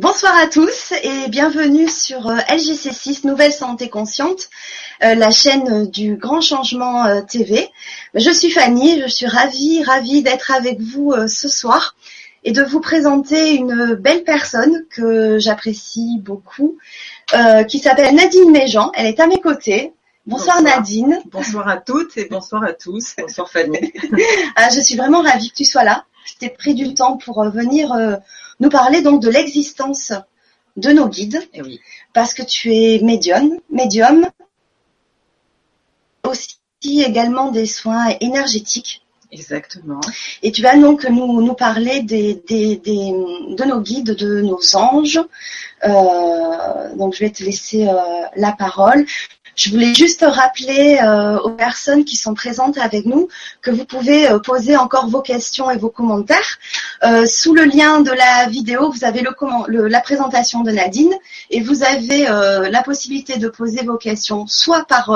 Bonsoir à tous et bienvenue sur euh, LGC6 Nouvelle Santé Consciente, euh, la chaîne du Grand Changement euh, TV. Je suis Fanny, je suis ravie, ravie d'être avec vous ce soir et de vous présenter une belle personne que j'apprécie beaucoup, qui s'appelle Nadine Méjean. Elle est à mes côtés. Bonsoir, Nadine. Bonsoir à toutes et bonsoir à tous. Bonsoir Fanny. Ah, je suis vraiment ravie que tu sois là. Je t'ai pris du temps pour venir nous parler donc de l'existence de nos guides, eh oui. parce que tu es médium, médium, aussi également des soins énergétiques. Exactement. Et tu vas donc nous, nous parler des, des, des, de nos guides, de nos anges. Euh, donc je vais te laisser euh, la parole. Je voulais juste rappeler euh, aux personnes qui sont présentes avec nous que vous pouvez euh, poser encore vos questions et vos commentaires. Euh, sous le lien de la vidéo, vous avez la présentation de Nadine et vous avez la possibilité de poser vos questions soit par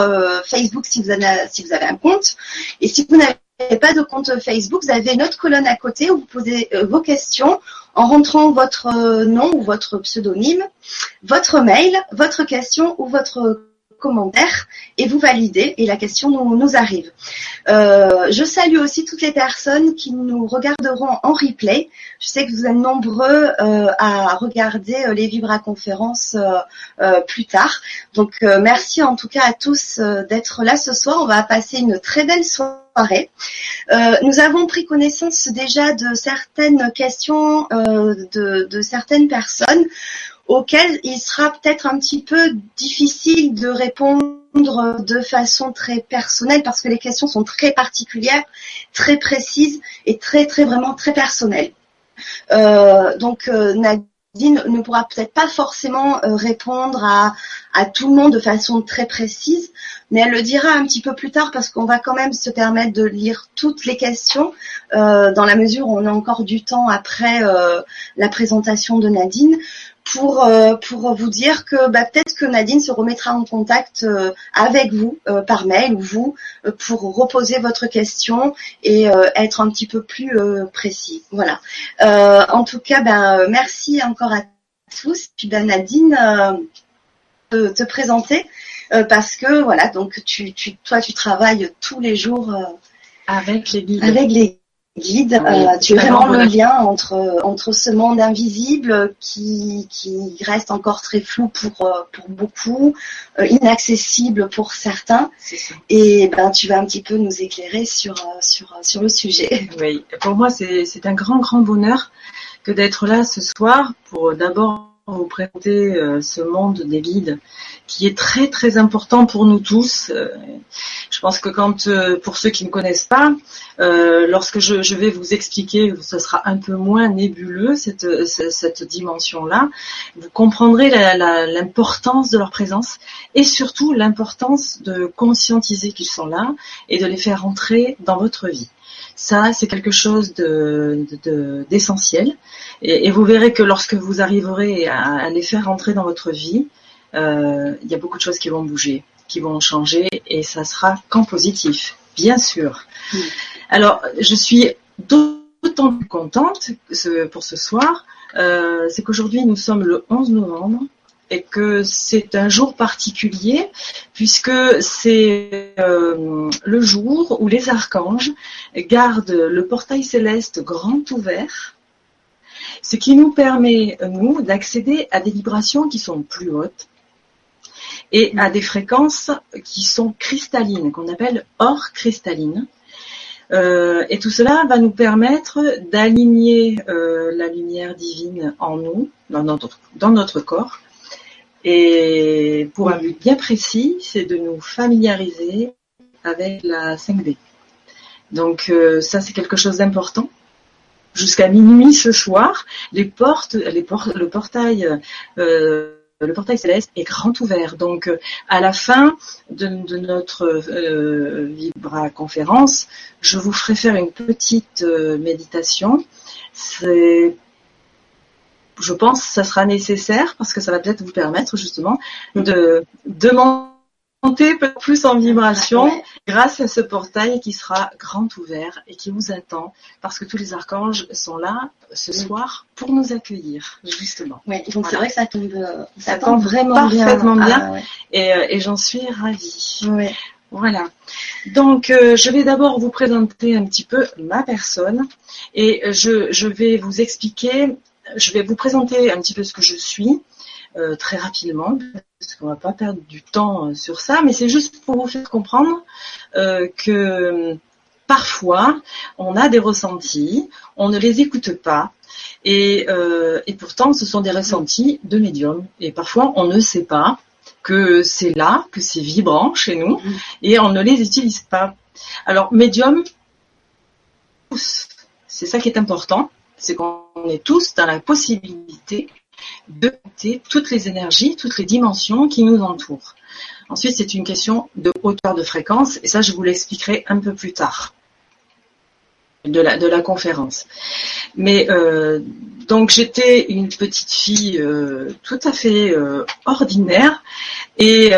Facebook si vous, avez, si vous avez un compte et si vous n'avez pas de compte Facebook, vous avez une autre colonne à côté où vous posez vos questions en rentrant votre nom ou votre pseudonyme, votre mail, votre question ou votre commentaire et vous validez et la question nous, arrive. Euh, je salue aussi toutes les personnes qui nous regarderont en replay. Je sais que vous êtes nombreux euh, à regarder euh, les Vibra conférences plus tard. Donc merci en tout cas à tous d'être là ce soir. On va passer une très belle soirée. nous avons pris connaissance déjà de certaines questions de, certaines personnes auxquelles il sera peut-être un petit peu difficile de répondre de façon très personnelle parce que les questions sont très particulières, très précises et très très vraiment très personnelles. Euh, donc euh, Nadine ne pourra peut-être pas forcément euh, répondre à, à tout le monde de façon très précise, mais elle le dira un petit peu plus tard parce qu'on va quand même se permettre de lire toutes les questions dans la mesure où on a encore du temps après la présentation de Nadine pour euh, pour vous dire que bah, peut-être que Nadine se remettra en contact euh, avec vous euh, par mail ou vous pour reposer votre question et être un petit peu plus précis. Voilà. en tout cas, ben merci encore à tous. Puis ben Nadine, te, te présenter parce que voilà donc tu, tu toi tu travailles tous les jours avec les guides. Avec les guide. Euh, tu es vraiment le lien entre entre ce monde invisible qui qui reste encore très flou pour euh, pour beaucoup, euh, inaccessible pour certains. Et ben tu vas un petit peu nous éclairer sur sur sur le sujet. Oui, pour moi c'est c'est un grand grand bonheur que d'être là ce soir pour d'abord vous présenter ce monde des guides qui est très très important pour nous tous. Euh, je pense que quand, euh, pour ceux qui ne connaissent pas, euh, lorsque je, vais vous expliquer, ce sera un peu moins nébuleux cette, cette, dimension-là. Vous comprendrez l'importance de leur présence et surtout l'importance de conscientiser qu'ils sont là et de les faire entrer dans votre vie. Ça, c'est quelque chose d'essentiel. De, et, et, vous verrez que lorsque vous arriverez à les faire entrer dans votre vie, euh, il y a beaucoup de choses qui vont bouger, qui vont changer, et ça sera qu'en positif, bien sûr. Mm. Alors, je suis d'autant plus contente pour ce soir, euh, c'est qu'aujourd'hui nous sommes le 11 novembre et que c'est un jour particulier puisque c'est euh, le jour où les archanges gardent le portail céleste grand ouvert, ce qui nous permet, nous, d'accéder à des vibrations qui sont plus hautes, et à des fréquences qui sont cristallines, qu'on appelle hors cristallines. Euh, et tout cela va nous permettre d'aligner euh, la lumière divine en nous, dans notre, dans notre corps. Et pour un but bien précis, c'est de nous familiariser avec la 5D. Donc euh, ça, c'est quelque chose d'important. Jusqu'à minuit ce soir, les portes, les le portail le portail céleste est grand ouvert. Donc, euh, à la fin de, notre euh, Vibra conférence, je vous ferai faire une petite euh, méditation. C'est je pense que ça sera nécessaire parce que ça va peut-être vous permettre justement de demander monter plus en vibration grâce à ce portail qui sera grand ouvert et qui vous attend parce que tous les archanges sont là ce soir pour nous accueillir, justement. Oui, donc c'est vrai que ça tombe, ça, tombe vraiment parfaitement bien, ah, et, euh, et j'en suis ravie. Voilà. Donc, euh, je vais d'abord vous présenter un petit peu ma personne et je, je, vais vous expliquer, je vais vous présenter un petit peu ce que je suis euh, très rapidement, parce qu'on va pas perdre du temps euh, sur ça, mais c'est juste pour vous faire comprendre que parfois on a des ressentis, on ne les écoute pas. Et, et pourtant, ce sont des ressentis de médium. Et parfois, on ne sait pas que c'est là, que c'est vibrant chez nous, mm. et on ne les utilise pas. Alors, médium, c'est ça qui est important, c'est qu'on est tous dans la possibilité de capter toutes les énergies, toutes les dimensions qui nous entourent. Ensuite, c'est une question de hauteur de fréquence, et ça, je vous l'expliquerai un peu plus tard de la, conférence. Mais euh, donc j'étais une petite fille euh, tout à fait euh, ordinaire et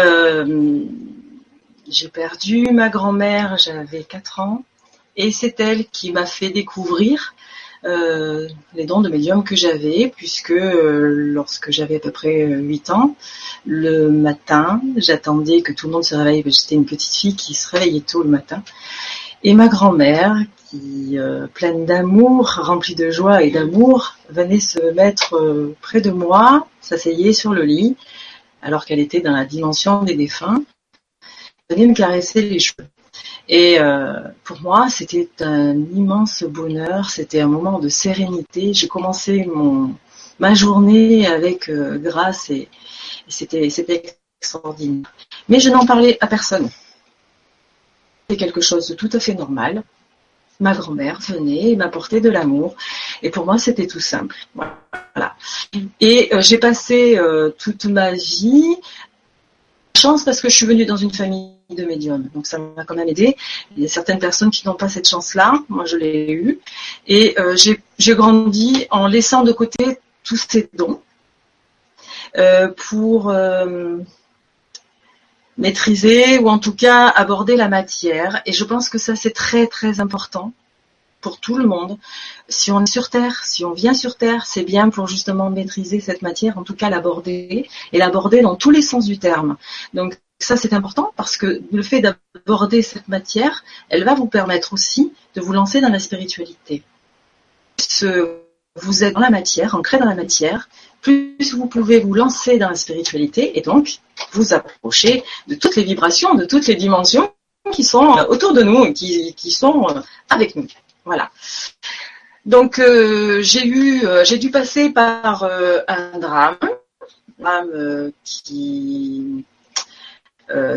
j'ai perdu ma grand-mère, j'avais 4 ans et c'est elle qui m'a fait découvrir les dons de médium que j'avais puisque lorsque j'avais à peu près 8 ans, le matin, j'attendais que tout le monde se réveille, j'étais une petite fille qui se réveillait tôt le matin et ma grand-mère, qui, euh, pleine d'amour, remplie de joie et d'amour, venait se mettre euh, près de moi, s'asseyait sur le lit, alors qu'elle était dans la dimension des défunts, venait me caresser les cheveux. Et euh, pour moi, c'était un immense bonheur, c'était un moment de sérénité. J'ai commencé mon, ma journée avec grâce et, c'était extraordinaire. Mais je n'en parlais à personne quelque chose de tout à fait normal. Ma grand-mère venait et m'apportait de l'amour. Et pour moi, c'était tout simple. Voilà. Et euh, j'ai passé euh, toute ma vie chance parce que je suis venue dans une famille de médiums. Donc ça m'a quand même aidé. Il y a certaines personnes qui n'ont pas cette chance-là. Moi, je l'ai eue. Et euh, j'ai grandi en laissant de côté tous ces dons pour maîtriser ou en tout cas aborder la matière. Et je pense que ça c'est très très important pour tout le monde. Si on est sur Terre, si on vient sur Terre, c'est bien pour justement maîtriser cette matière, en tout cas l'aborder et l'aborder dans tous les sens du terme. Ça c'est important parce que le fait d'aborder cette matière, elle va vous permettre aussi de vous lancer dans la spiritualité. Ce, vous êtes dans la matière, ancré dans la matière, plus vous pouvez vous lancer dans la spiritualité et donc vous approcher de toutes les vibrations, de toutes les dimensions qui sont euh, autour de nous, qui, qui sont euh, avec nous. Voilà. Donc euh, j'ai eu, j'ai dû passer par un drame, un drame qui,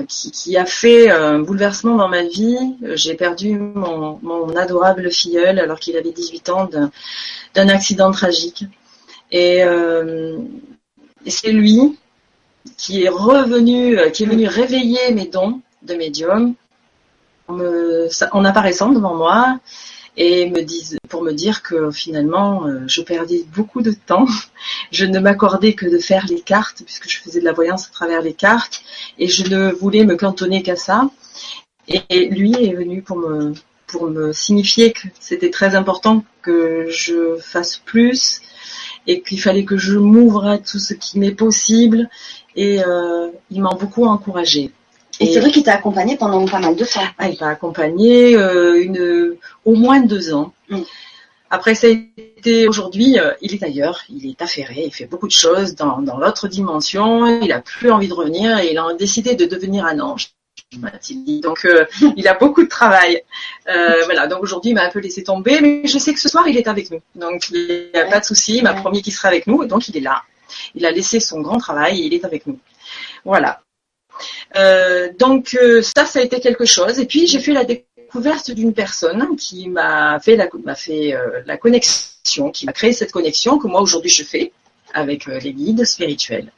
qui, qui, a fait un bouleversement dans ma vie. J'ai perdu mon, mon, adorable filleul alors qu'il avait 18 ans d'un accident tragique. Euh, et, c'est lui qui est revenu, euh, qui est venu réveiller mes dons de médium en, apparaissant devant moi et me disent, pour me dire que finalement euh, je perdais beaucoup de temps. Je ne m'accordais que de faire les cartes puisque je faisais de la voyance à travers les cartes et je ne voulais me cantonner qu'à ça. Et lui est venu pour me pour me signifier que c'était très important que je fasse plus et qu'il fallait que je m'ouvre à tout ce qui m'est possible et euh, il m'a beaucoup encouragé. Et, c'est vrai qu'il t'a accompagné pendant pas mal de temps. Ah, il m'a accompagné euh, une, au moins deux ans. Mm. Après, ça a été aujourd'hui, euh, il est ailleurs, il est affairé, il fait beaucoup de choses dans, dans l'autre dimension, il a plus envie de revenir et il a décidé de devenir un ange. Donc euh, il a beaucoup de travail. Euh, voilà, donc aujourd'hui il m'a un peu laissé tomber, mais je sais que ce soir il est avec nous. Donc il n'y a pas de souci, il m'a promis qu'il serait avec nous, donc il est là. Il a laissé son grand travail et il est avec nous. Voilà. Euh, donc ça, ça a été quelque chose. Et puis j'ai fait la découverte d'une personne qui m'a fait la, m'a fait la connexion, qui m'a créé cette connexion que moi aujourd'hui je fais avec les guides spirituels.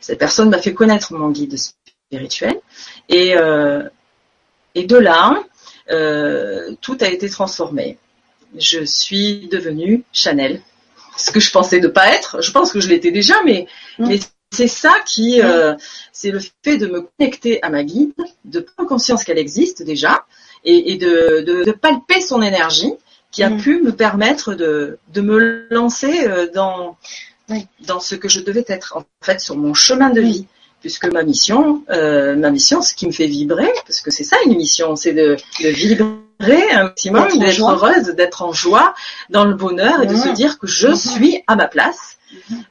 Cette personne m'a fait connaître mon guide spirituel. Et, euh, et de là, euh, tout a été transformé. Je suis devenue Chanel. Ce que je pensais ne pas être, je pense que je l'étais déjà, mais, mm. mais c'est ça qui, euh, c'est le fait de me connecter à ma guide, de prendre conscience qu'elle existe déjà et, de, de, palper son énergie qui a mm. pu me permettre de, de me lancer euh, dans, dans ce que je devais être, en fait, sur mon chemin de vie. Puisque ma mission, euh, ma mission, ce qui me fait vibrer, parce que c'est ça une mission, c'est de, de vibrer un maximum, d'être heureuse, d'être en joie, dans le bonheur et de se dire que je mm-hmm. suis à ma place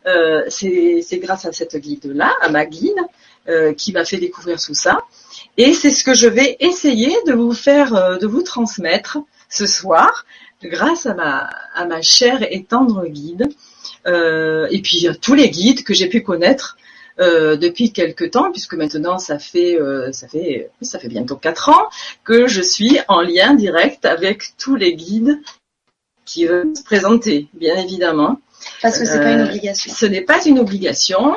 euh, c'est grâce à cette guide-là, à ma guide, euh, qui m'a fait découvrir tout ça. Et c'est ce que je vais essayer de vous faire, euh, de vous transmettre ce soir, grâce à ma, chère et tendre guide, et puis tous les guides que j'ai pu connaître depuis quelques temps, puisque maintenant ça fait ça fait ça fait bientôt quatre ans que je suis en lien direct avec tous les guides qui veulent se présenter, bien évidemment. Parce que c'est pas une euh, obligation. Ce n'est pas une obligation.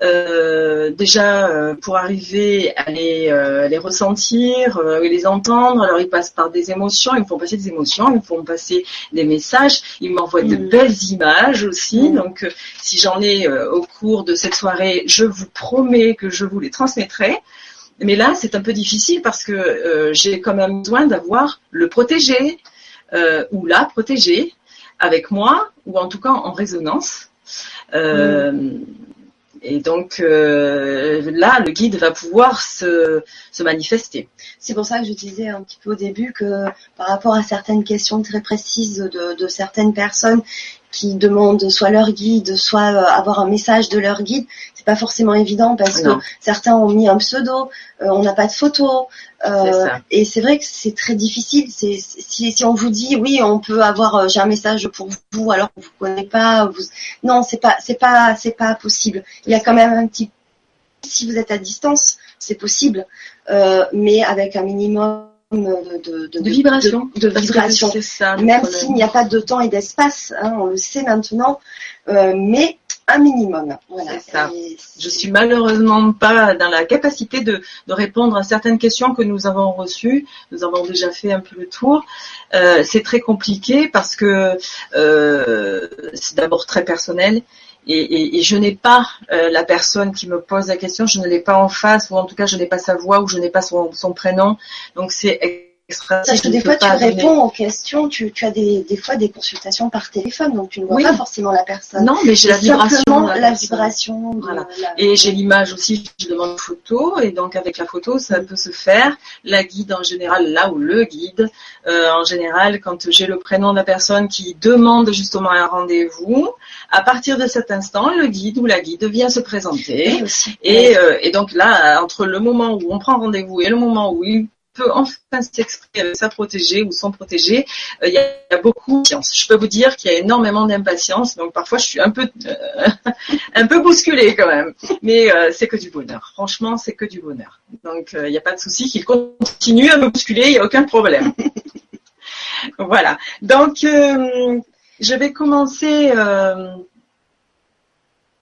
Euh, déjà euh, pour arriver à les, les ressentir, et les entendre, alors ils passent par des émotions, ils me font passer des émotions, ils me font passer des messages, ils m'envoient de mm. belles images aussi. Mm. Donc si j'en ai au cours de cette soirée, je vous promets que je vous les transmettrai. Mais là, c'est un peu difficile parce que j'ai quand même besoin d'avoir le protégé ou la protégée avec moi, ou en tout cas en résonance. Euh, et donc euh, là, le guide va pouvoir se, se manifester. C'est pour ça que je disais un petit peu au début que par rapport à certaines questions très précises de, de certaines personnes qui demandent soit leur guide, soit euh, avoir un message de leur guide, c'est pas forcément évident parce que certains ont mis un pseudo, euh, on n'a pas de photo, euh, et c'est vrai que c'est très difficile. C'est si, si, on vous dit oui, on peut avoir j'ai un message pour vous alors vous connaissez pas, vous... non, c'est pas c'est pas c'est pas possible. Il y a quand même un petit si vous êtes à distance, c'est possible, mais avec un minimum de, de, de, vibration. De, vibration. Même s'il n'y a pas de temps et d'espace, hein, on le sait maintenant, euh, mais un minimum. Voilà. Ça. Je suis malheureusement pas dans la capacité de, de, répondre à certaines questions que nous avons reçues. Nous avons déjà fait un peu le tour. Euh, c'est très compliqué parce que euh, c'est d'abord très personnel et, je n'ai pas euh, la personne qui me pose la question, je ne l'ai pas en face, ou en tout cas je n'ai pas sa voix, ou je n'ai pas son, son prénom. Donc c'est parce que des fois, tu réponds aux questions, tu, tu as des, des, fois des consultations par téléphone, donc tu ne vois pas forcément la personne. Non, mais j'ai la vibration. la vibration. Voilà. Et j'ai l'image aussi, je demande une photo, et donc avec la photo, ça peut se faire. La guide en général, là où le guide, euh, en général, quand j'ai le prénom de la personne qui demande justement un rendez-vous, à partir de cet instant, le guide ou la guide vient se présenter. Et, euh, et donc là, entre le moment où on prend rendez-vous et le moment où il enfin s'exprimer avec sa ou son protégé, euh, il y, a beaucoup de. Je peux vous dire qu'il y a énormément d'impatience, donc parfois je suis un peu euh, un peu bousculée quand même. Mais euh, c'est que du bonheur. Franchement, c'est que du bonheur. Donc il n'y a pas de souci qu'il continue à me bousculer, il n'y a aucun problème. voilà. Donc je vais commencer.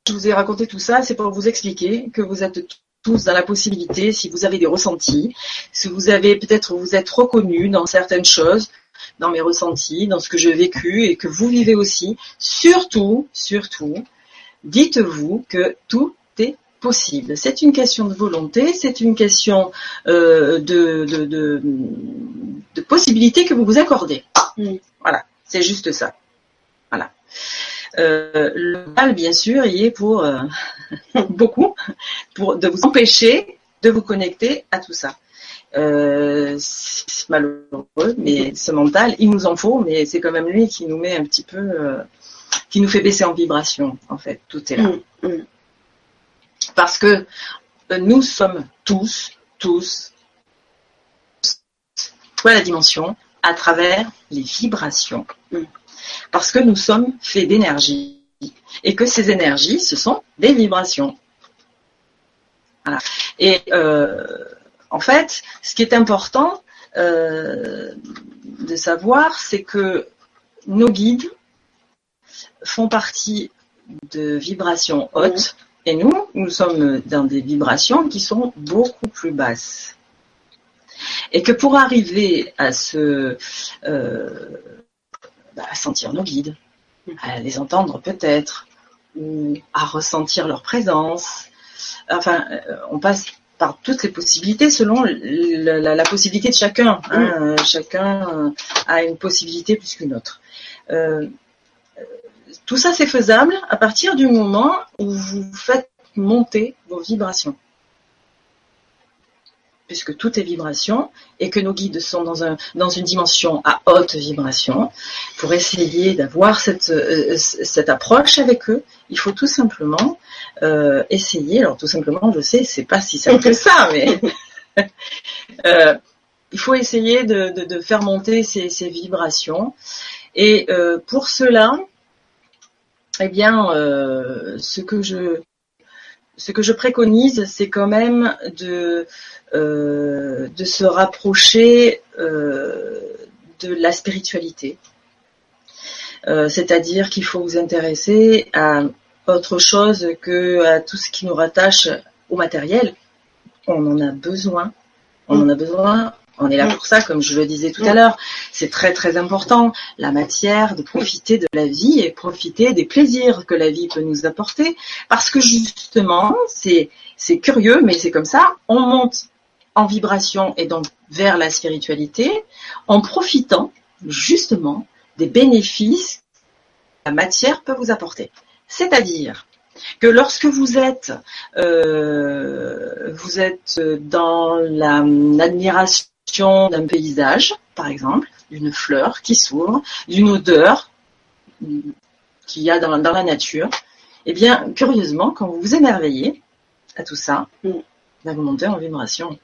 je vous ai raconté tout ça, c'est pour vous expliquer que vous êtes tous dans la possibilité, si vous avez des ressentis, si vous avez peut-être vous êtes reconnu dans certaines choses, dans mes ressentis, dans ce que j'ai vécu et que vous vivez aussi, surtout, surtout, dites-vous que tout est possible. C'est une question de volonté, c'est une question euh, de, de, de, possibilité que vous vous accordez. Mm. Voilà, c'est juste ça. Voilà. Euh, le mal, bien sûr, y est pour euh, beaucoup, pour de vous empêcher de vous connecter à tout ça. Euh, c'est malheureux, mais ce mental, il nous en faut, mais c'est quand même lui qui nous met un petit peu, qui nous fait baisser en vibration, en fait. Tout est là. Mm, mm. Parce que nous sommes tous, tous, toi la dimension, à travers les vibrations. Mm parce que nous sommes faits d'énergie et que ces énergies, ce sont des vibrations. Et euh, en fait, ce qui est important euh, de savoir, c'est que nos guides font partie de vibrations hautes et nous, nous sommes dans des vibrations qui sont beaucoup plus basses. Et que pour arriver à ce, euh, bah, sentir nos guides, à les entendre peut-être, ou à ressentir leur présence. Enfin, euh, on passe par toutes les possibilités selon la, la- la possibilité de chacun. hein. Euh, Chacun euh, a une possibilité plus qu'une autre. Euh, tout ça, c'est faisable à partir du moment où vous faites monter vos vibrations. Puisque tout est vibration et que nos guides sont dans, un, dans une dimension à haute vibration, pour essayer d'avoir cette, euh, cette approche avec eux, il faut tout simplement euh, essayer. Alors tout simplement, je sais, c'est pas si simple que ça, mais euh, il faut essayer de, de, de faire monter ces, ces vibrations. Et euh, pour cela, eh bien, euh, ce que je ce que je préconise, c'est quand même de euh, de se rapprocher euh, de la spiritualité. Euh, C'est-à-dire qu'il faut vous intéresser à autre chose que à tout ce qui nous rattache au matériel. On en a besoin. On en a besoin. On est là pour ça, comme je le disais tout à l'heure. C'est très très important. La matière, de profiter de la vie et profiter des plaisirs que la vie peut nous apporter. Parce que justement, c'est c'est curieux, mais c'est comme ça. On monte en vibration et donc vers la spiritualité en profitant justement des bénéfices que la matière peut vous apporter. C'est-à-dire que lorsque vous êtes euh, vous êtes dans la- l'admiration d'un paysage, par exemple, d'une fleur qui s'ouvre, d'une odeur mm, qu'il y a dans, dans la nature, eh bien, curieusement, quand vous vous émerveillez à tout ça, Mm. ben, vous montez en vibration.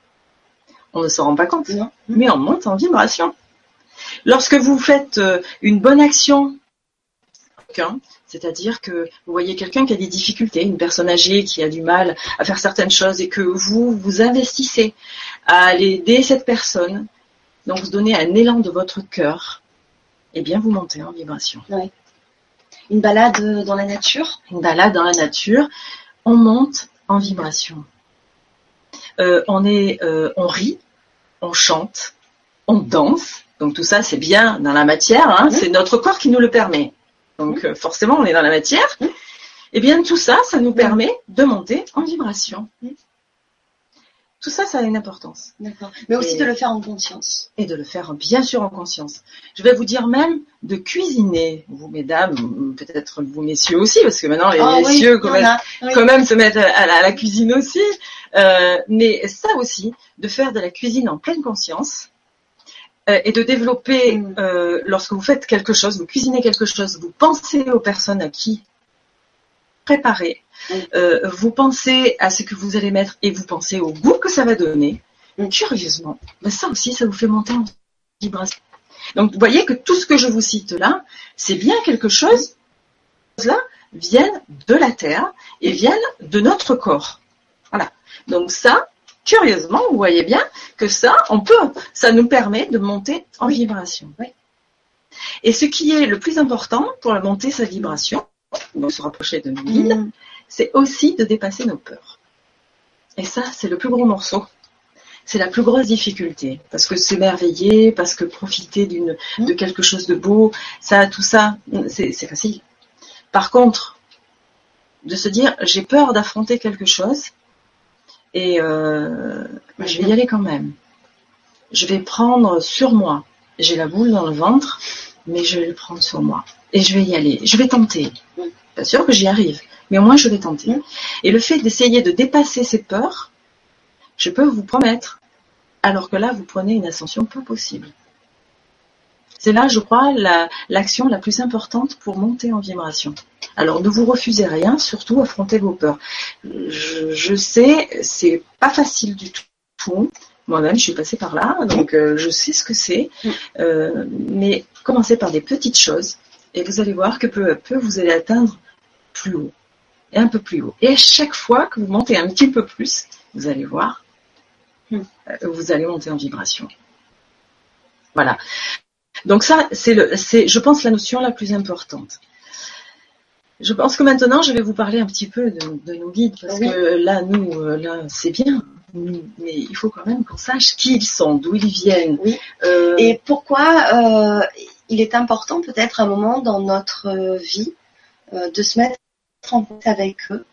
On ne s'en rend pas compte, Non. mais on monte en vibration. Lorsque vous faites euh, une bonne action, c'est-à-dire que vous voyez quelqu'un qui a des difficultés, une personne âgée qui a du mal à faire certaines choses et que vous vous investissez à aller aider cette personne, donc vous donnez un élan de votre cœur, eh bien vous montez en vibration. Une balade dans la nature? Une balade dans la nature, on monte en vibration. Euh, on est, euh, on rit, on chante, on danse. Donc tout ça, c'est bien dans la matière. hein. C'est notre corps qui nous le permet. Donc euh, forcément, on est dans la matière. Et bien tout ça, ça nous permet de monter en vibration. Tout ça, ça a une importance. D'accord. Mais aussi Et- de le faire en conscience. et de le faire bien sûr en conscience. Je vais vous dire même de cuisiner, vous mesdames, peut-être vous messieurs aussi, parce que maintenant les Ah messieurs quand même, a. Oui. quand même se mettent à, à la, à la cuisine aussi. Euh, mais ça aussi, de faire de la cuisine en pleine conscience et de développer, Mm. euh, lorsque vous faites quelque chose, vous cuisinez quelque chose, vous pensez aux personnes à qui préparer, Mm. euh, vous pensez à ce que vous allez mettre et vous pensez au goût que ça va donner. Mm. Curieusement, ben ça aussi, ça vous fait monter en vibration. Donc, vous voyez que tout ce que je vous cite là, c'est bien quelque chose, là, viennent de la terre et viennent de notre corps. Voilà. Donc ça, curieusement, vous voyez bien que ça, on peut, ça nous permet de monter en Oui. vibration. Oui. Et ce qui est le plus important pour monter sa vibration, donc se rapprocher de nos guides, Mm. c'est aussi de dépasser nos peurs. Et ça, c'est le plus gros morceau. C'est la plus grosse difficulté. Parce que s'émerveiller, parce que profiter d'une, Mm. de quelque chose de beau, ça, tout ça, c'est, c'est facile. Par contre, de se dire, j'ai peur d'affronter quelque chose, et euh, je vais y aller quand même. Je vais prendre sur moi. J'ai la boule dans le ventre, mais je vais le prendre sur moi. Et je vais y aller. Je vais tenter. Pas sûr que j'y arrive, mais au moins je vais tenter. Et le fait d'essayer de dépasser ces peurs, je peux vous promettre, alors que là, vous prenez une ascension pas possible. C'est là, je crois, la- l'action la, plus importante pour monter en vibration. Alors, ne vous refusez rien, surtout affrontez vos peurs. Je, je sais, c'est pas facile du tout. Moi-même, je suis passée par là, donc euh, je sais ce que c'est. Euh, mais commencez par des petites choses, et vous allez voir que peu à peu, vous allez atteindre plus haut, et un peu plus haut. Et à chaque fois que vous montez un petit peu plus, vous allez voir, Mm. euh, vous allez monter en vibration. Voilà. Donc ça, c'est, je pense, la notion la plus importante. Je pense que maintenant, je vais vous parler un petit peu de, de nos guides, parce Oui. que là, nous, euh, là, c'est bien, mais il faut quand même qu'on sache qui ils sont, d'où ils viennent. Oui. Euh, Et pourquoi euh, il est important peut-être un moment dans notre vie euh, de se mettre en contact avec eux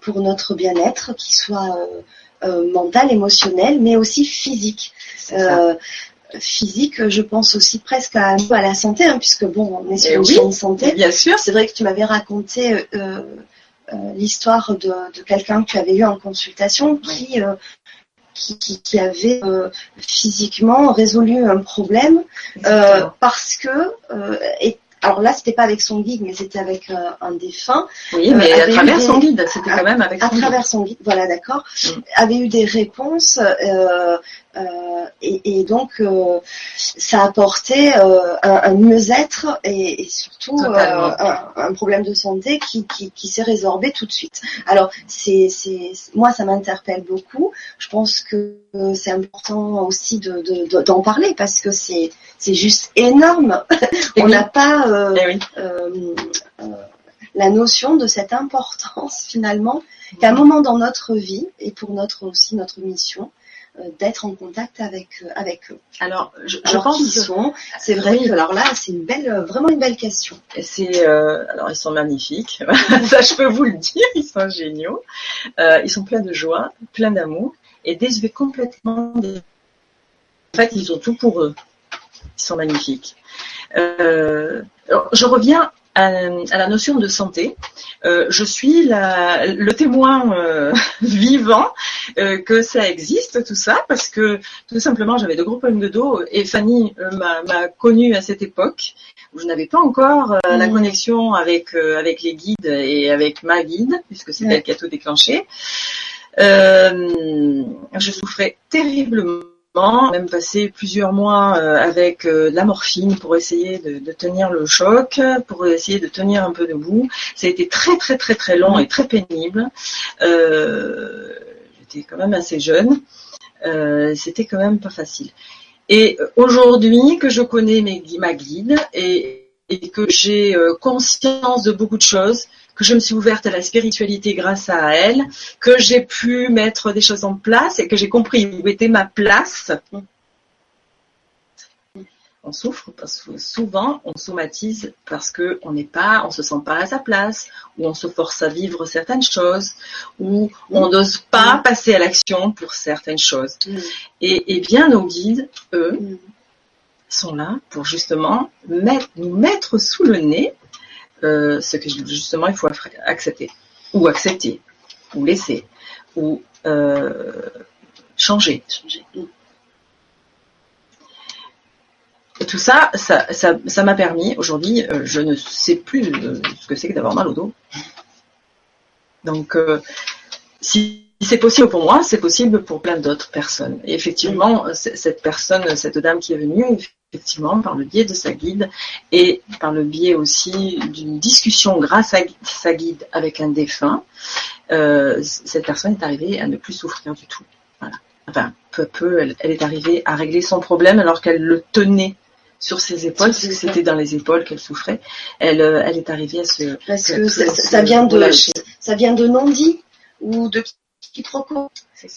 pour notre bien-être, qui soit mental, émotionnel, mais aussi physique physique, je pense aussi presque à, à la santé, hein, puisque bon, on est sur eh une santé. Bien sûr. C'est vrai que tu m'avais raconté euh, euh, l'histoire de, de quelqu'un que tu avais eu en consultation qui, euh, qui, qui, qui, avait physiquement résolu un problème parce que et alors là, c'était pas avec son guide, mais c'était avec euh, un défunt. Oui, mais à travers son guide, c'était quand même avec son À travers son guide, voilà, d'accord. Mm. Avait eu des réponses euh, euh, et, et, donc euh, ça apportait euh, un, un mieux-être et, et, surtout un, un, problème de santé qui, qui, qui s'est résorbé tout de suite. Alors c'est, moi ça m'interpelle beaucoup. Je pense que c'est important aussi de, de, d'en parler parce que c'est c'est juste énorme. On n'a pas euh, eh euh, euh, la notion de cette importance finalement qu'à un moment dans notre vie et pour notre aussi notre mission d'être en contact avec avec eux. Alors, je, pense qu'ils sont. C'est vrai que alors là, c'est une belle, vraiment une belle question. C'est alors ils sont magnifiques. Ça, je peux vous le dire, ils sont géniaux. ils sont pleins de joie, pleins d'amour et désuets complètement. En fait, ils ont tout pour eux. Ils sont magnifiques. Euh, je reviens à, la notion de santé. Euh, je suis la, le témoin euh, vivant euh, que ça existe, tout ça, parce que tout simplement j'avais de gros problèmes de dos et Fanny euh, m'a connue à cette époque où je n'avais pas encore euh, la mmh. connexion avec, avec les guides et avec ma guide, puisque c'est elle qui a tout déclenché. je souffrais terriblement même passé plusieurs mois euh, avec euh, de la morphine pour essayer de, tenir le choc, pour essayer de tenir un peu debout. Ça a été très très très très long et très pénible. Euh, j'étais quand même assez jeune. C'était quand même pas facile. Et aujourd'hui que je connais ma guide et que j'ai conscience de beaucoup de choses, que je me suis ouverte à la spiritualité grâce à elle, que j'ai pu mettre des choses en place et que j'ai compris où était ma place. On souffre parce que souvent on somatise parce que on n'est pas, on se sent pas à sa place, ou on se force à vivre certaines choses, ou on n'ose pas passer à l'action pour certaines choses. Et, bien nos guides, eux, sont là pour justement nous mettre sous le nez euh, ce que justement il faut accepter, ou accepter, ou laisser, ou euh, changer. Et tout ça, ça, m'a permis, aujourd'hui, euh, je ne sais plus ce que c'est que d'avoir mal au dos. Donc, si c'est possible pour moi, c'est possible pour plein d'autres personnes. Et effectivement, cette personne, cette dame qui est venue, effectivement, par le biais de sa guide et par le biais aussi d'une discussion grâce à sa guide avec un défunt, euh, cette personne est arrivée à ne plus souffrir du tout. Voilà. Enfin, peu à peu, elle, est arrivée à régler son problème alors qu'elle le tenait sur ses épaules, parce que c'était dans les épaules qu'elle souffrait. Elle, euh, elle est arrivée à se. Parce que ça, vient de, ça vient de non-dit ou de quiproquo.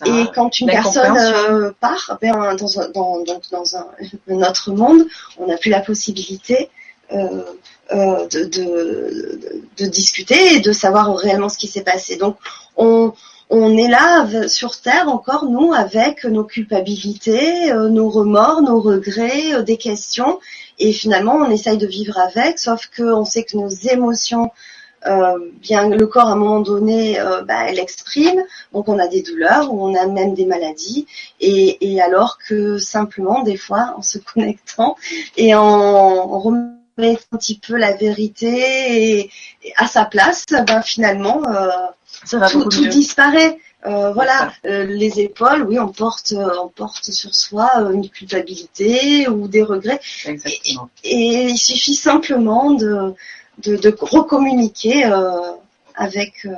Et quand une personne euh, part ben, dans, un, dans, dans un, autre monde, on n'a plus la possibilité euh, euh, de, de, de, discuter et de savoir réellement ce qui s'est passé. Donc on, on est là sur Terre encore, nous, avec nos culpabilités, nos remords, nos regrets, des questions. Et finalement, on essaye de vivre avec, sauf qu'on sait que nos émotions euh, bien le corps à un moment donné, euh, bah, elle exprime, donc on a des douleurs, ou on a même des maladies, et, alors que simplement des fois en se connectant et en, remettant un petit peu la vérité à sa place, ben finalement euh, tout, disparaît. voilà, les épaules, oui, on porte, on porte sur soi une culpabilité ou des regrets. et, il suffit simplement de, de, de recommuniquer euh, avec euh,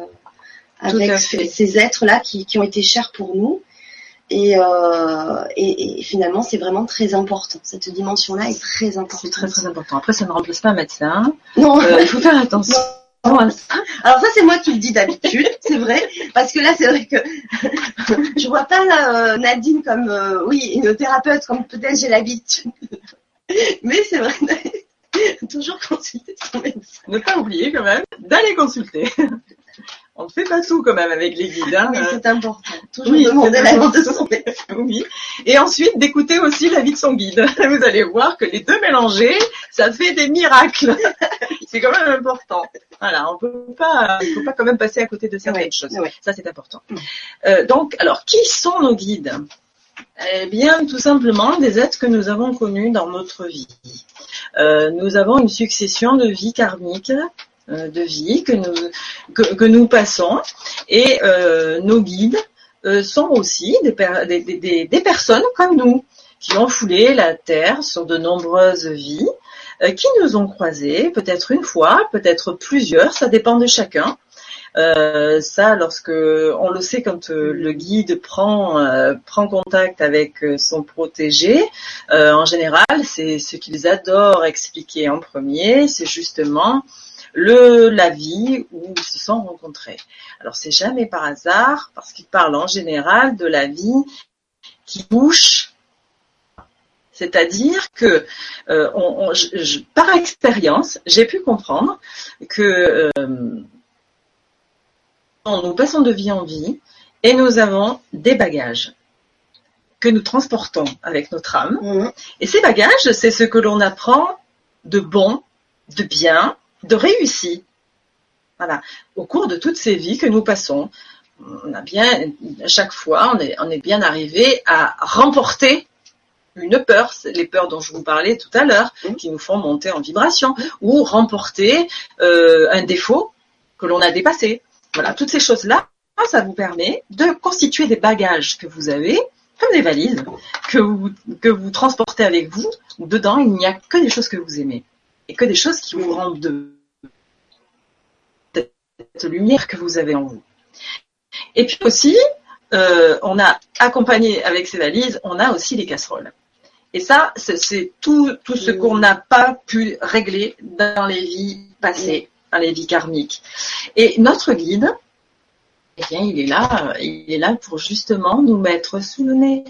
avec ces, êtres-là qui, qui, ont été chers pour nous. Et, euh, et, et, finalement, c'est vraiment très important. Cette dimension-là est très importante. C'est très très important. Après, ça ne remplace pas un médecin. Non, euh, il faut faire attention. Alors ça, c'est moi qui le dis d'habitude, c'est vrai, parce que là, c'est vrai que je vois pas euh, Nadine comme, oui, une thérapeute comme peut-être j'ai l'habitude, mais c'est vrai Toujours consulter son médecin. Ne pas oublier quand même d'aller consulter. On ne fait pas tout quand même avec les guides. Hein. Oui, c'est important. Toujours Oui, demander l'avis de son médecin. Oui. Et ensuite d'écouter aussi l'avis de son guide. Vous allez voir que les deux mélangés, ça fait des miracles. C'est quand même important. Voilà, on peut pas, faut pas quand même passer à côté de certaines Oui, choses. oui. Ça c'est important. Mm. Euh, donc, alors qui sont nos guides? Eh bien, tout simplement des êtres que nous avons connus dans notre vie. Euh, nous avons une succession de vies karmiques, euh, de vies que nous passons, et euh, nos guides sont aussi des, per- des, des- des- des personnes comme nous qui ont foulé la terre sur de nombreuses vies, qui nous ont croisés peut-être une fois, peut-être plusieurs, ça dépend de chacun. Euh, ça, lorsque on le sait quand euh, le guide prend euh, prend contact avec euh, son protégé, en général, c'est ce qu'ils adorent expliquer en premier, c'est justement le la vie où ils se sont rencontrés. Alors c'est jamais par hasard parce qu'ils parlent en général de la vie qui touche. C'est-à-dire que euh, on- on- je- je- par expérience, j'ai pu comprendre que euh, nous passons de vie en vie et nous avons des bagages que nous transportons avec notre âme. Mhm. Et ces bagages, c'est ce que l'on apprend de bon, de bien, de réussi. Voilà. Au cours de toutes ces vies que nous passons, on a bien, à chaque fois, on est, on est bien arrivé à remporter une peur, c'est les peurs dont je vous parlais tout à l'heure, Mhm. qui nous font monter en vibration, ou remporter euh, un défaut que l'on a dépassé. Voilà, toutes ces choses-là, ça vous permet de constituer des bagages que vous avez, comme des valises, que vous, transportez avec vous. Dedans, il n'y a que des choses que vous aimez et que des choses qui vous rendent de cette lumière que vous avez en vous. Et puis aussi, euh, on a accompagné avec ces valises, on a aussi les casseroles. Et ça, c'est- c'est tout, tout ce qu'on n'a pas pu régler dans les vies passées, dans les vies karmiques. Et notre guide, eh bien, il est là, il est là pour justement nous mettre sous le nez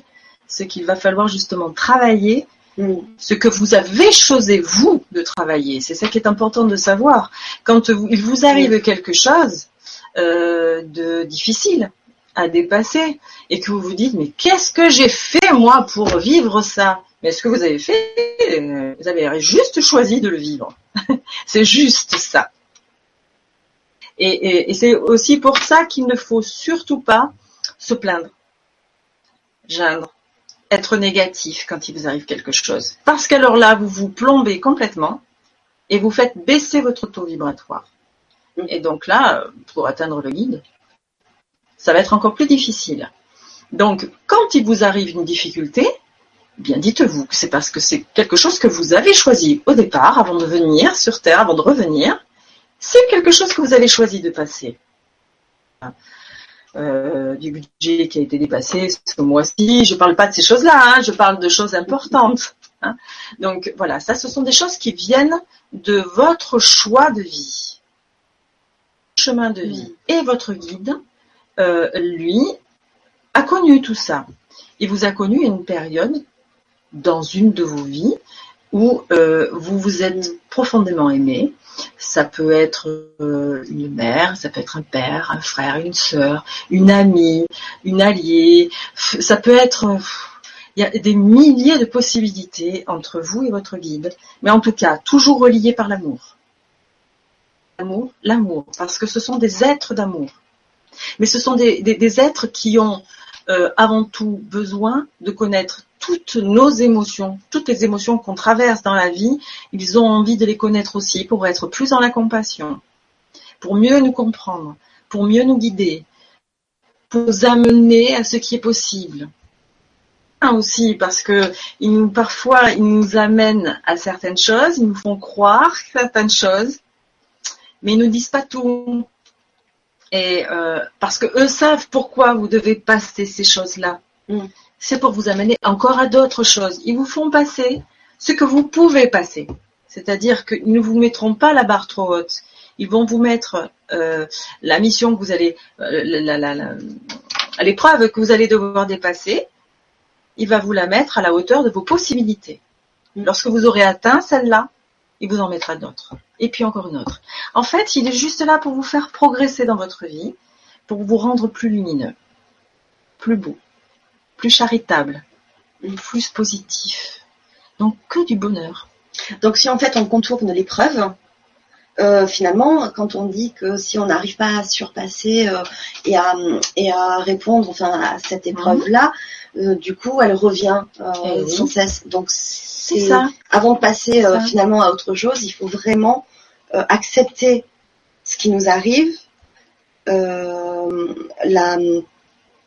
ce qu'il va falloir justement travailler Mhm. ce que vous avez choisi vous de travailler. C'est ça qui est important de savoir. Quand vous- il vous arrive quelque chose euh, de difficile à dépasser et que vous vous dites mais qu'est-ce que j'ai fait moi pour vivre ça? Mais ce que vous avez fait, euh, vous avez juste choisi de le vivre. c'est juste ça. Et, et- et c'est aussi pour ça qu'il ne faut surtout pas se plaindre, geindre, être négatif quand il vous arrive quelque chose. Parce qu'alors là, vous vous plombez complètement et vous faites baisser votre taux vibratoire. Et donc là, pour atteindre le guide, ça va être encore plus difficile. Donc, quand il vous arrive une difficulté, eh bien dites-vous que c'est parce que c'est quelque chose que vous avez choisi au départ, avant de venir sur Terre, avant de revenir. C'est quelque chose que vous avez choisi de passer. Euh, du budget qui a été dépassé ce mois-ci. Je parle pas de ces choses-là, hein, je parle de choses importantes. hein. Donc voilà, ça, ce sont des choses qui viennent de votre choix de vie, chemin de vie. Et votre guide, euh, lui, a connu tout ça. Il vous a connu une période dans une de vos vies où euh, vous vous êtes profondément aimé. Ça peut être euh, une mère, ça peut être un père, un frère, une sœur, une amie, une alliée. Ça peut être, euh, il y a des milliers de possibilités entre vous et votre guide. Mais en tout cas, toujours reliés par l'amour. L'amour, l'amour, parce que ce sont des êtres d'amour. Mais ce sont des, des- des êtres qui ont euh, avant tout besoin de connaître toutes nos émotions, toutes les émotions qu'on traverse dans la vie, ils ont envie de les connaître aussi pour être plus dans la compassion, pour mieux nous comprendre, pour mieux nous guider, pour nous amener à ce qui est possible. Aussi parce que nous, parfois ils nous amènent à certaines choses, ils nous font croire certaines choses, mais ils nous disent pas tout. Euh, parce que eux savent pourquoi vous devez passer ces choses-là. Mm. C'est pour vous amener encore à d'autres choses. Ils vous font passer ce que vous pouvez passer. C'est-à-dire qu'ils ne vous mettront pas la barre trop haute. Ils vont vous mettre euh, la mission que vous allez, euh, la- l'épreuve que vous allez devoir dépasser. Il va vous la mettre à la hauteur de vos possibilités. Lorsque vous aurez atteint celle-là, il vous en mettra d'autres. Et puis encore une autre. En fait, il est juste là pour vous faire progresser dans votre vie, pour vous rendre plus lumineux, plus beau, plus charitable, plus positif. Donc que du bonheur. Donc si en fait on contourne l'épreuve, euh, finalement, quand on dit que si on n'arrive pas à surpasser euh, et, à, et à répondre enfin, à cette Mhm. épreuve-là, euh, du coup, elle revient Eh oui. sans cesse. Donc, c'est ça. avant de passer finalement à autre chose, il faut vraiment accepter ce qui nous arrive, la,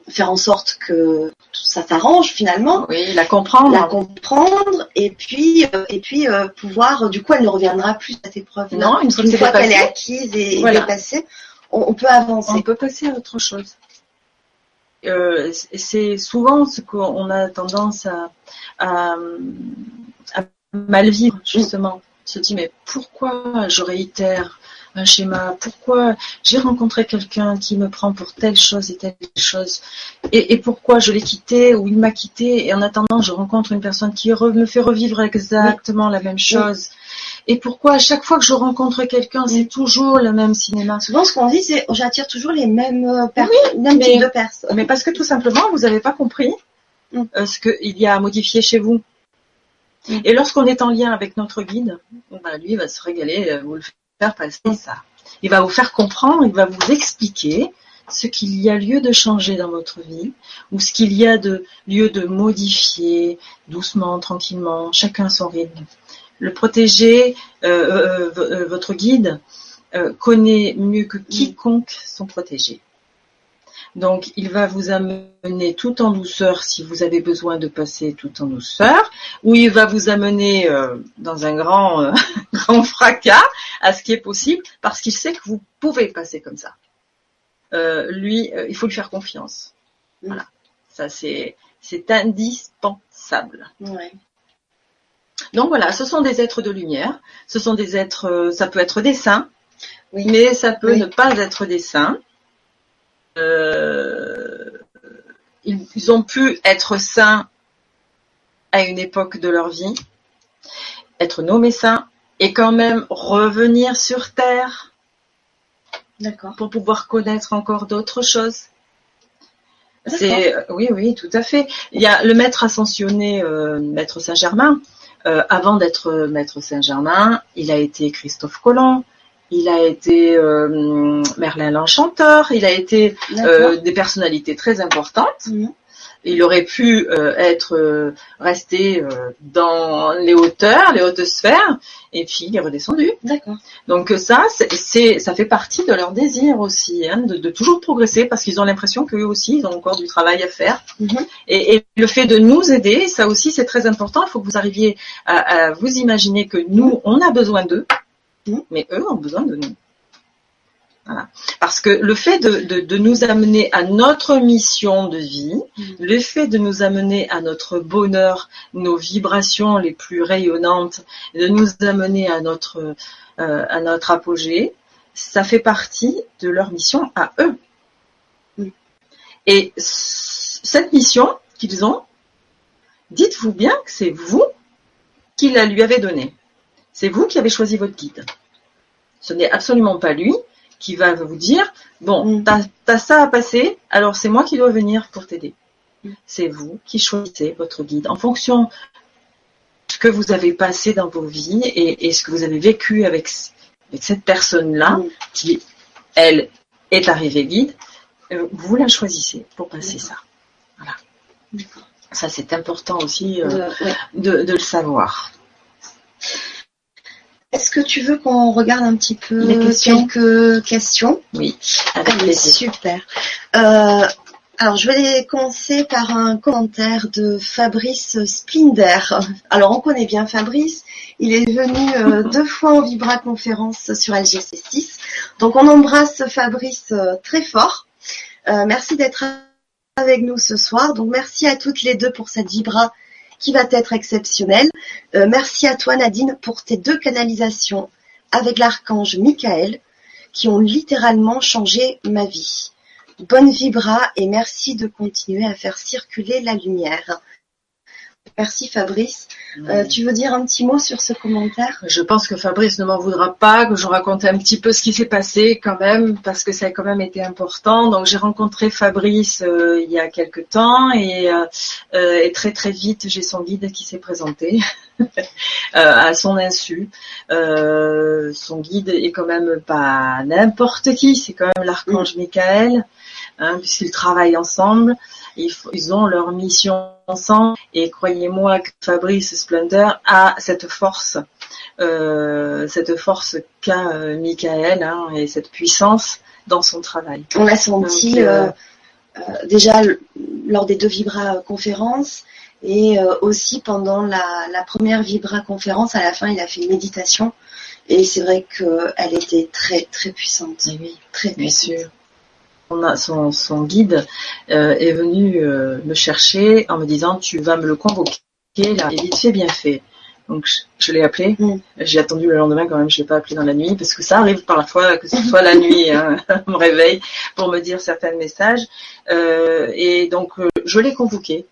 faire en sorte que ça s'arrange finalement Oui, la comprendre. la comprendre et puis euh, et puis euh, pouvoir du coup elle ne reviendra plus cette épreuve Non, une fois qu'elle est acquise et, et Voilà. dépassée on, on peut avancer on peut passer à autre chose. Euh, c'est souvent ce qu'on a tendance à, à, à mal vivre, justement. Se dit, mais pourquoi je réitère un schéma Pourquoi j'ai rencontré quelqu'un qui me prend pour telle chose et telle chose et, et pourquoi je l'ai quitté ou il m'a quitté et en attendant je rencontre une personne qui re- me fait revivre exactement la même chose et pourquoi à chaque fois que je rencontre quelqu'un c'est toujours le même cinéma? Souvent ce qu'on dit c'est j'attire toujours les mêmes euh, per- Oui, mêmes mais- types de personnes Mais parce que tout simplement, vous n'avez pas compris Mm. euh, ce qu'il y a à modifier chez vous. Mm. Et lorsqu'on est en lien avec notre guide, bah, lui il va se régaler, euh, vous le faire passer ça. Il va vous faire comprendre, il va vous expliquer ce qu'il y a lieu de changer dans votre vie ou ce qu'il y a de lieu de modifier doucement, tranquillement, chacun son rythme. Le protéger, euh, euh, euh, votre guide euh, connaît mieux que quiconque son protégé. Donc, il va vous amener tout en douceur si vous avez besoin de passer tout en douceur, ou il va vous amener euh, dans un grand, euh, grand fracas à ce qui est possible, parce qu'il sait que vous pouvez passer comme ça. Euh, lui, euh, il faut lui faire confiance. Mm. Voilà, ça c'est c'est indispensable. Ouais. Donc voilà, ce sont des êtres de lumière, ce sont des êtres, euh, ça peut être des saints, Oui. mais ça peut Oui. ne pas être des saints. Euh, ils, ont pu être saints à une époque de leur vie, être nommés saints, et quand même revenir sur Terre pour pouvoir connaître encore d'autres choses. C'est euh, oui, oui, tout à fait. Il y a le maître ascensionné, euh, maître Saint-Germain. Euh, avant d'être maître Saint-Germain, il a été Christophe Colomb, il a été euh, Merlin l'Enchanteur, il a été euh, des personnalités très importantes. Il aurait pu euh, être euh, resté euh, dans les hauteurs, les hautes sphères, et puis il est redescendu. d'accord Donc ça, c'est, ça fait partie de leur désir aussi, hein, de, de toujours progresser, parce qu'ils ont l'impression qu'eux aussi, ils ont encore du travail à faire. Mhm. Et, et le fait de nous aider, ça aussi, c'est très important. Il faut que vous arriviez à, à vous imaginer que nous, on a besoin d'eux, Mais eux ont besoin de nous. Voilà. Parce que le fait de, de- de nous amener à notre mission de vie, Mhm. le fait de nous amener à notre bonheur, nos vibrations les plus rayonnantes, de nous amener à notre euh, à notre apogée, ça fait partie de leur mission à eux. Mm. Et cette mission qu'ils ont, dites-vous bien que c'est vous qui la lui avez donnée. C'est vous qui avez choisi votre guide. Ce n'est absolument pas lui qui va vous dire, bon, Mm. t'as as ça à passer, alors c'est moi qui dois venir pour t'aider. Mm. C'est vous qui choisissez votre guide en fonction de ce que vous avez passé dans vos vies et, et ce que vous avez vécu avec, avec cette personne-là Mm. qui, elle, est arrivée guide. euh, vous la choisissez pour passer ça. Voilà. Ça, c'est important aussi euh, De- ouais. de, de le savoir. Est-ce que tu veux qu'on regarde un petit peu Les questions? quelques questions? Oui, avec Allez, plaisir. super. Euh, alors, je vais commencer par un commentaire de Fabrice Splinder. Alors, on connaît bien Fabrice. Il est venu euh, deux fois en Vibra conférence sur LGC6. Donc, on embrasse Fabrice euh, très fort. Euh, merci d'être avec nous ce soir. Donc, merci à toutes les deux pour cette Vibra qui va être exceptionnelle. Euh, merci à toi, Nadine, pour tes deux canalisations avec l'archange Michael qui ont littéralement changé ma vie. Bonne vibra et merci de continuer à faire circuler la lumière. Merci Fabrice. Euh, tu veux dire un petit mot sur ce commentaire? Je pense que Fabrice ne m'en voudra pas, que je raconte un petit peu ce qui s'est passé quand même, parce que ça a quand même été important. Donc j'ai rencontré Fabrice euh, il y a quelque temps et, euh, et, très très vite j'ai son guide qui s'est présenté à son insu. son guide est quand même pas n'importe qui, c'est quand même l'archange Michael, hein, puisqu'ils travaillent ensemble. Ils, ont leur mission ensemble et croyez-moi que Fabrice Splendor a cette force, euh, cette force qu'a euh, Michael hein, et cette puissance dans son travail. On l'a senti euh, déjà lors des deux Vibra conférences et aussi pendant la, première Vibra conférence. À la fin, il a fait une méditation et c'est vrai qu'elle était très très puissante. oui, très puissante. Bien sûr son, guide euh, est venu euh, me chercher en me disant tu vas me le convoquer là. Et vite fait, bien fait. Donc je, l'ai appelé. Mm. J'ai attendu le lendemain quand même. Je l'ai pas appelé dans la nuit parce que ça arrive parfois que ce soit la nuit, hein, me réveille pour me dire certains messages. Euh, et donc je l'ai convoqué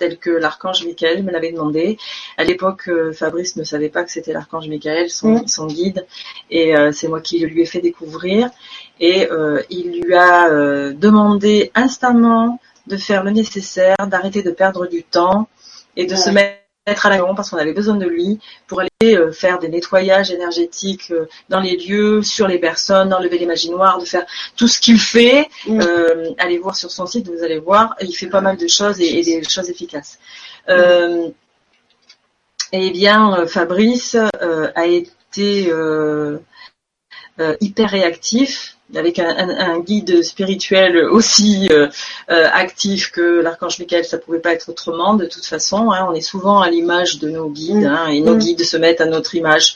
tel que l'archange Michael me l'avait demandé. À l'époque, euh, Fabrice ne savait pas que c'était l'archange Michael, son, son, guide, et euh, c'est moi qui le lui ai fait découvrir. Et euh, il lui a demandé instamment de faire le nécessaire, d'arrêter de perdre du temps et de se mettre être à la maison parce qu'on avait besoin de lui pour aller euh, faire des nettoyages énergétiques euh, dans les lieux, sur les personnes, enlever les magies noires, de faire tout ce qu'il fait. Mm. Euh, allez voir sur son site, vous allez voir, il fait pas mal de choses et, des choses efficaces. Eh bien, Fabrice a été hyper réactif avec un, guide spirituel aussi euh, euh, actif que l'archange Michael, ça pouvait pas être autrement de toute façon. Hein. on est souvent à l'image de nos guides hein, et nos mm. guides se mettent à notre image.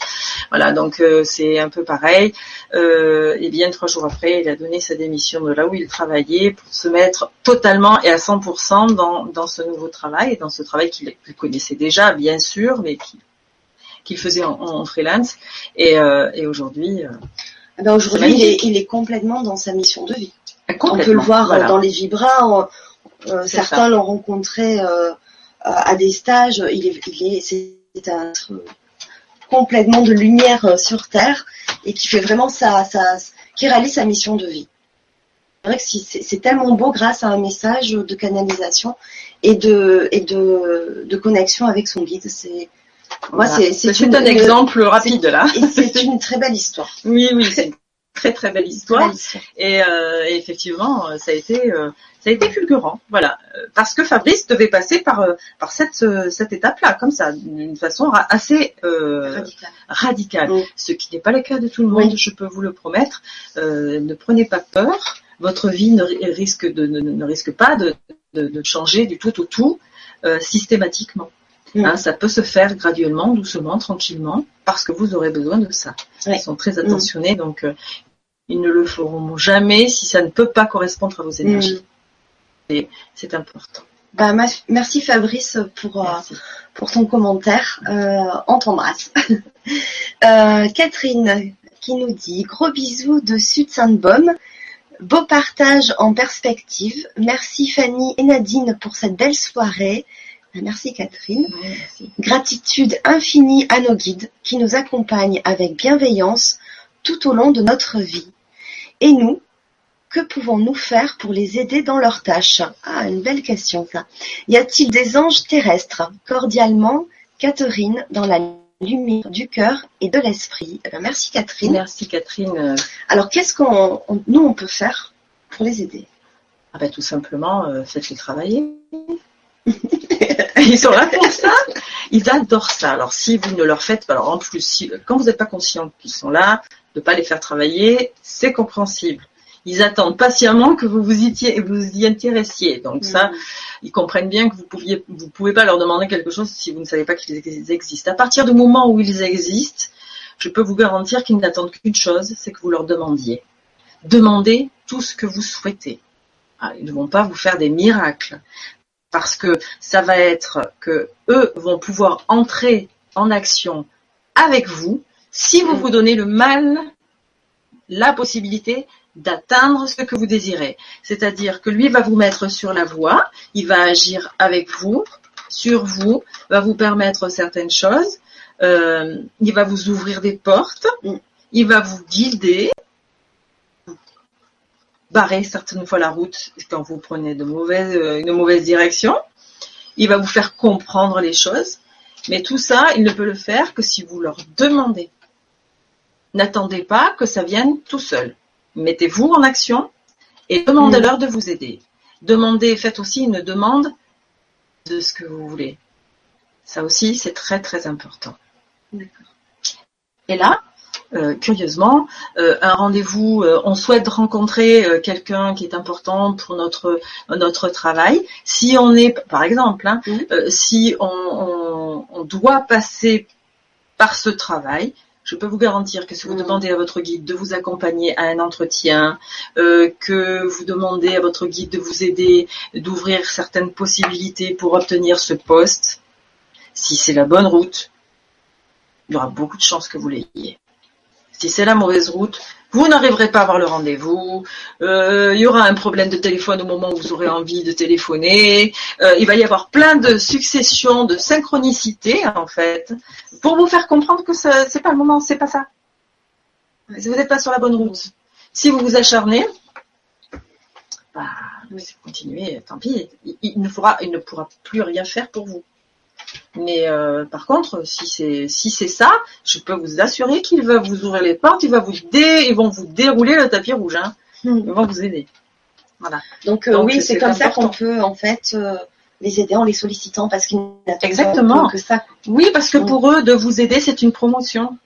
Voilà, donc euh, c'est un peu pareil. et bien trois jours après, il a donné sa démission de là où il travaillait pour se mettre totalement et à 100% dans, dans ce nouveau travail, dans ce travail qu'il connaissait déjà, bien sûr, mais qu'il faisait en, freelance. Et, et aujourd'hui eh ben, aujourd'hui, il est, complètement dans sa mission de vie. On peut le voir euh, dans les vibras. Euh, certains l'ont rencontré euh, à des stages. Il est, il est, c'est un complètement de lumière sur terre et qui fait vraiment sa, sa, qui réalise sa mission de vie. C'est vrai que c'est tellement beau grâce à un message de canalisation et de et de, de connexion avec son guide. C'est moi, c'est un exemple rapide là. C'est une très belle histoire. Oui, oui, c'est une très très belle histoire. Et, euh, effectivement, ça a été euh, ça a été fulgurant, voilà, parce que Fabrice devait passer par euh, par cette cette étape-là, comme ça, d'une façon assez radicale, ce qui n'est pas le cas de tout le monde, je peux vous le promettre. ne prenez pas peur, votre vie ne risque de ne, risque pas de, de, de changer du tout au tout systématiquement. Mm. Hein, ça peut se faire graduellement, doucement, tranquillement, parce que vous aurez besoin de ça. Ils sont très mm. attentionnés, donc euh, ils ne le feront jamais si ça ne peut pas correspondre à vos énergies. Mm. Et c'est important. Bah, merci Fabrice pour, euh, pour ton commentaire. Euh, on t'embrasse. euh, Catherine qui nous dit gros bisous de Sud Sainte-Baume. Beau partage en perspective. Merci Fanny et Nadine pour cette belle soirée. Merci Catherine. Gratitude infinie à nos guides qui nous accompagnent avec bienveillance tout au long de notre vie. Et nous, que pouvons-nous faire pour les aider dans leurs tâches? Ah, une belle question ça. Y a-t-il des anges terrestres? Cordialement, Catherine, dans la lumière du cœur et de l'esprit. Eh merci Catherine. Merci Catherine. Alors qu'est-ce qu'on nous on peut faire pour les aider? Ah ben, Tout simplement, euh, faites-les travailler. Ils sont là pour ça. Ils adorent ça. Alors si vous ne leur faites pas, alors en plus, si, quand vous n'êtes pas conscient qu'ils sont là, de pas les faire travailler, c'est compréhensible. Ils attendent patiemment que vous vous y, vous y intéressiez. Donc ça, mm. ils comprennent bien que vous pouviez, vous pouvez pas leur demander quelque chose si vous ne savez pas qu'ils existent. À partir du moment où ils existent, je peux vous garantir qu'ils n'attendent qu'une chose, c'est que vous leur demandiez. Demandez tout ce que vous souhaitez. Ah, ils ne vont pas vous faire des miracles parce que ça va être que eux vont pouvoir entrer en action avec vous si vous vous donnez le mal, la possibilité d'atteindre ce que vous désirez. C'est-à-dire que lui va vous mettre sur la voie, il va agir avec vous, sur vous, va vous permettre certaines choses. Euh, il va vous ouvrir des portes. Mm. Il va vous guider, barrer certaines fois la route quand vous prenez de mauvaises, euh, une mauvaise direction. Il va vous faire comprendre les choses. Mais tout ça, il ne peut le faire que si vous leur demandez. N'attendez pas que ça vienne tout seul. Mettez-vous en action et demandez-leur de vous aider. Demandez, faites aussi une demande de ce que vous voulez. Ça aussi, c'est très très important. Et là, curieusement, euh, un rendez-vous, euh, on souhaite rencontrer euh, quelqu'un qui est important pour notre notre travail. Si on est, par exemple, hein, euh, si on, on- on doit passer par ce travail, je peux vous garantir que si vous demandez à votre guide de vous accompagner à un entretien, euh, que vous demandez à votre guide de vous aider, d'ouvrir certaines possibilités pour obtenir ce poste, si c'est la bonne route, il y aura beaucoup de chances que vous l'ayez. Si c'est la mauvaise route, vous n'arriverez pas à avoir le rendez-vous. euh, il y aura un problème de téléphone au moment où vous aurez envie de téléphoner. euh, il va y avoir plein de successions, de synchronicités en fait, pour vous faire comprendre que ce- c'est pas le moment, c'est pas ça. Vous n'êtes pas sur la bonne route. Si vous vous acharnez, bah, continuez, tant pis. Il, ne il ne pourra plus rien faire pour vous. Mais euh, par contre, si c'est si c'est ça, je peux vous assurer qu'il va vous ouvrir les portes, il va vous dé, ils vont vous dérouler le tapis rouge, hein. Mm. Ils vont vous aider. Voilà. Donc, euh, Donc, oui, c'est comme ça qu'on peut en fait euh, les aider en les sollicitant parce qu'ils n'attendent pas Exactement. que ça. Oui, parce que pour eux, de vous aider, c'est une promotion.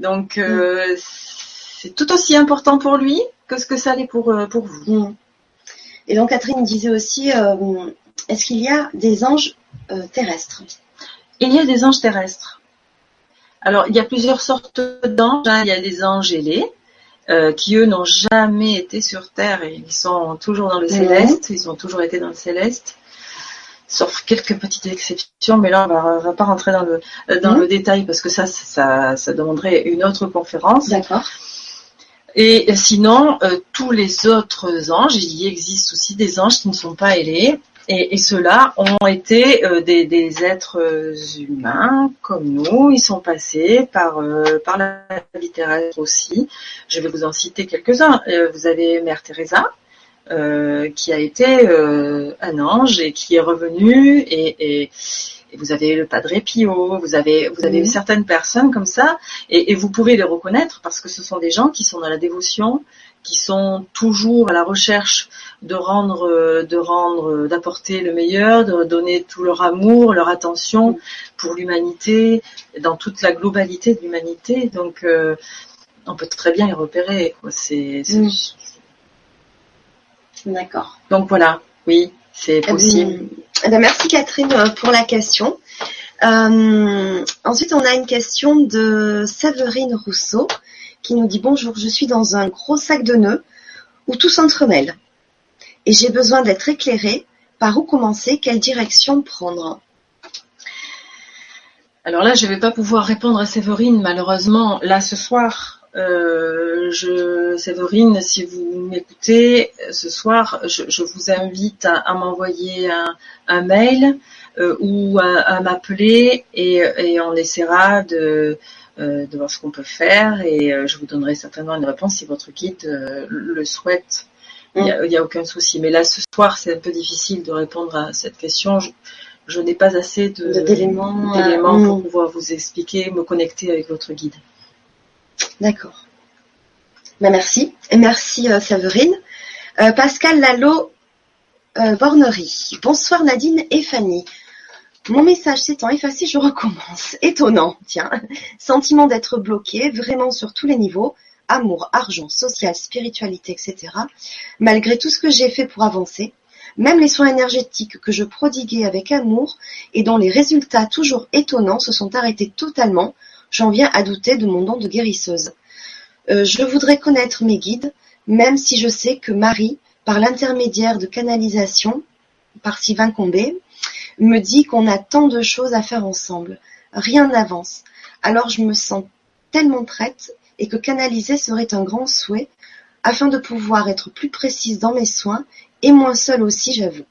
Donc euh, c'est tout aussi important pour lui que ce que ça l'est pour pour vous. Mm. Et donc Catherine disait aussi, euh, est-ce qu'il y a des anges euh, terrestres? Il y a des anges terrestres. Alors, il y a plusieurs sortes d'anges. hein. Il y a des anges ailés, euh, qui eux n'ont jamais été sur Terre et ils sont toujours dans le Mhm. céleste. Ils ont toujours été dans le céleste. Sauf quelques petites exceptions, mais là on va, on va pas rentrer dans le dans Mhm. le détail parce que ça, ça, ça demanderait une autre conférence. D'accord. Et sinon, euh, tous les autres anges, il existe aussi des anges qui ne sont pas ailés. Et, et ceux-là ont été euh, des, des êtres euh, humains comme nous. Ils sont passés par euh, par la vie terrestre aussi. Je vais vous en citer quelques-uns. Euh, vous avez Mère Teresa, euh, qui a été euh, un ange et qui est revenu. Et, et, et vous avez le Padre Pio. Vous avez vous avez Mhm. certaines personnes comme ça. Et, et vous pouvez les reconnaître parce que ce sont des gens qui sont dans la dévotion, qui sont toujours à la recherche de rendre, de rendre, d'apporter le meilleur, de donner tout leur amour, leur attention pour l'humanité, dans toute la globalité de l'humanité. Donc, euh, on peut très bien les repérer. Quoi. C'est, c'est- Mm. D'accord. Donc voilà, oui, c'est Eh possible. eh bien, merci Catherine euh, pour la question. Euh, ensuite, on a une question de Séverine Rousseau qui nous dit bonjour, je suis dans un gros sac de nœuds où tout s'entremêle et j'ai besoin d'être éclairée. Par où commencer Quelle direction prendre Alors là, je vais pas pouvoir répondre à Séverine, malheureusement, là ce soir. Euh, je, Séverine, si vous m'écoutez ce soir, je, vous invite à, m'envoyer un, mail euh, ou à, m'appeler et, on essaiera de, de voir ce qu'on peut faire et euh, je vous donnerai certainement une réponse si votre guide euh, le souhaite. Il n'y a, y a aucun souci. Mais là, ce soir, c'est un peu difficile de répondre à cette question. Je, je n'ai pas assez de, d'éléments, d'éléments euh, pour mm. pouvoir vous expliquer, me connecter avec votre guide. D'accord. Ben, merci. Et merci euh, Séverine. Euh, Pascal Lalo euh, Bornery. Bonsoir Nadine et Fanny. Mon message s'étant effacé, je recommence. Étonnant, tiens. Sentiment d'être bloqué, vraiment sur tous les niveaux. Amour, argent, social, spiritualité, etc. Malgré tout ce que j'ai fait pour avancer, même les soins énergétiques que je prodiguais avec amour et dont les résultats toujours étonnants se sont arrêtés totalement, j'en viens à douter de mon don de guérisseuse. Euh, je voudrais connaître mes guides, même si je sais que Marie, par l'intermédiaire de canalisation, par Sylvain Combé, me dit qu'on a tant de choses à faire ensemble. Rien n'avance. Alors je me sens tellement prête et que canaliser serait un grand souhait afin de pouvoir être plus précise dans mes soins et moins seule aussi, j'avoue.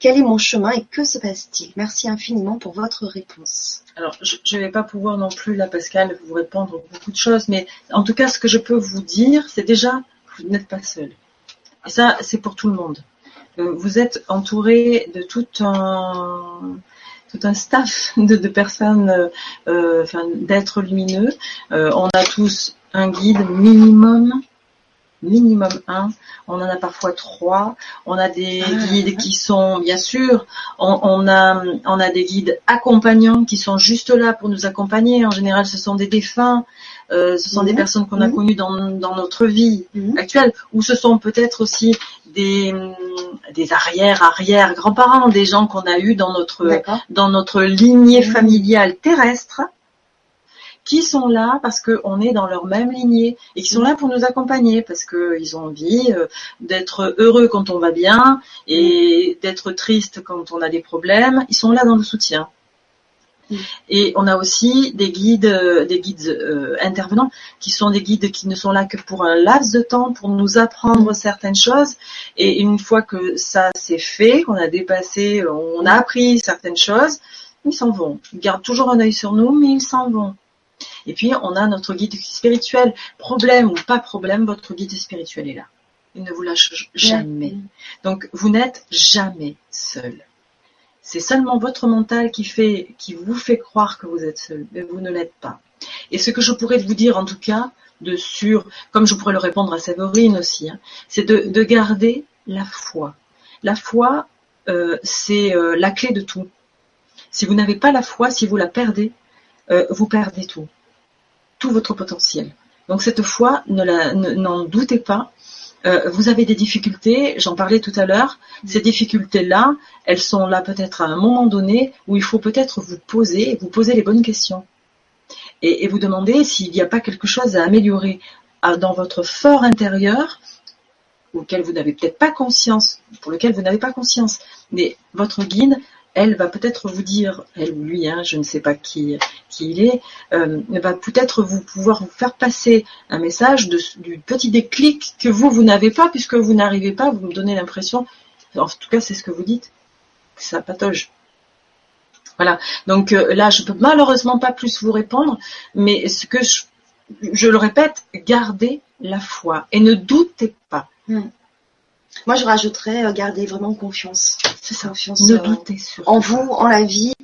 Quel est mon chemin et que se passe-t-il? Merci infiniment pour votre réponse. Alors, je ne vais pas pouvoir non plus, là, Pascal, vous répondre beaucoup de choses, mais en tout cas, ce que je peux vous dire, c'est déjà que vous n'êtes pas seul. Et ça, c'est pour tout le monde. Euh, vous êtes entouré de tout un tout un staff de, personnes, euh, euh, enfin, d'êtres lumineux. on a tous un guide minimum minimum un. On en a parfois trois. On a des ah, guides qui sont, bien sûr, on, a, on a des guides accompagnants qui sont juste là pour nous accompagner. En général, ce sont des défunts. Euh, ce sont des personnes qu'on a connues dans, notre vie actuelle, ou ce sont peut-être aussi des, des arrière arrière grands-parents, des gens qu'on a eus dans notre dans notre lignée familiale terrestre, qui sont là parce qu'on est dans leur même lignée et qui sont là pour nous accompagner parce qu'ils ont envie euh, d'être heureux quand on va bien et d'être triste quand on a des problèmes. Ils sont là dans le soutien. Et on a aussi des guides, des guides euh, intervenants qui sont des guides qui ne sont là que pour un laps de temps, pour nous apprendre certaines choses. Et une fois que ça s'est fait, qu'on a dépassé, on a appris certaines choses, ils s'en vont. Ils gardent toujours un œil sur nous, mais ils s'en vont. Et puis, on a notre guide spirituel. Problème ou pas problème, votre guide spirituel est là. Il ne vous lâche jamais. Donc, vous n'êtes jamais seul. C'est seulement votre mental qui vous fait croire que vous êtes seul, mais vous ne l'êtes pas. Et ce que je pourrais vous dire, en tout cas, de sûr, comme je pourrais le répondre à Séverine aussi, hein, c'est de, garder la foi. La foi, euh, c'est euh, la clé de tout. Si vous n'avez pas la foi, si vous la perdez, euh, vous perdez tout tout votre potentiel. Donc cette fois, n'en doutez pas. Euh, vous avez des difficultés, j'en parlais tout à l'heure. Ces difficultés-là, elles sont là peut-être à un moment donné où il faut peut-être vous poser, vous poser les bonnes questions et, vous demander s'il n'y a pas quelque chose à améliorer dans votre fort intérieur auquel vous n'avez peut-être pas conscience, pour lequel vous n'avez pas conscience. Mais votre guide elle va peut-être vous dire, elle ou lui, hein, je ne sais pas qui, il est, euh, va peut-être vous pouvoir vous faire passer un message du petit déclic que vous, vous n'avez pas, puisque vous n'arrivez pas, vous me donnez l'impression, en tout cas c'est ce que vous dites, que ça patauge. Voilà. Donc euh, là, je peux malheureusement pas plus vous répondre, mais ce que je, je le répète, gardez la foi et ne doutez pas. Hmm. Moi, je rajouterais euh, garder vraiment confiance. C'est ça. Confiance ne euh, en vous, en la vie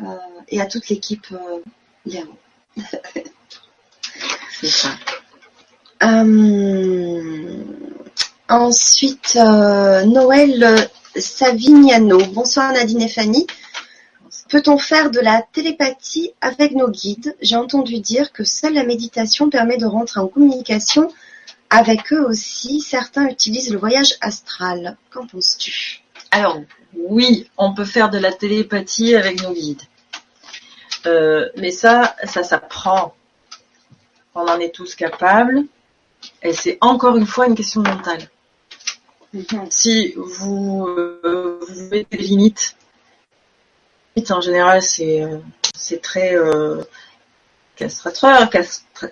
euh, et à toute l'équipe C'est ça. ensuite, Noël Savignano. Bonsoir Nadine et Fanny. Peut-on faire de la télépathie avec nos guides? J'ai entendu dire que seule la méditation permet de rentrer en communication avec eux aussi, certains utilisent le voyage astral. Qu'en penses-tu? Alors, oui, on peut faire de la télépathie avec nos guides. Euh, mais ça, ça s'apprend. On en est tous capables. Et c'est encore une fois une question mentale. Mhm. Si vous, euh, vous mettez des limites, en général, c'est euh, très castrateur,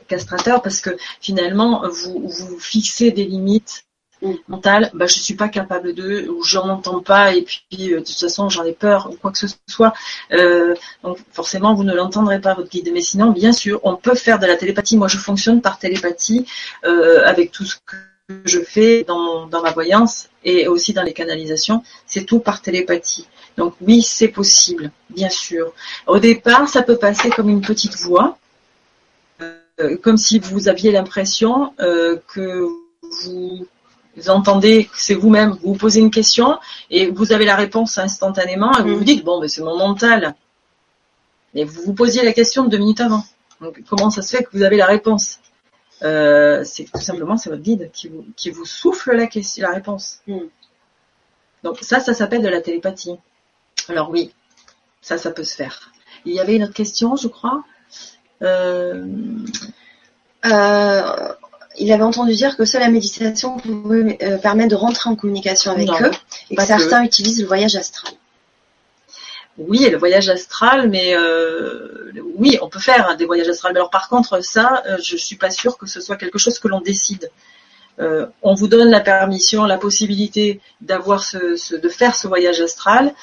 castrateur parce que finalement vous, vous fixez des limites mm. mentales. Bah, je suis pas capable de, ou j'en entends pas et puis euh, de toute façon j'en ai peur ou quoi que ce soit. Euh, donc forcément vous ne l'entendrez pas votre guide. Mais sinon bien sûr on peut faire de la télépathie. Moi je fonctionne par télépathie euh, avec tout ce que je fais dans, dans ma voyance et aussi dans les canalisations. C'est tout par télépathie. Donc oui, c'est possible, bien sûr. Au départ, ça peut passer comme une petite voix, comme si vous aviez l'impression euh, que vous entendez que c'est vous-même, vous, vous posez une question et vous avez la réponse instantanément et vous mm. vous dites bon ben c'est mon mental. Mais vous vous posiez la question deux minutes avant. Donc comment ça se fait que vous avez la réponse? Euh, C'est tout simplement c'est votre guide qui vous, qui vous souffle la question, la réponse. Mm. Donc ça, ça s'appelle de la télépathie. Alors oui, ça, ça peut se faire. Il y avait une autre question, je crois. Euh, euh, il avait entendu dire que seule la méditation pouvait euh, permettre de rentrer en communication avec eux et que certains utilisent le voyage astral. Oui, le voyage astral, mais oui, on peut faire hein, des voyages astrales. Mais alors par contre, ça, je suis pas sûre que ce soit quelque chose que l'on décide. euh, on vous donne la permission, la possibilité d'avoir ce, de faire ce voyage astral.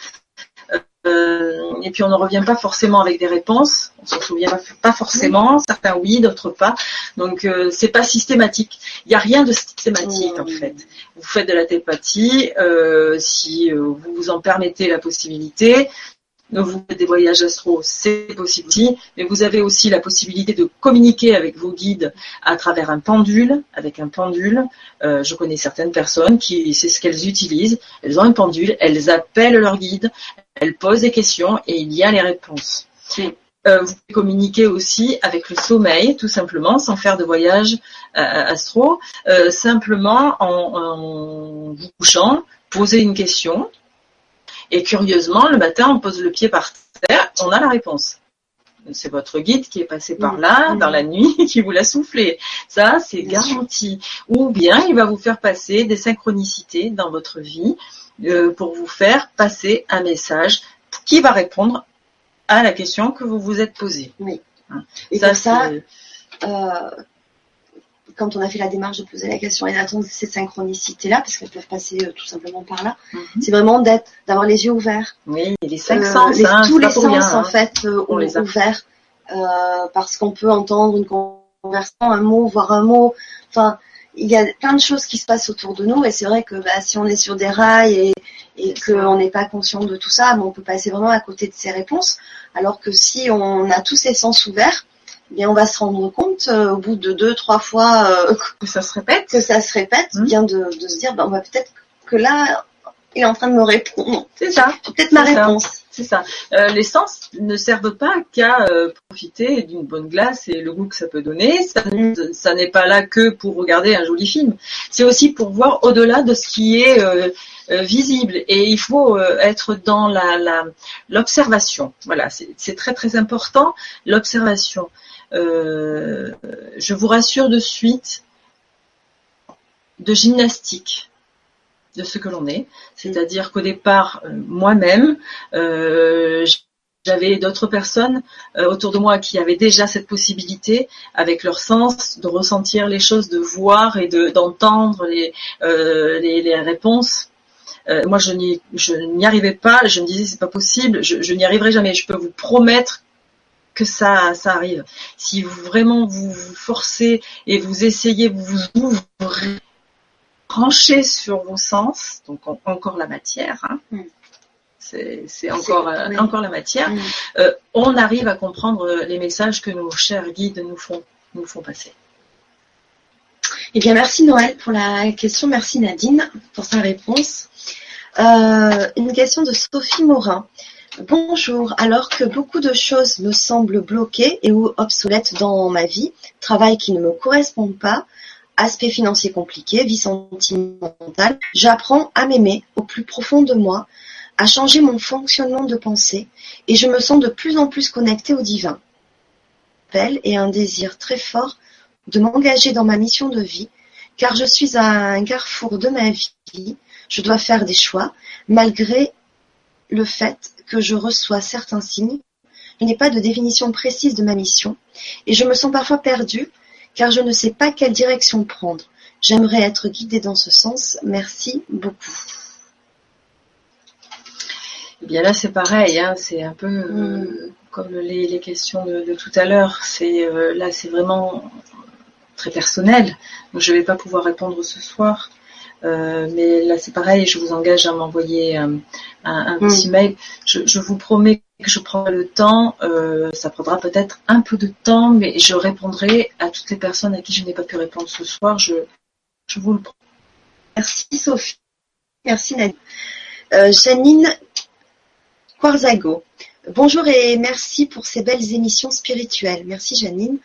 Euh, et puis on ne revient pas forcément avec des réponses. On s'en souvient pas forcément. Certains oui, d'autres pas. Donc euh, c'est pas systématique. Il n'y a rien de systématique en fait. Vous faites de la télépathie si vous vous en permettez la possibilité vous faites des voyages astro, c'est possible aussi, mais vous avez aussi la possibilité de communiquer avec vos guides à travers un pendule. Avec un pendule, euh, je connais certaines personnes qui, c'est ce qu'elles utilisent. Elles ont un pendule, elles appellent leur guide, elles posent des questions et il y a les réponses. Euh, vous pouvez communiquer aussi avec le sommeil, tout simplement, sans faire de voyage euh, astro, simplement en, en vous couchant, poser une question, et curieusement, le matin, on pose le pied par terre, on a la réponse. C'est votre guide qui est passé par là dans la nuit qui vous l'a soufflé. Ça, c'est garanti. Ou bien il va vous faire passer des synchronicités dans votre vie euh, pour vous faire passer un message qui va répondre à la question que vous vous êtes posée. Oui. Hein. Et ça, ça euh, quand on a fait la démarche de poser la question et d'attendre ces synchronicités-là, parce qu'elles peuvent passer euh, tout simplement par là, mhm. c'est vraiment d'être, d'avoir les yeux ouverts. Oui, les cinq euh, sens, hein, tous les sens en hein. fait euh, on les ouverts, parce qu'on peut entendre une conversation, un mot, voir un mot. Enfin, il y a plein de choses qui se passent autour de nous, et c'est vrai que bah, si on est sur des rails et, et qu'on n'est pas conscient de tout ça, on peut passer vraiment à côté de ces réponses. Alors que si on a tous ces sens ouverts, bien on va se rendre compte euh, au bout de deux, trois fois euh, que ça se répète, que ça se répète, mmh. bien de, se dire, ben, on va peut-être que là, il est en train de me répondre. C'est ça. Peut-être ma réponse. C'est ça. Euh, les sens ne servent pas qu'à profiter d'une bonne glace et le goût que ça peut donner. Ça, ça n'est pas là que pour regarder un joli film. C'est aussi pour voir au-delà de ce qui est visible. Et il faut être dans la l'observation. voilà, c'est très très important l'observation. Euh, je vous rassure de suite, de gymnastique de ce que l'on est. C'est-à-dire qu'au départ, euh, moi-même, euh, j'avais d'autres personnes autour de moi qui avaient déjà cette possibilité, avec leur sens, de ressentir les choses, de voir et d'entendre les, les, réponses. moi, je n'y arrivais pas. Je me disais c'est pas possible. Je n'y arriverai jamais. Je peux vous promettre que ça, ça arrive. Si vous vraiment vous, vous forcez et vous essayez, vous vous ouvrez, branchez sur vos sens, donc encore la matière, hein. mm. c'est encore, euh, encore la matière, mm. euh, on arrive à comprendre les messages que nos chers guides nous font, nous font passer. Eh bien, merci Noël pour la question, merci Nadine pour sa réponse. Euh, une question de Sophie Morin. Bonjour, alors que beaucoup de choses me semblent bloquées et ou obsolètes dans ma vie, travail qui ne me correspond pas, aspect financier compliqué, vie sentimentale, j'apprends à m'aimer au plus profond de moi, à changer mon fonctionnement de pensée et je me sens de plus en plus connectée au divin. Et un désir très fort de m'engager dans ma mission de vie, car je suis à un carrefour de ma vie, je dois faire des choix, malgré le fait que je reçois certains signes, je n'ai pas de définition précise de ma mission, et je me sens parfois perdue, car je ne sais pas quelle direction prendre. J'aimerais être guidée dans ce sens. Merci beaucoup. Eh bien là, c'est pareil, hein, c'est un peu euh, mm. comme les, questions de, tout à l'heure. C'est euh, là, c'est vraiment très personnel. Donc je ne vais pas pouvoir répondre ce soir. Euh, mais là, c'est pareil, je vous engage à m'envoyer un, un, petit mm. mail. Je, vous promets que je prendrai le temps. Euh, ça prendra peut-être un peu de temps, mais je répondrai à toutes les personnes à qui je n'ai pas pu répondre ce soir. Je, je vous le promets. Merci Sophie. Merci Nadine. Euh, Janine Quarzago. Bonjour et merci pour ces belles émissions spirituelles. Merci Janine.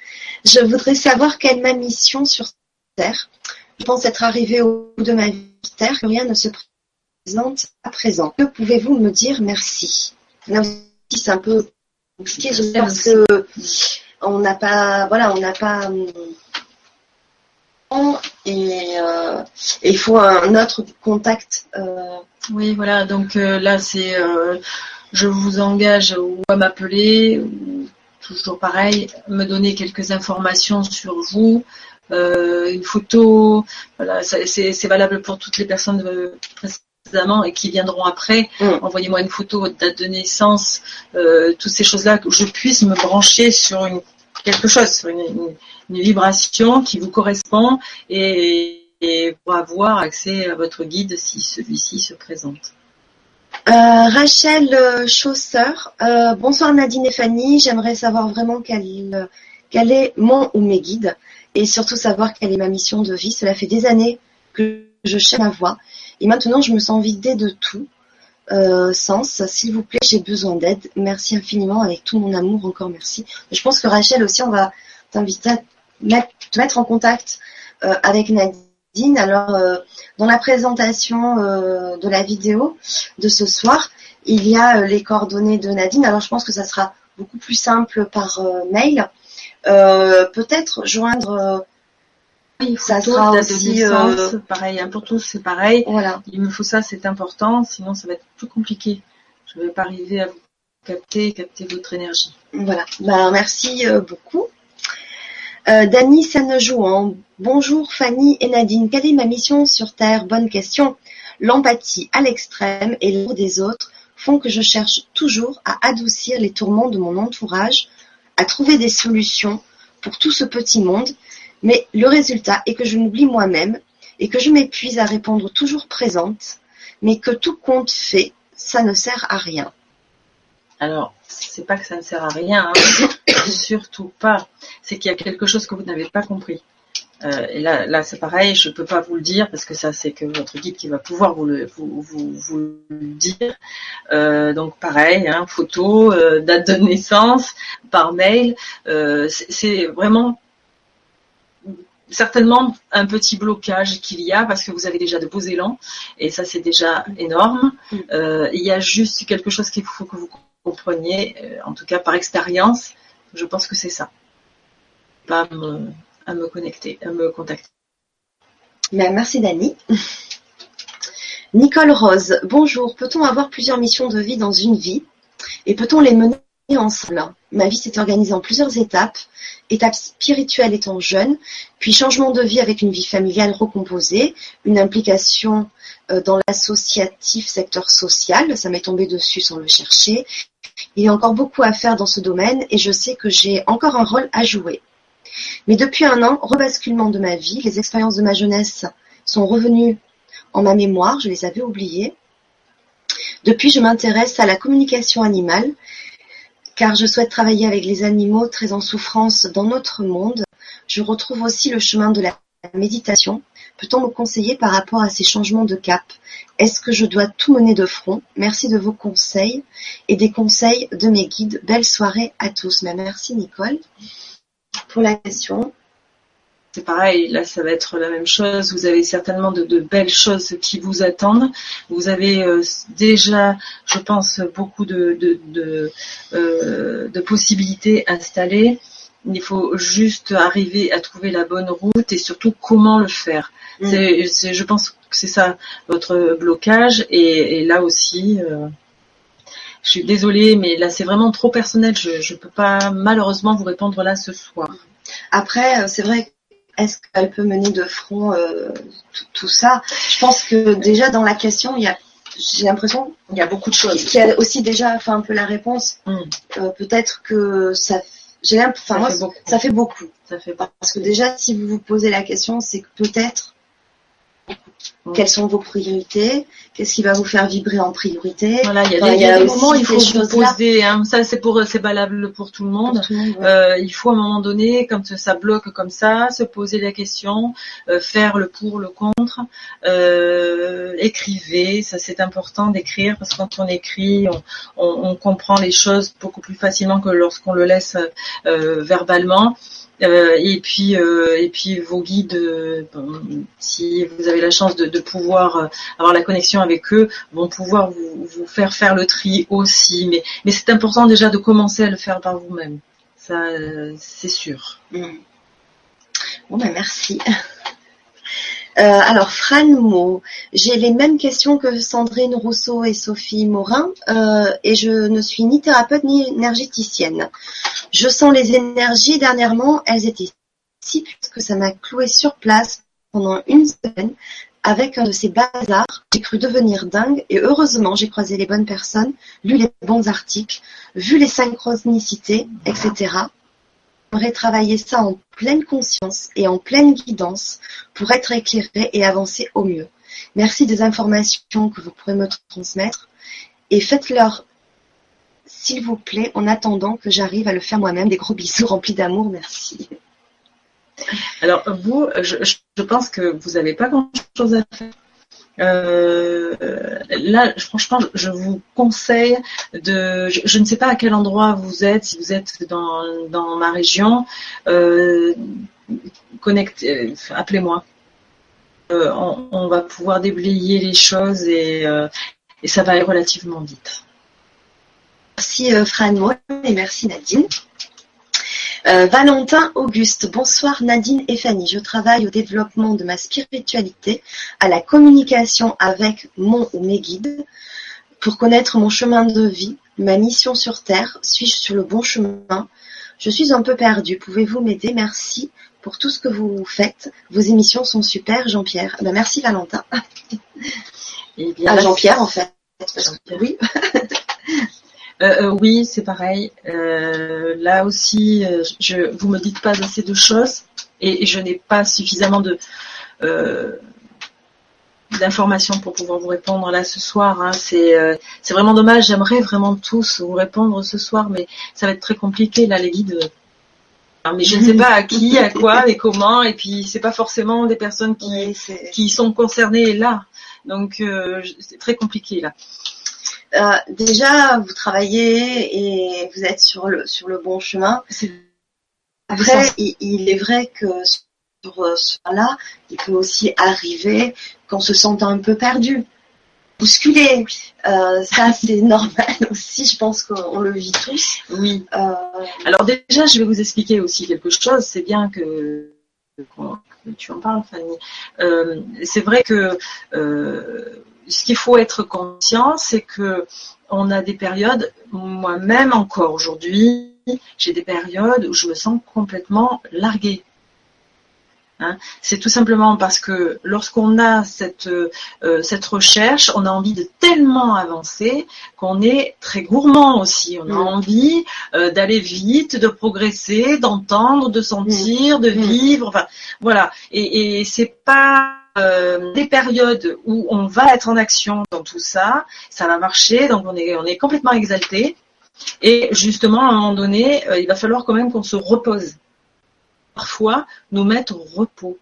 Je voudrais savoir quelle est ma mission sur Terre je pense être arrivé au bout de ma vie terre, que rien ne se présente à présent. Que pouvez-vous me dire merci? Là aussi, c'est un peu compliqué, je pense que on n'a pas, voilà, on n'a pas, et, euh, il faut un autre contact. Euh. Oui, voilà, donc euh, là, c'est, je vous engage ou à m'appeler, toujours pareil, me donner quelques informations sur vous, une photo, voilà, c'est valable pour toutes les personnes précédemment et qui viendront après. Mm. Envoyez-moi une photo, votre date de naissance, toutes ces choses-là, que je puisse me brancher sur une quelque chose, sur une, vibration qui vous correspond et, pour avoir accès à votre guide si celui-ci se présente. Euh, Rachel euh, Chausseur, euh, bonsoir Nadine et Fanny, j'aimerais savoir vraiment quel, quel est mon ou mes guides et surtout savoir quelle est ma mission de vie. Cela fait des années que je cherche ma voix et maintenant je me sens vidée de tout sens. S'il vous plaît, j'ai besoin d'aide. Merci infiniment avec tout mon amour, encore merci. Je pense que Rachel aussi, on va t'inviter à te mettre en contact avec Nadine alors, euh, dans la présentation euh, de la vidéo de ce soir, il y a euh, les coordonnées de Nadine. Alors, je pense que ça sera beaucoup plus simple par mail. Peut-être joindre. Oui, ça sera aussi pareil hein, pour tous, c'est pareil. Voilà. Il me faut ça, c'est important. Sinon, ça va être plus compliqué. Je ne vais pas arriver à vous capter, capter votre énergie. Voilà. Ben, merci beaucoup. Euh, Dany Sanejouan, bonjour Fanny et Nadine, quelle est ma mission sur Terre? Bonne question. L'empathie à l'extrême et l'amour des autres font que je cherche toujours à adoucir les tourments de mon entourage, à trouver des solutions pour tout ce petit monde, mais le résultat est que je m'oublie moi-même et que je m'épuise à répondre toujours présente, mais que tout compte fait, ça ne sert à rien. Alors, c'est pas que ça ne sert à rien, hein. surtout pas. C'est qu'il y a quelque chose que vous n'avez pas compris. Euh, et là, là c'est pareil, je peux pas vous le dire parce que ça, c'est que votre guide qui va pouvoir vous le, vous, vous, le dire. Euh, donc pareil, hein, photo, euh, date de naissance, par mail. c'est vraiment certainement un petit blocage qu'il y a parce que vous avez déjà de beaux élans et ça c'est déjà énorme. Mm. il y a juste quelque chose qu'il faut que vous compreniez, euh, en tout cas par expérience, je pense que c'est ça. À me, connecter, à me contacter. Ben, merci Dani. Nicole Rose, bonjour. Peut-on avoir plusieurs missions de vie dans une vie et peut-on les mener ensemble? Ma vie s'est organisée en plusieurs étapes. Étape spirituelle étant jeune, puis changement de vie avec une vie familiale recomposée, une implication euh, dans l'associatif secteur social, ça m'est tombé dessus sans le chercher. Il y a encore beaucoup à faire dans ce domaine et je sais que j'ai encore un rôle à jouer. Mais depuis un an, rebasculement de ma vie, les expériences de ma jeunesse sont revenues en ma mémoire, je les avais oubliées. Depuis, je m'intéresse à la communication animale, car je souhaite travailler avec les animaux très en souffrance dans notre monde. Je retrouve aussi le chemin de la méditation, Peut-on me conseiller par rapport à ces changements de cap? Est-ce que je dois tout mener de front? Merci de vos conseils et des conseils de mes guides. Belle soirée à tous. Merci Nicole pour la question. C'est pareil, là ça va être la même chose. Vous avez certainement de, belles choses qui vous attendent. Vous avez euh, déjà, je pense, beaucoup de, de euh, possibilités installées. Il faut juste arriver à trouver la bonne route et surtout comment le faire. Mm. je pense que c'est ça votre blocage et, là aussi. Euh, je suis désolée, mais là c'est vraiment trop personnel. Je ne peux pas malheureusement vous répondre là ce soir. Après, euh, c'est vrai. Est-ce qu'elle peut mener de front euh, tout, ça? Je pense que déjà dans la question, il y a j'ai l'impression il y a beaucoup de choses. Qui a aussi déjà fait un peu la réponse. Mm. Peut-être que ça j'ai moi, ça fait beaucoup. Ça fait parce que déjà, si vous vous posez la question, c'est que peut-être quelles sont vos priorités? Qu'est-ce qui va vous faire vibrer en priorité? Voilà, il y a des, moments où il faut se poser. Hein, ça, c'est pour, c'est valable pour tout le monde. euh, il faut à un moment donné, quand ça bloque comme ça, se poser la question, euh, faire le pour, le contre. Euh, écrivez, ça c'est important d'écrire parce que quand on écrit, on, on, on, comprend les choses beaucoup plus facilement que lorsqu'on le laisse euh, verbalement. Euh, et puis euh, et puis vos guides, euh, si vous avez la chance de, pouvoir avoir la connexion avec eux, vont pouvoir vous, faire faire le tri aussi. Mais mais c'est important déjà de commencer à le faire par vous-même. Ça c'est sûr. Mm. Bon ben merci. Euh, alors, Fran Mo, j'ai les mêmes questions que Sandrine Rousseau et Sophie Morin, euh, et je ne suis ni thérapeute ni énergéticienne. Je sens les énergies dernièrement, elles étaient si que ça m'a cloué sur place pendant une semaine avec un de ces bazars. J'ai cru devenir dingue et heureusement j'ai croisé les bonnes personnes, lu les bons articles, vu les synchronicités, etc. J'aimerais travailler ça en pleine conscience et en pleine guidance pour être éclairé et avancer au mieux. Merci des informations que vous pourrez me transmettre et faites-leur s'il vous plaît en attendant que j'arrive à le faire moi-même. Des gros bisous remplis d'amour, merci. Alors vous, je, pense que vous n'avez pas grand-chose à faire. Euh, là, franchement, je vous conseille de. Je, ne sais pas à quel endroit vous êtes, si vous êtes dans, ma région, euh, connectez, appelez-moi. Euh, on, va pouvoir déblayer les choses et, et ça va aller relativement vite. Merci Fran et merci Nadine. Euh, Valentin Auguste, bonsoir Nadine et Fanny. Je travaille au développement de ma spiritualité, à la communication avec mon ou mes guides, pour connaître mon chemin de vie, ma mission sur Terre. Suis-je sur le bon chemin? Je suis un peu perdue. Pouvez-vous m'aider? Merci pour tout ce que vous faites. Vos émissions sont super, Jean-Pierre. Ben, merci Valentin. Bien, ah, Jean-Pierre en fait. oui. Euh, euh, oui, c'est pareil. Euh, là aussi, je, vous me dites pas assez de choses et, je n'ai pas suffisamment de d'informations pour pouvoir vous répondre là ce soir. Hein. C'est c'est vraiment dommage. J'aimerais vraiment tous vous répondre ce soir, mais ça va être très compliqué là les guides. mais je ne sais pas à qui, à quoi et comment. Et puis c'est pas forcément des personnes qui qui sont concernées là. Donc c'est très compliqué là. Euh, déjà, vous travaillez et vous êtes sur le, sur le bon chemin. Après, il, est vrai que sur euh, ce là il peut aussi arriver qu'on se sente un peu perdu, bousculé. Euh, ça, c'est normal aussi. Je pense qu'on le vit tous. Oui. Alors déjà, je vais vous expliquer aussi quelque chose. C'est bien que, tu en parles, Fanny. c'est vrai que ce qu'il faut être conscient, c'est que on a des périodes, moi-même encore aujourd'hui, j'ai des périodes où je me sens complètement larguée. Hein. c'est tout simplement parce que lorsqu'on a cette, euh, cette recherche, on a envie de tellement avancer qu'on est très gourmand aussi. On a mm. envie euh, d'aller vite, de progresser, d'entendre, de sentir, mm. de mm. vivre. Enfin, voilà. Et, et c'est pas euh, des périodes où on va être en action dans tout ça, ça va marcher, donc on est, complètement exalté. Et justement, à un moment donné, euh, il va falloir quand même qu'on se repose. Parfois, nous mettre au repos.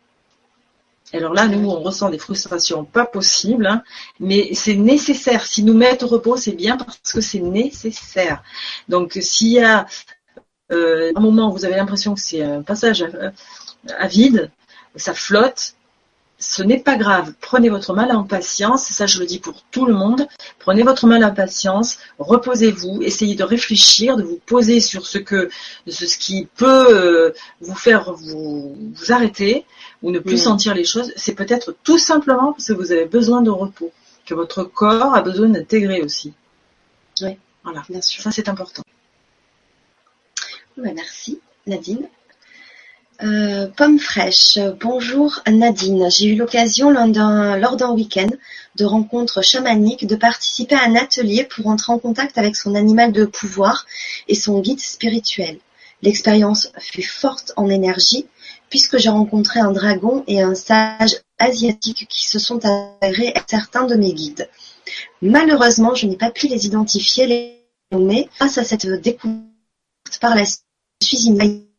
Alors là, nous, on ressent des frustrations pas possibles, hein, mais c'est nécessaire. Si nous mettre au repos, c'est bien parce que c'est nécessaire. Donc, s'il y a euh, un moment où vous avez l'impression que c'est un passage à vide, ça flotte, ce n'est pas grave. Prenez votre mal en patience, ça je le dis pour tout le monde. Prenez votre mal en patience, reposez-vous, essayez de réfléchir, de vous poser sur ce que, ce qui peut euh, vous faire vous, arrêter ou ne plus sentir les choses. C'est peut-être tout simplement parce que vous avez besoin de repos, que votre corps a besoin d'intégrer aussi. Oui, voilà. Bien sûr. Ça c'est important. merci Nadine. Euh, pomme fraîche. Bonjour Nadine. J'ai eu l'occasion lors d'un week-end de rencontre chamanique de participer à un atelier pour entrer en contact avec son animal de pouvoir et son guide spirituel. L'expérience fut forte en énergie puisque j'ai rencontré un dragon et un sage asiatique qui se sont avérés certains de mes guides. Malheureusement, je n'ai pas pu les identifier, les nommer. Grâce à cette découverte par la suite,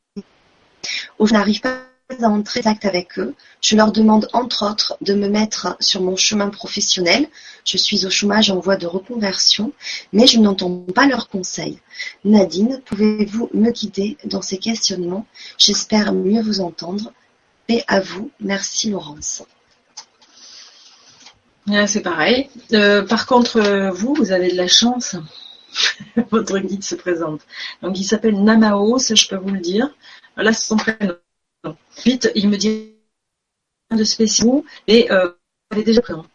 je n'arrive pas à entrer en contact avec eux. Je leur demande entre autres de me mettre sur mon chemin professionnel. Je suis au chômage en voie de reconversion, mais je n'entends pas leurs conseils. Nadine, pouvez-vous me guider dans ces questionnements? J'espère mieux vous entendre. Paix à vous. Merci Laurence. C'est pareil. Euh, par contre, euh, vous, vous avez de la chance. Votre guide se présente. Donc, il s'appelle Namao, ça je peux vous le dire. Là, c'est son prénom. Ensuite, il me dit de spéciaux, et euh, est déjà présent.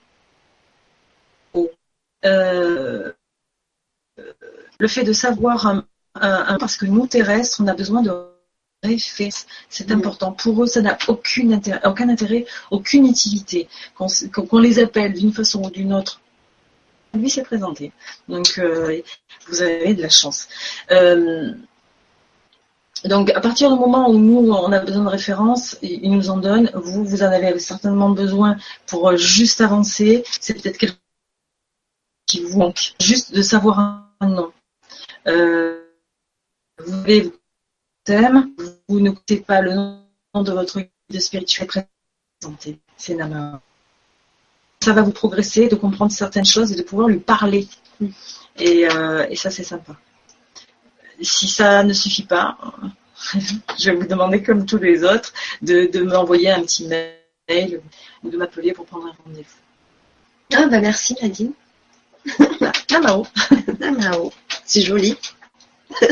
Euh, le fait de savoir un, parce que nous terrestres, on a besoin de C'est important. Pour eux, ça n'a aucun intérêt, aucun intérêt, aucune utilité. Qu'on les appelle d'une façon ou d'une autre, lui s'est présenté. Donc, euh, vous avez de la chance. Euh, donc, à partir du moment où nous, on a besoin de références, il nous en donne. Vous, vous en avez certainement besoin pour juste avancer. C'est peut-être quelque chose qui vous manque. Juste de savoir un nom. Euh, vous avez thème, vous ne coûtez pas le nom de votre guide spirituel présenté. C'est main. Ça va vous progresser de comprendre certaines choses et de pouvoir lui parler. Et, euh, et ça, c'est sympa. Si ça ne suffit pas, je vais vous demander, comme tous les autres, de, de m'envoyer un petit mail ou de m'appeler pour prendre un rendez-vous. Ah bah merci Nadine. Namao. Namao. C'est joli.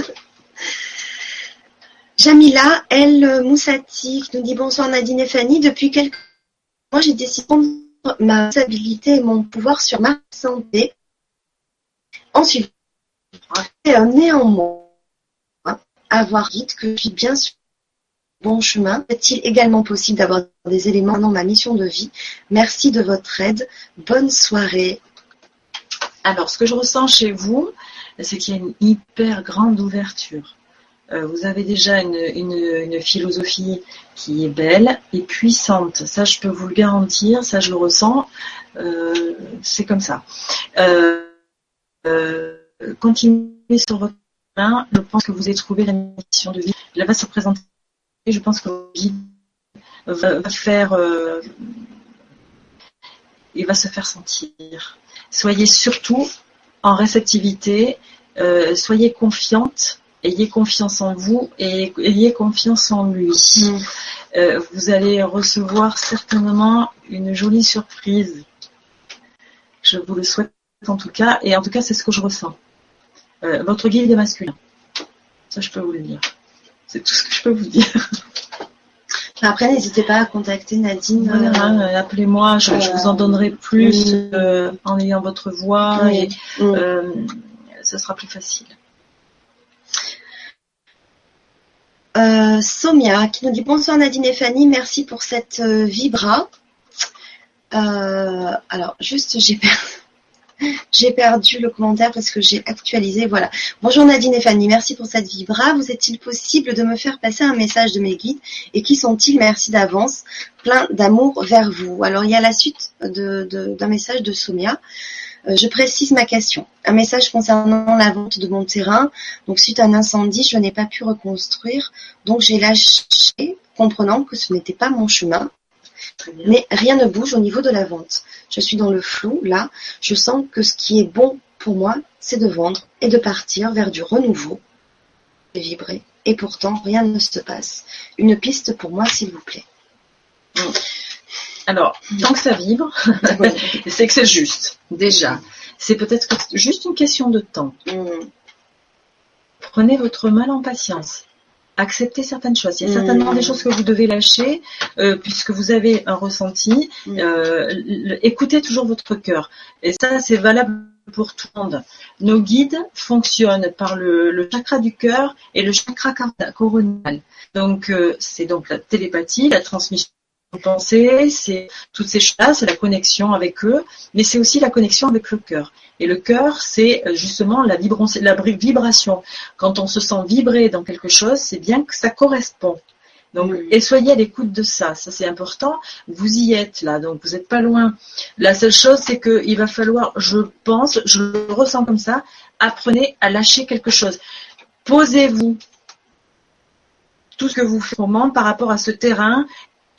Jamila El Moussati nous dit bonsoir Nadine et Fanny. Depuis quelques mois, j'ai décidé de prendre ma responsabilité et mon pouvoir sur ma santé. Ensuite, néanmoins, avoir dit que je suis bien sur le bon chemin. Est-il également possible d'avoir des éléments dans ma mission de vie? Merci de votre aide. Bonne soirée. Alors, ce que je ressens chez vous, c'est qu'il y a une hyper grande ouverture. Euh, vous avez déjà une, philosophie qui est belle et puissante. Ça, je peux vous le garantir, ça, je le ressens. Euh, c'est comme ça. Euh, continuez sur votre Je pense que vous avez trouvé la mission de vie. Elle va se présenter. Je pense que va, va faire. il va se faire sentir. Soyez surtout en réceptivité. soyez confiante ayez confiance en vous et ayez confiance en lui. Mm. Euh, vous allez recevoir certainement une jolie surprise. Je vous le souhaite en tout cas, et en tout cas c'est ce que je ressens. Euh, votre guide est masculin. Ça je peux vous le dire. C'est tout ce que je peux vous dire. Après, n'hésitez pas à contacter Nadine. Euh, appelez-moi, je, vous en donnerai plus en ayant votre voix et mm. ça sera plus facile. Euh, Somia qui nous dit bonsoir Nadine et Fanny, merci pour cette euh, vibra. Euh, alors juste j'ai perdu, j'ai perdu le commentaire parce que j'ai actualisé. Voilà. Bonjour Nadine et Fanny, merci pour cette vibra. Vous est-il possible de me faire passer un message de mes guides et qui sont-ils? Merci d'avance, plein d'amour vers vous. Alors il y a la suite d'un message de Somia. Euh, je précise ma question. Un message concernant la vente de mon terrain. Donc suite à un incendie, je n'ai pas pu reconstruire. Donc j'ai lâché, comprenant que ce n'était pas mon chemin. Mais rien ne bouge au niveau de la vente. Je suis dans le flou, là. Je sens que ce qui est bon pour moi, c'est de vendre et de partir vers du renouveau. Et vibrer. Et pourtant, rien ne se passe. Une piste pour moi, s'il vous plaît. Alors, tant que ça vibre, c'est que c'est juste, déjà. C'est peut-être juste une question de temps. Mm. Prenez votre mal en patience. Acceptez certaines choses. Il y a certainement des mm. choses que vous devez lâcher euh, puisque vous avez un ressenti. Mm. Euh, écoutez toujours votre cœur. Et ça, c'est valable pour tout le monde. Nos guides fonctionnent par le, chakra du cœur et le chakra coronal. Donc, euh, c'est donc la télépathie, la transmission penser, c'est toutes ces choses-là, c'est la connexion avec eux, mais c'est aussi la connexion avec le cœur. Et le cœur, c'est euh, justement la, vibration. Quand on se sent vibrer dans quelque chose, c'est bien que ça correspond. Donc, et soyez à l'écoute de ça. Ça, c'est important. Vous y êtes là, donc vous n'êtes pas loin. La seule chose, c'est qu'il va falloir, je pense, je le ressens comme ça, apprenez à lâcher quelque chose. Posez-vous tout ce que vous faites par rapport à ce terrain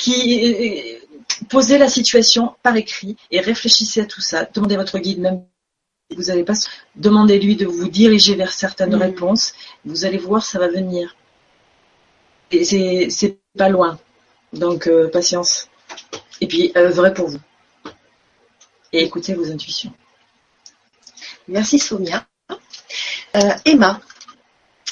qui posez la situation par écrit et réfléchissez à tout ça. Demandez à votre guide même vous n'allez pas demandez-lui de vous diriger vers certaines mm. réponses. Vous allez voir, ça va venir. Et c'est pas loin. Donc euh, patience. Et puis euh, vrai pour vous. Et écoutez vos intuitions. Merci Sonia. Euh, Emma,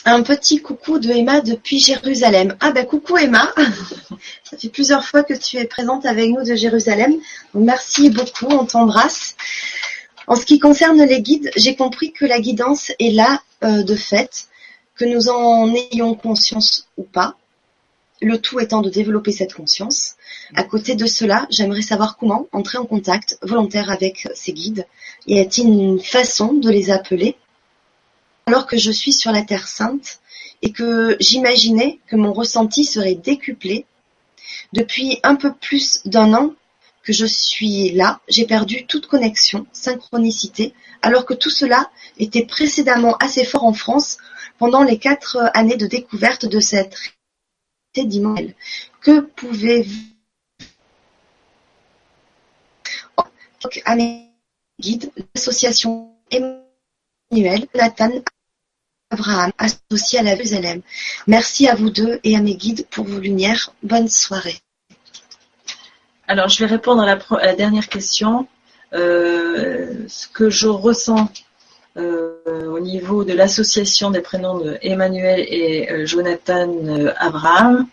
un petit coucou de Emma depuis Jérusalem. Ah ben coucou Emma, ça fait plusieurs fois que tu es présente avec nous de Jérusalem. merci beaucoup, on t'embrasse. En ce qui concerne les guides, j'ai compris que la guidance est là euh, de fait, que nous en ayons conscience ou pas. le tout étant de développer cette conscience. À côté de cela, j'aimerais savoir comment entrer en contact volontaire avec ces guides. Y a-t-il une façon de les appeler? Alors que je suis sur la Terre Sainte et que j'imaginais que mon ressenti serait décuplé depuis un peu plus d'un an que je suis là, j'ai perdu toute connexion, synchronicité, alors que tout cela était précédemment assez fort en France pendant les quatre années de découverte de cette dimension. Que pouvez-vous à l'association Emmanuel, Nathan Abraham, associé à la Jérusalem. Merci à vous deux et à mes guides pour vos lumières. Bonne soirée. Alors, je vais répondre à la, dernière question. Euh, ce que je ressens euh, au niveau de l'association des prénoms de Emmanuel et euh, Jonathan Abraham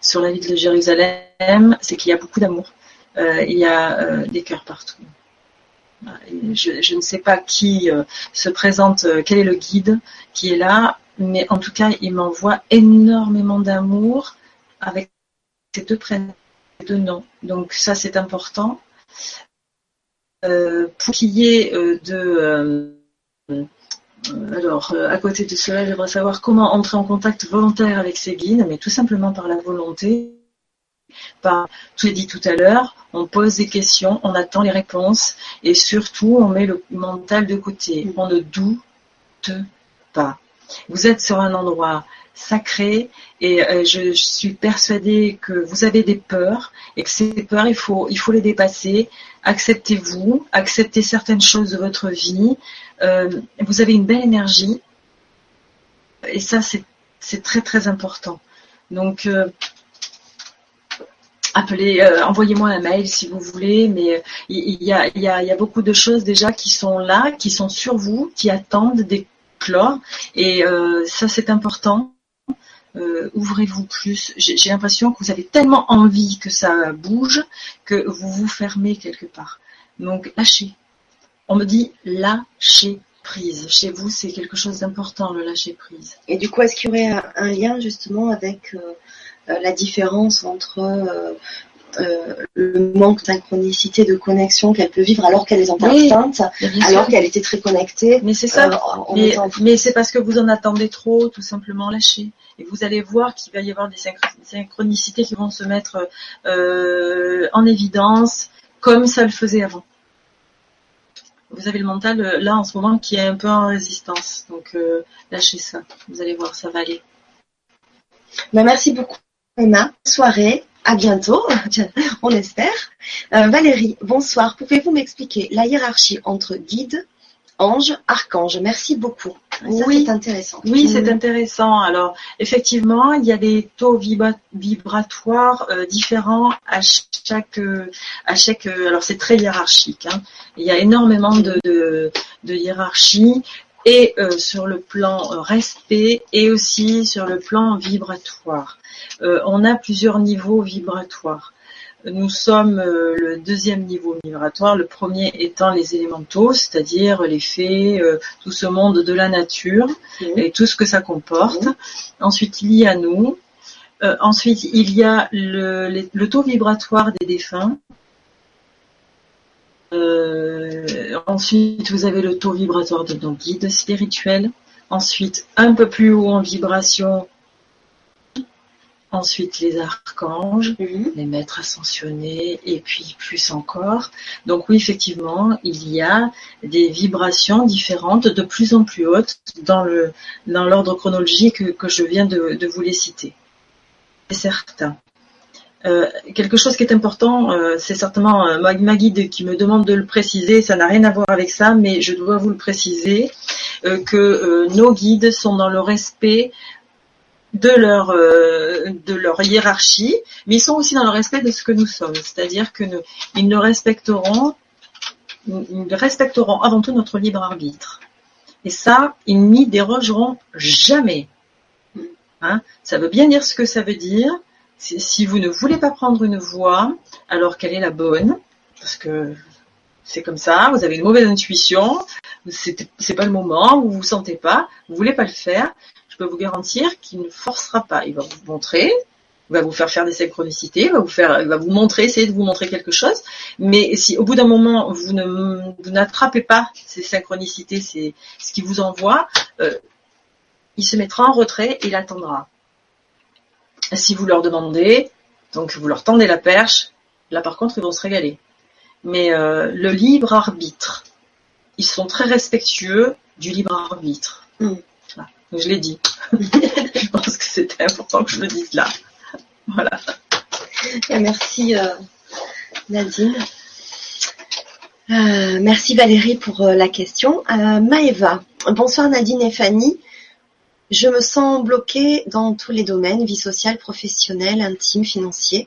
sur la ville de Jérusalem, c'est qu'il y a beaucoup d'amour. il y a des cœurs partout. Je, ne sais pas qui se présente, quel est le guide qui est là, mais en tout cas, il m'envoie énormément d'amour avec ces deux prénoms de non. Donc ça c'est important. Euh, pour qu'il y ait euh, de euh, alors, à côté de cela, j'aimerais savoir comment entrer en contact volontaire avec ces guides, mais tout simplement par la volonté. Par, tout est dit tout à l'heure, on pose des questions, on attend les réponses, et surtout, on met le mental de côté. On ne doute pas. Vous êtes sur un endroit sacré et euh, je, suis persuadée que vous avez des peurs et que ces peurs, il faut, il faut les dépasser. Acceptez-vous, acceptez certaines choses de votre vie. Euh, vous avez une belle énergie et ça, c'est très très important. Donc, euh, appelez, envoyez-moi un mail si vous voulez, mais il y, a, beaucoup de choses déjà qui sont là, qui sont sur vous, qui attendent d'éclore, et ça c'est important. Euh, ouvrez-vous plus. J'ai l'impression que vous avez tellement envie que ça bouge que vous vous fermez quelque part. Donc lâchez. On me dit lâcher prise. Chez vous, c'est quelque chose d'important, le lâcher prise. Et du coup, est-ce qu'il y aurait un, lien justement avec euh, euh, la différence entre le manque de synchronicité, de connexion qu'elle peut vivre alors qu'elle est en oui, alors qu'elle était très connectée. Mais c'est ça. mais c'est parce que vous en attendez trop, tout simplement lâcher et vous allez voir qu'il va y avoir des synchronicités qui vont se mettre euh, en évidence comme ça le faisait avant. Vous avez le mental euh, là en ce moment qui est un peu en résistance, donc euh, lâchez ça. Vous allez voir, ça va aller. Ben, merci beaucoup Emma. Soirée. À bientôt, on espère. Valérie, bonsoir. Pouvez-vous m'expliquer la hiérarchie entre guide, ange, archange? Merci beaucoup oui, c'est intéressant. Oui, c'est intéressant. Alors, effectivement, il y a des taux vibratoires euh, différents à chaque, à chaque. alors, c'est très hiérarchique. Hein. Il y a énormément de, de, hiérarchie et euh, sur le plan euh, respect et aussi sur le plan vibratoire. On a plusieurs niveaux vibratoires. Nous sommes euh, le deuxième niveau vibratoire, le premier étant les élémentaux, c'est-à-dire les fées, euh, tout ce monde de la nature et tout ce que ça comporte. Ensuite, il y a nous. Euh, ensuite, il y a le, taux vibratoire des défunts. ensuite, vous avez le taux vibratoire de nos guides spirituels. Ensuite, un peu plus haut en vibration, ensuite les archanges, les maîtres ascensionnés, et puis plus encore. Donc oui, effectivement, il y a des vibrations différentes, de plus en plus hautes, dans le dans l'ordre chronologique que, je viens de, vous les citer. C'est certain. Euh, quelque chose qui est important, euh, c'est certainement euh, ma, guide qui me demande de le préciser, ça n'a rien à voir avec ça, mais je dois vous le préciser, que nos guides sont dans le respect de leur euh, de leur hiérarchie, mais ils sont aussi dans le respect de ce que nous sommes, c'est-à-dire que ils ne respecteront ils respecteront avant tout notre libre arbitre. Et ça, ils n'y dérogeront jamais. Hein? Ça veut bien dire ce que ça veut dire. Si vous ne voulez pas prendre une voie, alors quelle est la bonne Parce que c'est comme ça, vous avez une mauvaise intuition, c'est pas le moment, vous vous sentez pas, vous voulez pas le faire je peux vous garantir qu'il ne forcera pas. Il va vous montrer va vous faire faire des synchronicités, va vous faire, va vous montrer, essayer de vous montrer quelque chose. Mais si au bout d'un moment vous ne n'attrapez pas ces synchronicités, c'est ce qui vous envoie, euh, il se mettra en retrait et il attendra. Si vous leur demandez, donc vous leur tendez la perche, là par contre ils vont se régaler. Mais euh, le libre arbitre, ils sont très respectueux du libre arbitre. Mm. Je l'ai dit. je pense que c'était important que je le dise là. Voilà. Merci euh, Nadine. Euh, merci Valérie pour euh, la question. Maëva, bonsoir Nadine et Fanny. Je me sens bloquée dans tous les domaines, vie sociale, professionnelle, intime, financier,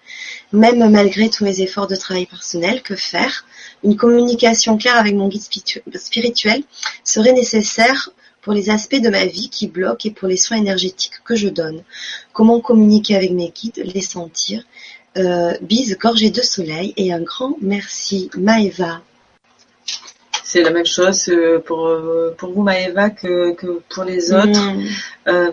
même malgré tous mes efforts de travail personnel. Que faire? Une communication claire avec mon guide spiritu- spirituel serait nécessaire pour les aspects de ma vie qui bloquent et pour les soins énergétiques que je donne. Comment communiquer avec mes guides, les sentir euh, Bise gorgée de soleil et un grand merci Maëva. C'est la même chose euh, pour, euh, pour vous, Maëva, que, que pour les autres. Mm. Euh,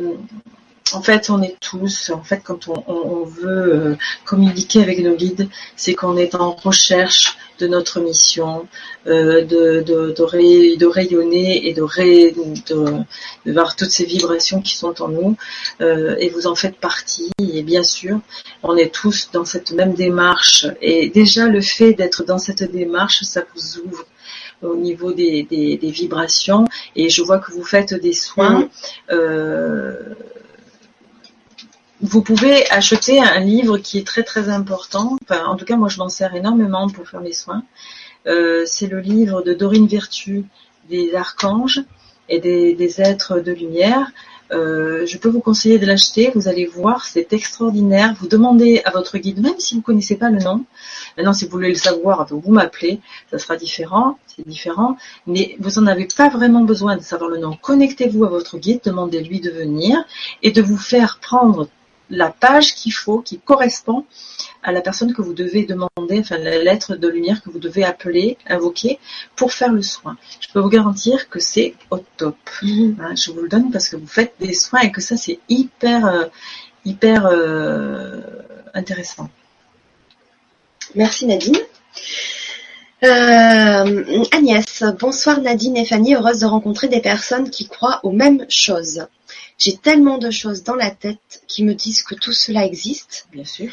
en fait, on est tous, en fait, quand on, on- on veut euh, communiquer avec nos guides, c'est qu'on est en recherche de notre mission, euh, de, de, de, ray- de rayonner et de, ray- de, de voir toutes ces vibrations qui sont en nous. Euh, et vous en faites partie. Et bien sûr, on est tous dans cette même démarche. Et déjà, le fait d'être dans cette démarche, ça vous ouvre au niveau des, des, des vibrations. Et je vois que vous faites des soins. Euh, vous pouvez acheter un livre qui est très très important. Enfin, en tout cas, moi, je m'en sers énormément pour faire mes soins. Euh, c'est le livre de Dorine Virtue des archanges et des, êtres de lumière. Euh, je peux vous conseiller de l'acheter. Vous allez voir, c'est extraordinaire. Vous demandez à votre guide, même si vous connaissez pas le nom. Maintenant, si vous voulez le savoir, vous m'appelez. Ça sera différent. C'est différent. Mais vous en avez pas vraiment besoin de savoir le nom. Connectez-vous à votre guide, demandez-lui de venir et de vous faire prendre la page qu'il faut, qui correspond à la personne que vous devez demander, enfin la lettre de lumière que vous devez appeler, invoquer pour faire le soin. Je peux vous garantir que c'est au top. Mhm. Hein, je vous le donne parce que vous faites des soins et que ça c'est hyper, euh, hyper euh, intéressant. Merci Nadine. Euh, Agnès, bonsoir Nadine et Fanny, heureuse de rencontrer des personnes qui croient aux mêmes choses. J'ai tellement de choses dans la tête qui me disent que tout cela existe Bien sûr.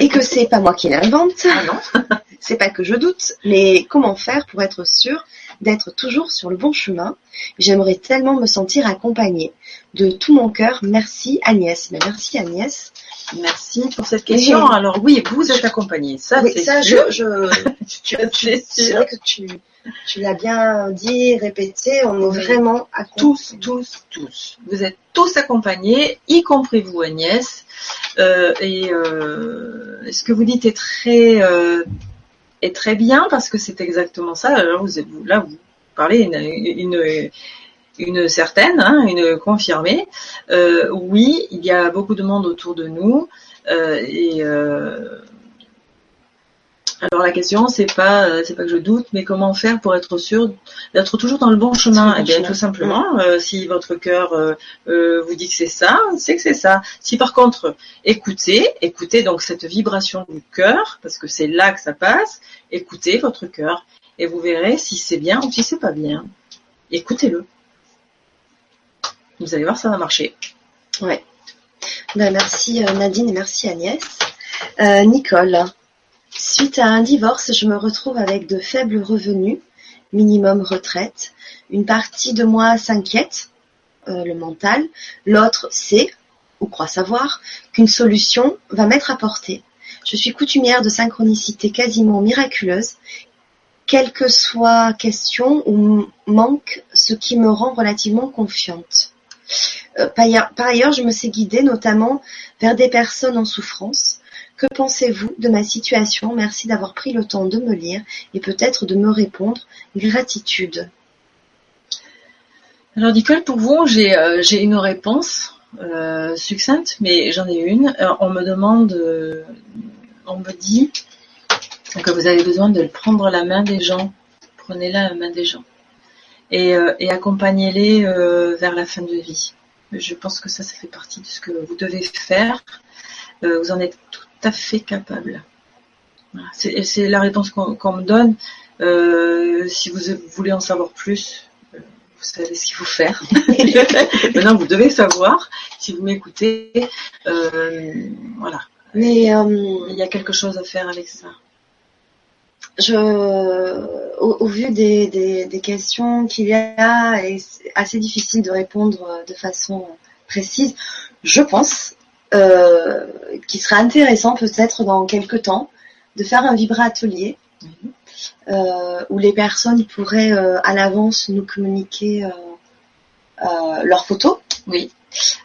et que c'est pas moi qui l'invente. Ah non C'est pas que je doute, mais comment faire pour être sûr d'être toujours sur le bon chemin J'aimerais tellement me sentir accompagnée. De tout mon cœur, merci Agnès. Mais merci Agnès. Merci pour cette question. Oui. Alors oui, vous êtes accompagné. Ça, Oui, c'est ça, je, sûr. je, tu, Ça, tu- c'est vrai que tu, tu l'as bien dit, répété, on est Oui. vraiment à tous, tous, tous. Vous êtes tous accompagnés, y compris vous, Agnès. Euh, et euh, ce que vous dites est très, euh, est très bien parce que c'est exactement ça. Alors vous, vous- là, vous parlez une, une, une certaine, hein, une confirmée. Euh, oui, il y a beaucoup de monde autour de nous euh, et euh, alors la question c'est pas euh, c'est pas que je doute, mais comment faire pour être sûr d'être toujours dans le bon chemin? Eh bien chemin. tout simplement, euh, si votre cœur euh, vous dit que c'est ça, c'est que c'est ça. Si par contre écoutez, écoutez donc cette vibration du cœur, parce que c'est là que ça passe, écoutez votre cœur et vous verrez si c'est bien ou si c'est pas bien. Écoutez-le. Vous allez voir, ça va marcher. Ouais. Ben, merci Nadine et merci Agnès. Nicole, suite à un divorce, je me retrouve avec de faibles revenus, minimum retraite. Une partie de moi s'inquiète, euh, le mental. L'autre sait, ou croit savoir, qu'une solution va m'être apportée. Je suis coutumière de synchronicité quasiment miraculeuse. Quelle que soit question ou manque, ce qui me rend relativement confiante. Euh, par ailleurs- je me sais guidée notamment vers des personnes en souffrance. Que pensez-vous de ma situation? Merci d'avoir pris le temps de me lire et peut-être de me répondre. Gratitude. Alors Nicole, pour vous, j'ai euh, une réponse euh, succincte, mais j'en ai une. Euh, on me demande, on me dit que vous avez besoin de prendre la main des gens. Prenez-la la main des gens et, et accompagnez-les vers la fin de vie. Je pense que ça, ça fait partie de ce que vous devez faire. vous en êtes tout à fait capable. Voilà. C'est la réponse qu'on me donne. Euh, si vous voulez en savoir plus, euh, vous savez ce qu'il faut faire. Maintenant, vous devez savoir si vous m'écoutez. voilà. Mais il y a quelque chose à faire avec ça. Je, au, vu des, des questions qu'il y a, et c'est assez difficile de répondre de façon précise, je pense euh, qu'il serait intéressant peut-être dans quelques temps de faire un vibra-atelier euh, où les personnes pourraient euh, à l'avance nous communiquer leurs photos, oui.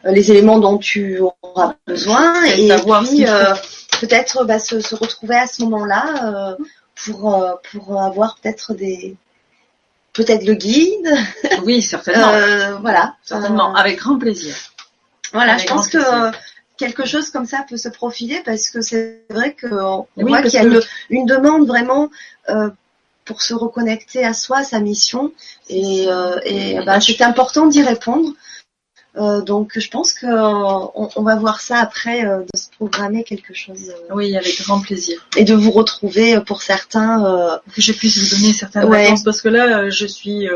les éléments dont tu auras besoin et puis peut-être bah, se, se, retrouver à ce moment-là pour, pour avoir peut-être des peut-être le guide. Oui, certainement. voilà. Certainement, avec grand plaisir. Voilà, je pense que quelque chose comme ça peut se profiler parce que c'est vrai que voit qu'il y a une, demande vraiment euh, pour se reconnecter à soi, à sa mission, et, euh, bah, c'est important d'y répondre. Euh, donc je pense qu'on on va voir ça après de se programmer quelque chose. oui, avec grand plaisir. Et de vous retrouver pour certains. que je puisse vous donner certaines réponses parce que là je suis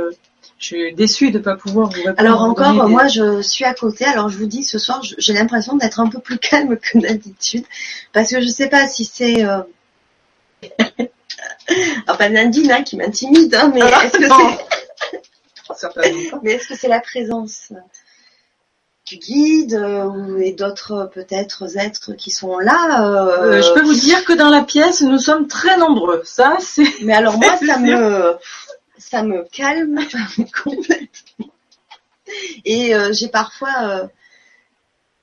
je suis déçue de ne pas pouvoir vous répondre. Alors encore, moi je suis à côté. Alors je vous dis, ce soir, j'ai l'impression d'être un peu plus calme que d'habitude. Parce que je ne sais pas si c'est... Euh... enfin, Nadine hein, qui m'intimide, hein, mais ah, est-ce que c'est... mais est-ce que c'est la présence du guide euh, et d'autres peut-être êtres qui sont là euh... Euh, Je peux vous dire que dans la pièce, nous sommes très nombreux. Ça, c'est... Mais alors moi, ça me ça me calme complètement. Et euh, j'ai parfois euh,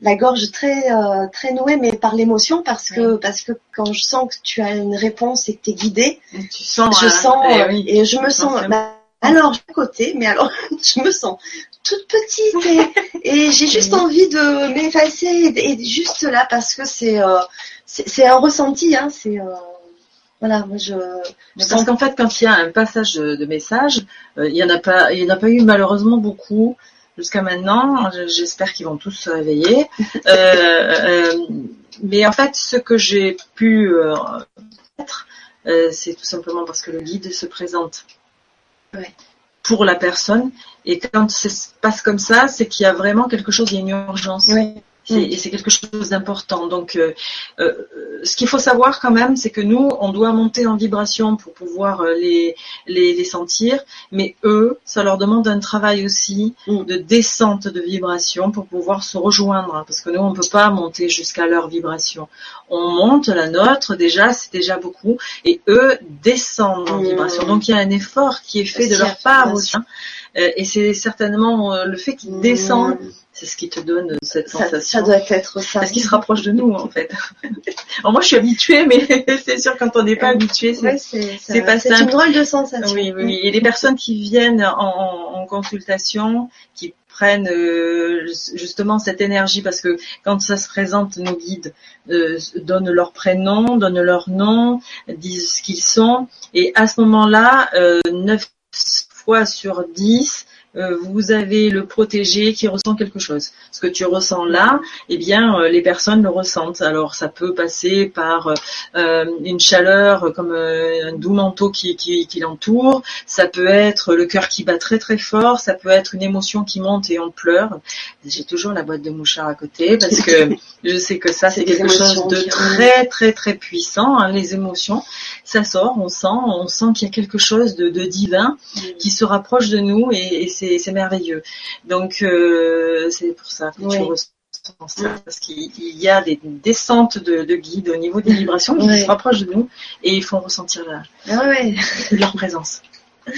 la gorge très euh, très nouée, mais par l'émotion, parce que parce que quand je sens que tu as une réponse et que tu es guidé, tu sens, je sens eh et je me sens. Bah, alors à côté, mais alors je me sens toute petite et, j'ai juste envie de m'effacer et, juste là parce que c'est c'est un ressenti, hein, c'est voilà, moi je. Parce qu'en fait, quand il y a un passage de message, euh, il n'y en a pas, il y en a pas eu malheureusement beaucoup jusqu'à maintenant. J'espère qu'ils vont tous se réveiller. Euh, euh, mais en fait, ce que j'ai pu être, c'est tout simplement parce que le guide se présente pour la personne. Et quand ça se passe comme ça, c'est qu'il y a vraiment quelque chose, il y a une urgence. Et c'est quelque chose d'important. Donc, euh, euh, ce qu'il faut savoir quand même, c'est que nous, on doit monter en vibration pour pouvoir euh, les, les, les, sentir, mais eux, ça leur demande un travail aussi mm. de descente de vibration pour pouvoir se rejoindre, parce que nous, on ne peut pas monter jusqu'à leur vibration. On monte la nôtre, déjà, c'est déjà beaucoup, et eux descendent en mm. vibration. Donc, il y a un effort qui est fait de leur part aussi. Hein. et c'est certainement le fait qu'ils descendent c'est ce qui te donne cette sensation. Ça doit être ça. Parce qu'ils se rapprochent de nous, en fait. moi, je suis habituée, mais c'est sûr, quand on n'est pas habitué, c'est pas simple. C'est une drôle de sensation. Oui, oui, oui. Et les personnes qui viennent en, consultation, qui prennent euh, justement cette énergie parce que quand ça se présente, nos guides euh, donnent leur prénom, donnent leur nom, disent ce qu'ils sont et à ce moment-là, euh, 9 fois sur 10, euh, vous avez le protégé qui ressent quelque chose. Ce que tu ressens là, eh bien, euh, les personnes le ressentent. Alors, ça peut passer par euh, une chaleur comme un doux manteau qui, qui, qui l'entoure. Ça peut être le cœur qui bat très très fort. Ça peut être une émotion qui monte et on pleure. J'ai toujours la boîte de mouchard à côté parce que je sais que ça, c'est quelque chose de très très très puissant. Hein, les émotions, ça sort, on sent, on sent qu'il y a quelque chose de, de divin qui se rapproche de nous et, et c'est c'est merveilleux. Donc euh, c'est pour ça que tu ressens ça, parce qu'il y a des descentes de, guides au niveau des vibrations qui se rapprochent de nous et ils font ressentir ah leur présence.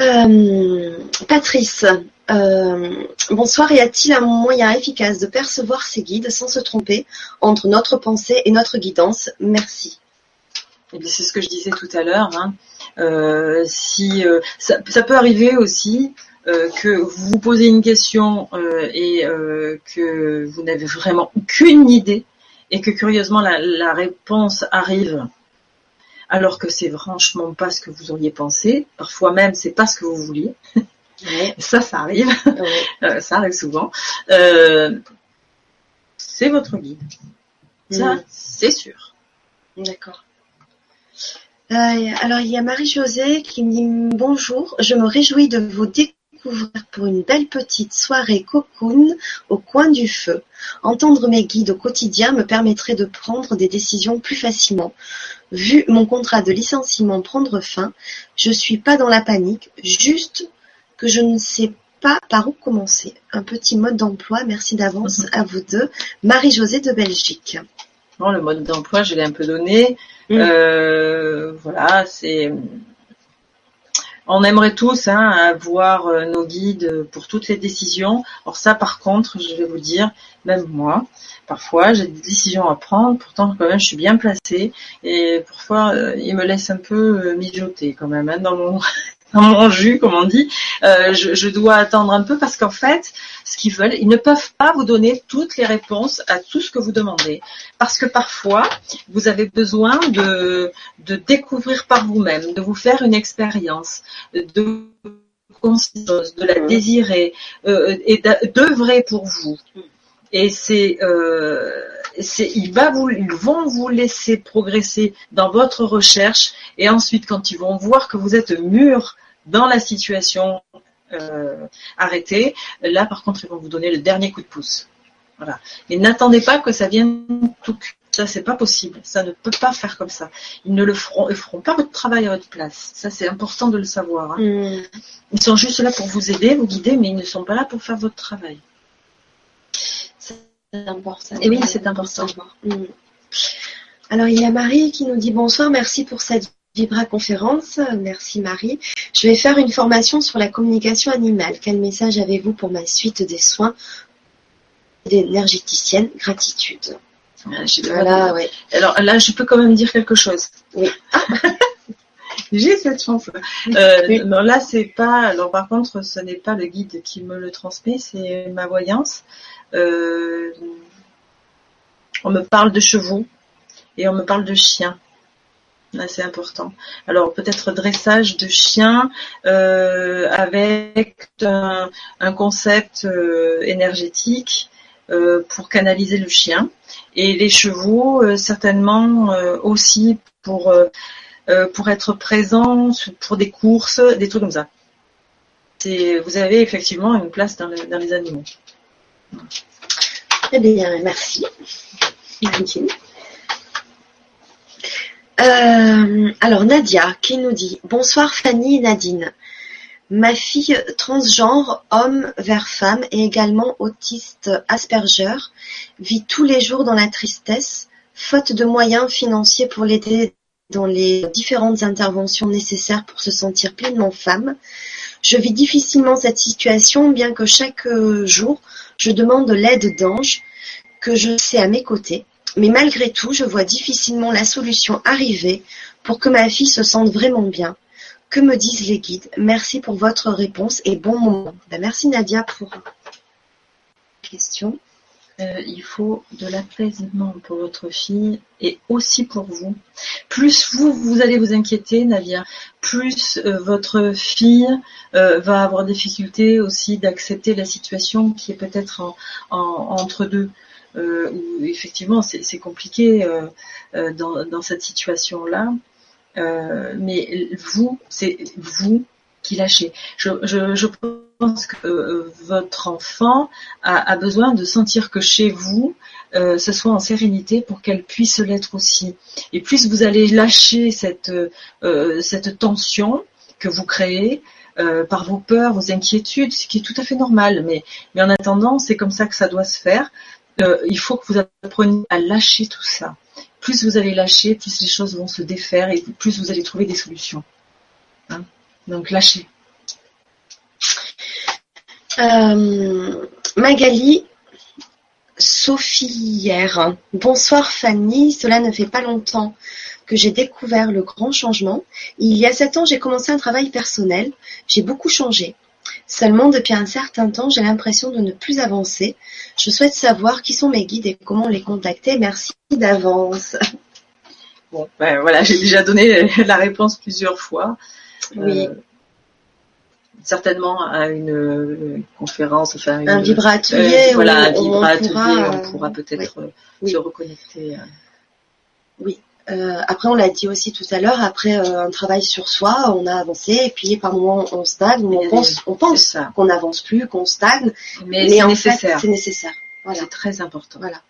Euh, Patrice, euh, bonsoir. Y a-t-il un moyen efficace de percevoir ces guides sans se tromper entre notre pensée et notre guidance? Merci. Eh c'est ce que je disais tout à l'heure. Hein. Euh, si euh, ça, peut arriver aussi euh, que vous vous posez une question et que vous n'avez vraiment aucune idée et que curieusement la, réponse arrive alors que c'est franchement pas ce que vous auriez pensé. Parfois même c'est pas ce que vous vouliez. ça, ça arrive. ça arrive souvent. c'est votre guide. Ça, c'est sûr. D'accord. Euh, alors il y a Marie-Josée qui me dit bonjour, je me réjouis de vous découvrir pour une belle petite soirée cocoon au coin du feu. Entendre mes guides au quotidien me permettrait de prendre des décisions plus facilement. Vu mon contrat de licenciement prendre fin, je suis pas dans la panique, juste que je ne sais pas par où commencer. Un petit mode d'emploi, merci d'avance à vous deux. Marie-Josée de Belgique. Bon, le mode d'emploi, je l'ai un peu donné. Mm. Euh, voilà, c'est. On aimerait tous hein, avoir euh, nos guides pour toutes les décisions. Alors ça, par contre, je vais vous dire, même moi, parfois j'ai des décisions à prendre. Pourtant, quand même, je suis bien placée et parfois, euh, ils me laissent un peu mijoter quand même hein, dans mon mon jus, comme on dit. Euh, je, dois attendre un peu parce qu'en fait, ce qu'ils veulent, ils ne peuvent pas vous donner toutes les réponses à tout ce que vous demandez, parce que parfois, vous avez besoin de découvrir par vous-même, de vous faire une expérience, de de la désirer euh, et d'œuvrer pour vous. Et c'est, euh, ils vont vous laisser progresser dans votre recherche. Et ensuite, quand ils vont voir que vous êtes mûr dans la situation euh, arrêtée, là, par contre, ils vont vous donner le dernier coup de pouce. Voilà. Et n'attendez pas que ça vienne tout. Ça, c'est pas possible. Ça ne peut pas faire comme ça. Ils ne le feront, ils feront pas votre travail à votre place. Ça, c'est important de le savoir. hein. Mm. Ils sont juste là pour vous aider, vous guider, mais ils ne sont pas là pour faire votre travail. C'est important. Et oui, c'est important. Mm. Alors, il y a Marie qui nous dit bonsoir, merci pour cette Vibra conférence. Merci Marie. Je vais faire une formation sur la communication animale. Quel message avez-vous pour ma suite des soins d'énergéticienne Gratitude. Voilà, ouais. Alors là, je peux quand même dire quelque chose. Oui. J'ai cette chance. Euh, Oui. Non, là, c'est pas. Alors, par contre, ce n'est pas le guide qui me le transmet, c'est ma voyance. Euh, On me parle de chevaux et on me parle de chiens. C'est important. Alors, peut-être dressage de chiens euh, avec un, concept euh, énergétique euh, pour canaliser le chien et les chevaux certainement aussi pour pour être présents pour des courses, des trucs comme ça. Vous avez effectivement une place dans, le- dans les animaux. Eh bien, merci. Martine. Euh, alors Nadia qui nous dit bonsoir Fanny et Nadine. Ma fille transgenre homme vers femme et également autiste Asperger vit tous les jours dans la tristesse, faute de moyens financiers pour l'aider dans les différentes interventions nécessaires pour se sentir pleinement femme. Je vis difficilement cette situation bien que chaque jour je demande l'aide d'anges que je sais à mes côtés, mais malgré tout, je vois difficilement la solution arriver pour que ma fille se sente vraiment bien. Que me disent les guides? Merci pour votre réponse et bon moment. Ben, merci Nadia pour la question. Euh, il faut de l'apaisement pour votre fille et aussi pour vous. Plus vous, vous allez vous inquiéter, Nadia, plus euh, votre fille euh, va avoir difficulté aussi d'accepter la situation qui est peut-être en, en- entre deux. Euh, où effectivement c'est compliqué euh, euh, dans, cette situation-là. Mais vous, c'est vous qui lâchez. Je, pense que votre enfant a, besoin de sentir que chez vous, ce soit en sérénité pour qu'elle puisse l'être aussi. Et plus vous allez lâcher cette, tension que vous créez par vos peurs, vos inquiétudes, ce qui est tout à fait normal, mais en attendant, c'est comme ça que ça doit se faire. Euh, il faut que vous appreniez à lâcher tout ça. Plus vous allez lâcher, plus les choses vont se défaire et plus vous allez trouver des solutions. Hein? Donc lâchez. Euh, Magali Sophière. Bonsoir Fanny, cela ne fait pas longtemps que j'ai découvert le grand changement. Il y a sept ans, j'ai commencé un travail personnel. J'ai beaucoup changé. Seulement, depuis un certain temps, j'ai l'impression de ne plus avancer. Je souhaite savoir qui sont mes guides et comment les contacter. Merci d'avance. Bon, ben voilà, j'ai déjà donné la réponse plusieurs fois. Oui. Euh, certainement à une, conférence, enfin un vibratelier. Euh, voilà, un vibratelier, on pourra, peut-être se reconnecter. Oui. Euh, après, on l'a dit aussi tout à l'heure, après euh, un travail sur soi, on a avancé, et puis par moments on stagne, on pense, on pense qu'on n'avance plus, qu'on stagne, mais, en fait c'est nécessaire. Voilà. C'est très important. Voilà.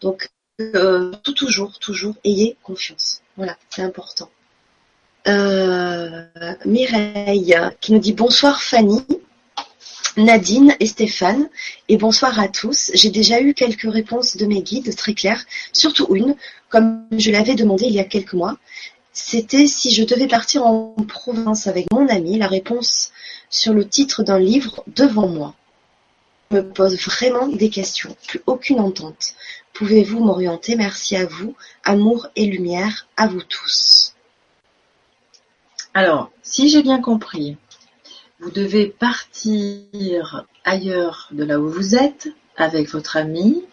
Donc euh, tout, toujours, toujours, ayez confiance. Voilà, c'est important. Mireille qui nous dit bonsoir Fanny. Nadine et Stéphane, et bonsoir à tous. J'ai déjà eu quelques réponses de mes guides très claires, surtout une, comme je l'avais demandé il y a quelques mois. C'était si je devais partir en province avec mon ami, la réponse sur le titre d'un livre devant moi. Je me pose vraiment des questions, plus aucune entente. Pouvez-vous m'orienter? Merci à vous. Amour et lumière à vous tous. Alors, si j'ai bien compris, vous devez partir ailleurs de là où vous êtes avec votre ami.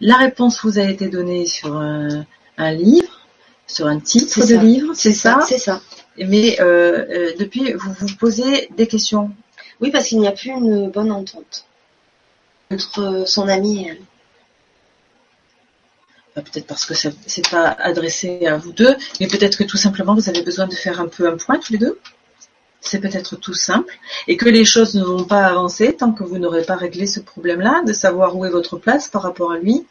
La réponse vous a été donnée sur un, livre, sur un titre de livre, c'est ça C'est ça. Mais euh, euh, depuis, vous vous posez des questions. Oui, parce qu'il n'y a plus une bonne entente entre son ami et elle. Bah, peut-être parce que c'est pas adressé à vous deux, mais peut-être que tout simplement vous avez besoin de faire un peu un point tous les deux c'est peut-être tout simple, et que les choses ne vont pas avancer tant que vous n'aurez pas réglé ce problème-là, de savoir où est votre place par rapport à lui,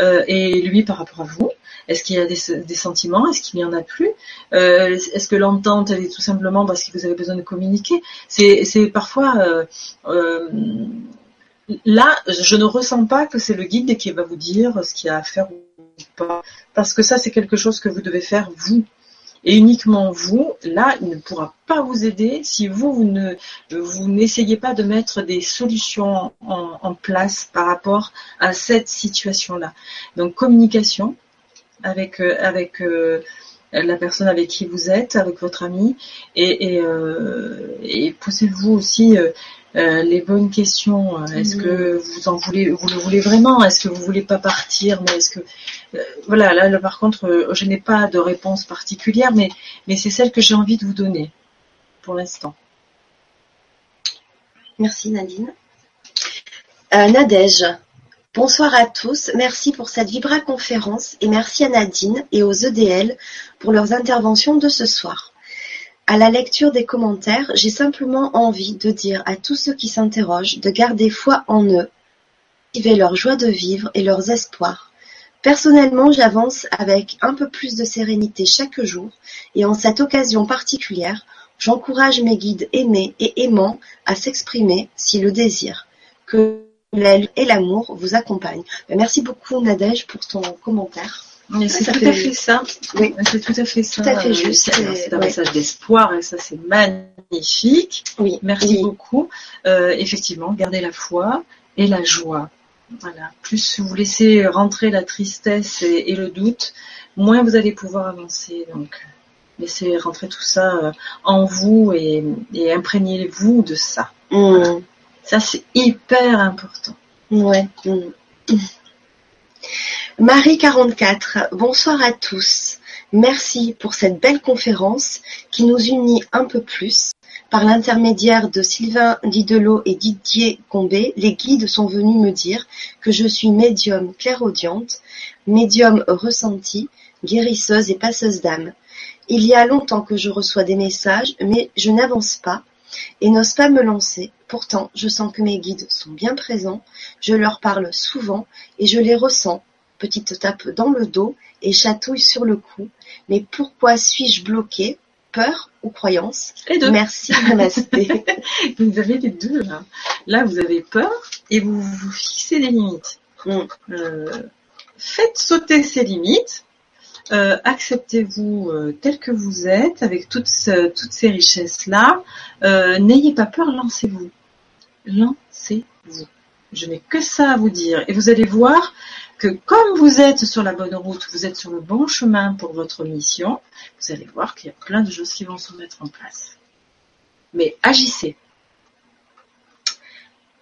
euh, et lui par rapport à vous. Est-ce qu'il y a des, sentiments? Est-ce qu'il n'y en a plus? Euh, Est-ce que l'entente est tout simplement parce que vous avez besoin de communiquer? C'est parfois euh, là, je ne ressens pas que c'est le guide qui va vous dire ce qu'il y a à faire ou pas, parce que ça c'est quelque chose que vous devez faire vous et uniquement vous, là, il ne pourra pas vous aider si vous, vous ne vous n'essayez pas de mettre des solutions en, place par rapport à cette situation-là. Donc communication avec euh, avec euh, la personne avec qui vous êtes, avec votre ami, et, et, euh, et posez-vous aussi les bonnes questions. Est-ce que vous en voulez, vous le voulez vraiment? Est-ce que vous voulez pas partir? Mais est-ce que euh, voilà, là, par contre, euh, je n'ai pas de réponse particulière, mais mais c'est celle que j'ai envie de vous donner pour l'instant. Merci Nadine. Nadège, bonsoir à tous. Merci pour cette Vibra conférence et merci à Nadine et aux EDL pour leurs interventions de ce soir. À la lecture des commentaires, j'ai simplement envie de dire à tous ceux qui s'interrogent de garder foi en eux, cultiver leur joie de vivre et leurs espoirs. Personnellement, j'avance avec un peu plus de sérénité chaque jour et en cette occasion particulière, j'encourage mes guides aimés et aimants à s'exprimer s'ils le désirent. Que l'aile et l'amour vous accompagnent. Merci beaucoup Nadège pour ton commentaire. C'est tout à fait ça. Oui. C'est tout à fait ça. Tout à fait juste. C'est un message d'espoir et ça c'est magnifique. Oui. Merci beaucoup. Euh, effectivement, gardez la foi et la joie. Voilà. Plus vous laissez rentrer la tristesse et, le doute, moins vous allez pouvoir avancer. Donc, laissez rentrer tout ça euh, en vous et, imprégnez-vous de ça. Mmh. Ça c'est hyper important. Ouais. Mmh. Marie quarante-quatre, bonsoir à tous. Merci pour cette belle conférence qui nous unit un peu plus. Par l'intermédiaire de Sylvain Didelot et Didier Combé, les guides sont venus me dire que je suis médium clairaudiente, médium ressenti, guérisseuse et passeuse d'âme. Il y a longtemps que je reçois des messages, mais je n'avance pas et n'ose pas me lancer. Pourtant, je sens que mes guides sont bien présents, je leur parle souvent et je les ressens petite tape dans le dos et chatouille sur le cou. Mais pourquoi suis-je bloquée? Peur ou croyance? Les deux. Merci, namasté. vous avez les deux là. Là, vous avez peur et vous vous fixez des limites. Mm. Euh, faites sauter ces limites. Euh, acceptez-vous euh, tel que vous êtes, avec toutes, toutes ces richesses-là. N'ayez pas peur, lancez-vous. Lancez-vous. Je n'ai que ça à vous dire. Et vous allez voir que comme vous êtes sur la bonne route, vous êtes sur le bon chemin pour votre mission, vous allez voir qu'il y a plein de choses qui vont se mettre en place. Mais agissez.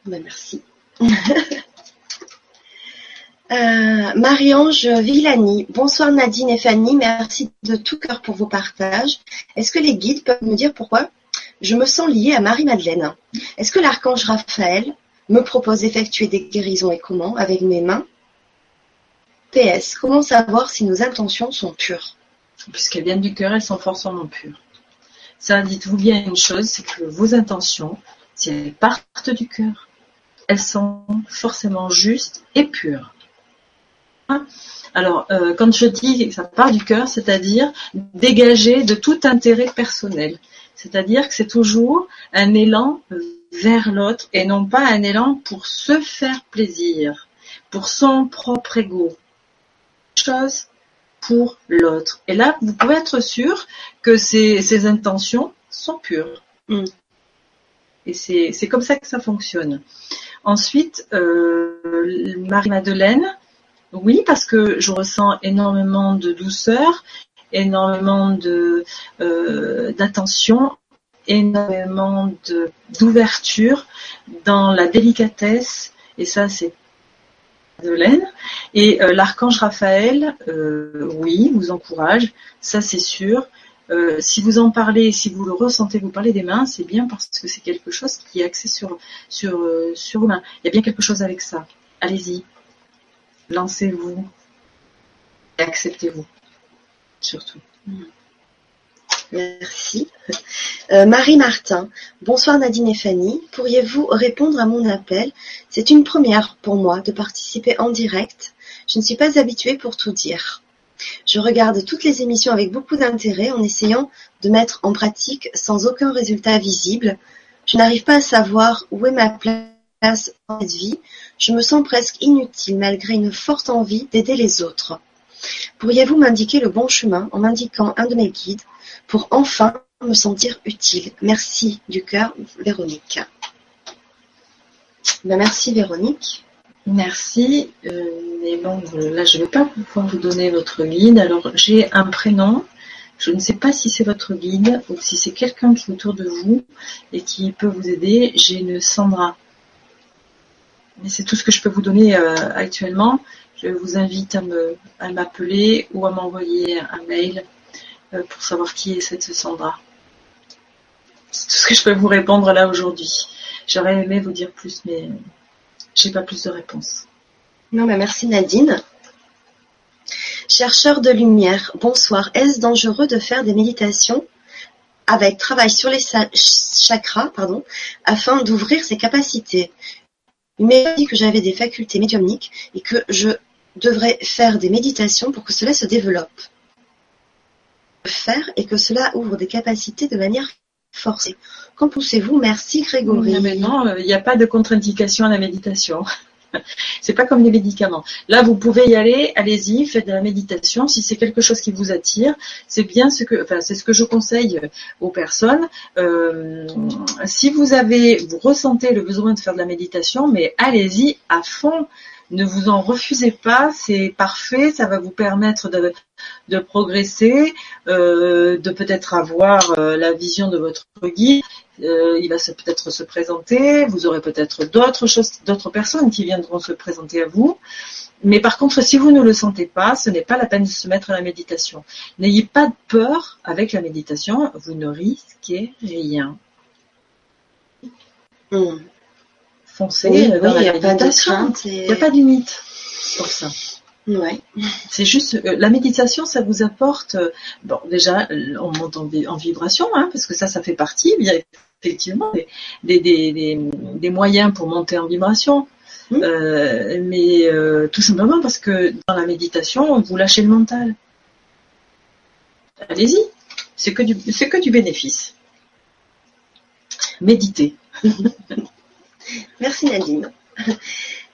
Ben, merci. Euh, Marie-Ange Villani, bonsoir Nadine et Fanny, merci de tout cœur pour vos partages. Est-ce que les guides peuvent me dire pourquoi? Je me sens liée à Marie-Madeleine. Est-ce que l'archange Raphaël me propose d'effectuer des guérisons et comment? Avec mes mains? PS. Comment savoir si nos intentions sont pures? Puisqu'elles viennent du cœur, elles sont forcément pures. Ça, dites-vous bien une chose, c'est que vos intentions, si elles partent du cœur, elles sont forcément justes et pures. Alors, euh, quand je dis que ça part du cœur, c'est-à-dire dégagé de tout intérêt personnel. C'est-à-dire que c'est toujours un élan vers l'autre et non pas un élan pour se faire plaisir, pour son propre ego. Chose pour l'autre. Et là, vous pouvez être sûr que ces, intentions sont pures. Mm. Et c'est comme ça que ça fonctionne. Ensuite, euh, Marie-Madeleine, oui, parce que je ressens énormément de douceur, énormément de euh, d'attention, énormément d'ouverture dans la délicatesse, et ça c'est Madeleine. Et euh, l'archange Raphaël, euh, oui, vous encourage, ça c'est sûr. Euh, si vous en parlez, si vous le ressentez, vous parlez des mains, c'est bien parce que c'est quelque chose qui est axé sur sur sur mains. Il y a bien quelque chose avec ça. Allez-y, lancez-vous et acceptez-vous, surtout. Merci. Marie Martin, bonsoir Nadine et Fanny. Pourriez-vous répondre à mon appel? C'est une première pour moi de participer en direct. Je ne suis pas habituée pour tout dire. Je regarde toutes les émissions avec beaucoup d'intérêt en essayant de mettre en pratique sans aucun résultat visible. Je n'arrive pas à savoir où est ma place dans cette vie. Je me sens presque inutile malgré une forte envie d'aider les autres. Pourriez-vous m'indiquer le bon chemin en m'indiquant un de mes guides pour enfin me sentir utile? Merci du cœur, Véronique. Ben, merci Véronique. Merci. Euh, mais bon, là, je ne vais pas pouvoir vous donner votre guide. Alors, j'ai un prénom. Je ne sais pas si c'est votre guide ou si c'est quelqu'un qui est autour de vous et qui peut vous aider. J'ai une Sandra. Mais c'est tout ce que je peux vous donner euh, actuellement. Je vous invite à m'appeler ou à m'envoyer un mail euh, pour savoir qui est cette Sandra. C'est tout ce que je peux vous répondre là aujourd'hui. J'aurais aimé vous dire plus, mais j'ai pas plus de réponses. Non, mais merci Nadine. Chercheur de lumière, bonsoir. Est-ce dangereux de faire des méditations avec travail sur les chakras, pardon, afin d'ouvrir ses capacités? Une dit que j'avais des facultés médiumniques et que je devrais faire des méditations pour que cela se développe. Faire et que cela ouvre des capacités de manière forcée. Qu'en pensez-vous? Merci Grégory. Non, il n'y a pas de contre-indication à la méditation. c'est pas comme les médicaments. Là, vous pouvez y aller, allez-y, faites de la méditation. Si c'est quelque chose qui vous attire, c'est bien ce que, enfin, c'est ce que je conseille aux personnes. Euh, si vous avez, vous ressentez le besoin de faire de la méditation, mais allez-y à fond. Ne vous en refusez pas, c'est parfait, ça va vous permettre de, progresser, euh, de peut-être avoir euh, la vision de votre guide. Euh, il va peut-être se présenter, vous aurez peut-être d'autres personnes qui viendront se présenter à vous. Mais par contre, si vous ne le sentez pas, ce n'est pas la peine de se mettre à la méditation. N'ayez pas de peur avec la méditation, vous ne risquez rien. Hmm oui. Il n'y a pas de limite pour ça. Ouais. C'est juste euh, la méditation, ça vous apporte. Euh, bon, déjà, on monte en, vibration, hein, parce que ça, ça fait partie. Il y a effectivement des, des, des, moyens pour monter en vibration. Mmh. Euh, mais tout simplement parce que dans la méditation, vous lâchez le mental. Allez-y, c'est que du, c'est que du bénéfice. Méditez. Merci Nadine.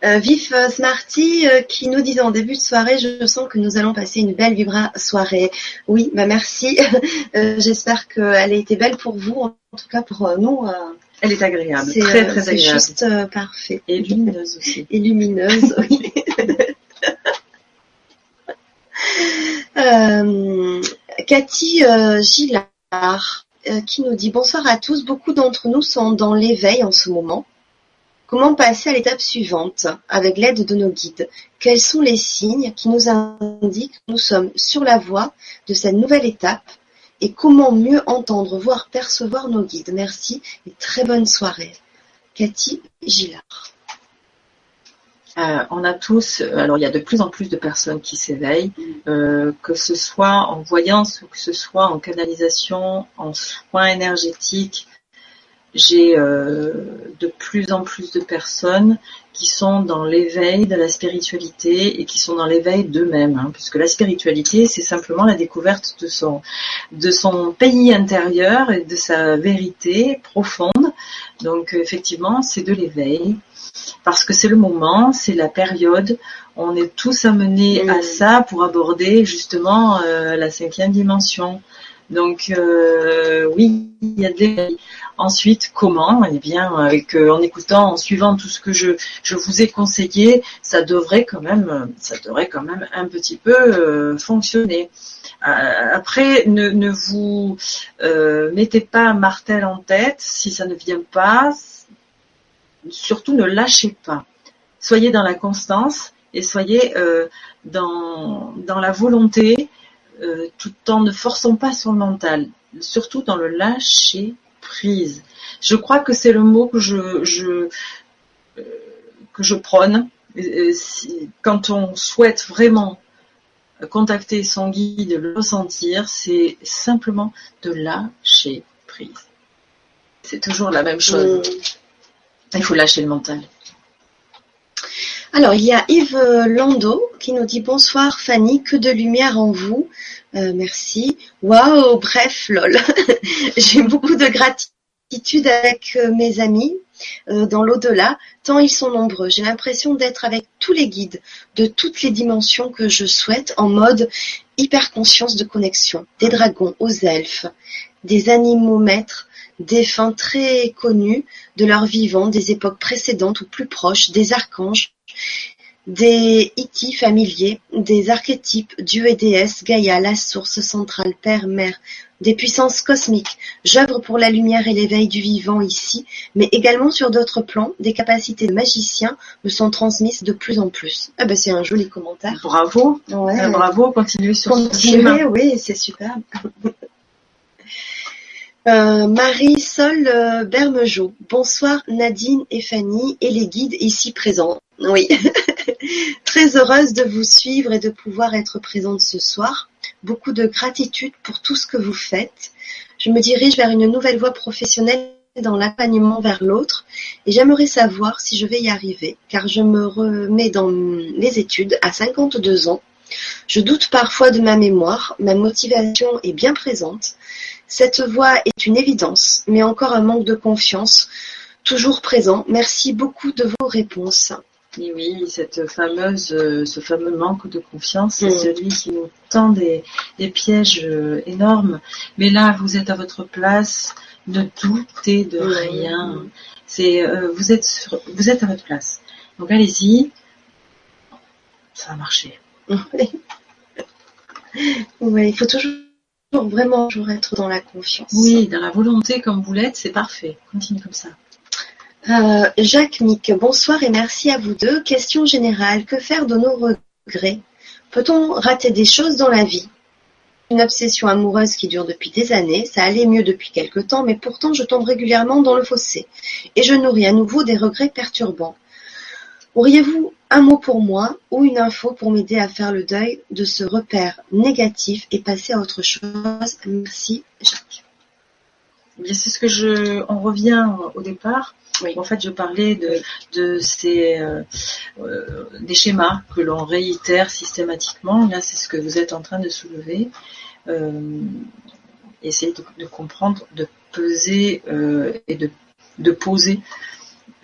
Euh, Vif euh, Smarty euh, qui nous disait en début de soirée, je sens que nous allons passer une belle vibra soirée. Oui, bah merci. J'espère qu'elle a été belle pour vous, en tout cas pour nous. Elle est agréable, très très agréable. C'est juste parfait. Et lumineuse aussi. Et lumineuse, oui. Cathy Gillard qui nous dit bonsoir à tous. Beaucoup d'entre nous sont dans l'éveil en ce moment. Comment passer à l'étape suivante avec l'aide de nos guides? Quels sont les signes qui nous indiquent que nous sommes sur la voie de cette nouvelle étape? Et comment mieux entendre, voir, percevoir nos guides? Merci et très bonne soirée. Cathy Gillard. Euh, on a tous, alors il y a de plus en plus de personnes qui s'éveillent, euh, que ce soit en voyance ou que ce soit en canalisation, en soins énergétiques. J'ai euh, de plus en plus de personnes qui sont dans l'éveil de la spiritualité et qui sont dans l'éveil d'eux-mêmes, hein, puisque la spiritualité, c'est simplement la découverte de son, de son pays intérieur et de sa vérité profonde. Donc effectivement, c'est de l'éveil parce que c'est le moment, c'est la période. On est tous amenés à ça pour aborder justement euh, la cinquième dimension. Donc euh, oui, il y a des. Ensuite, comment? Eh bien, avec euh, en écoutant, en suivant tout ce que je, je vous ai conseillé, ça devrait quand même, ça devrait quand même un petit peu fonctionner. après, ne, ne vous mettez pas martel en tête si ça ne vient pas surtout ne lâchez pas. Soyez dans la constance et soyez euh, dans, dans la volonté euh, tout en ne forçant pas son mental. Surtout dans le lâcher prise. Je crois que c'est le mot que je, je euh, que je prône. quand on souhaite vraiment contacter son guide, le ressentir, c'est simplement de lâcher prise. C'est toujours la même chose. Mmh. Il faut lâcher le mental. Alors, il y a Yves Lando qui nous dit bonsoir Fanny, que de lumière en vous. Euh, merci. Waouh, bref, lol. J'ai beaucoup de gratitude avec euh, mes amis euh, dans l'au-delà, tant ils sont nombreux. J'ai l'impression d'être avec tous les guides de toutes les dimensions que je souhaite en mode hyper conscience de connexion. Des dragons aux elfes, des animaux maîtres, défunts très connus de leur vivant des époques précédentes ou plus proches, des archanges, des Iti familiers, des archétypes, dieux et déesses, Gaïa, la source centrale, père, mère, des puissances cosmiques. J'œuvre pour la lumière et l'éveil du vivant ici, mais également sur d'autres plans, des capacités de magicien me sont transmises de plus en plus. Ah ben c'est un joli commentaire. Bravo. Ouais. bravo, continuez sur Continuez, oui, c'est super. Euh, Marie-Sol euh, Bermejo. Bonsoir Nadine et Fanny et les guides ici présents. Oui. Très heureuse de vous suivre et de pouvoir être présente ce soir. Beaucoup de gratitude pour tout ce que vous faites. Je me dirige vers une nouvelle voie professionnelle dans l'accompagnement vers l'autre et j'aimerais savoir si je vais y arriver car je me remets dans les études à 52 ans. Je doute parfois de ma mémoire, ma motivation est bien présente cette voie est une évidence, mais encore un manque de confiance toujours présent. Merci beaucoup de vos réponses. oui, cette fameuse, euh, ce fameux manque de confiance, c'est mm. celui qui nous tend des, pièges euh, énormes. Mais là, vous êtes à votre place, ne doutez de mm. rien. C'est, euh, vous êtes vous êtes à votre place. Donc allez-y, ça va marcher. Oui, il faut toujours vraiment toujours être dans la confiance. Oui, dans la volonté comme vous l'êtes, c'est parfait. Continue comme ça. Euh, Jacques Mick, bonsoir et merci à vous deux. Question générale, que faire de nos regrets? Peut-on rater des choses dans la vie? Une obsession amoureuse qui dure depuis des années, ça allait mieux depuis quelque temps, mais pourtant je tombe régulièrement dans le fossé et je nourris à nouveau des regrets perturbants. Auriez-vous un mot pour moi ou une info pour m'aider à faire le deuil de ce repère négatif et passer à autre chose? Merci Jacques. c'est ce que je. On revient au départ. En fait, je parlais de, ces euh, euh, des schémas que l'on réitère systématiquement. Là, c'est ce que vous êtes en train de soulever. Euh, essayez de, comprendre, de peser et de, de poser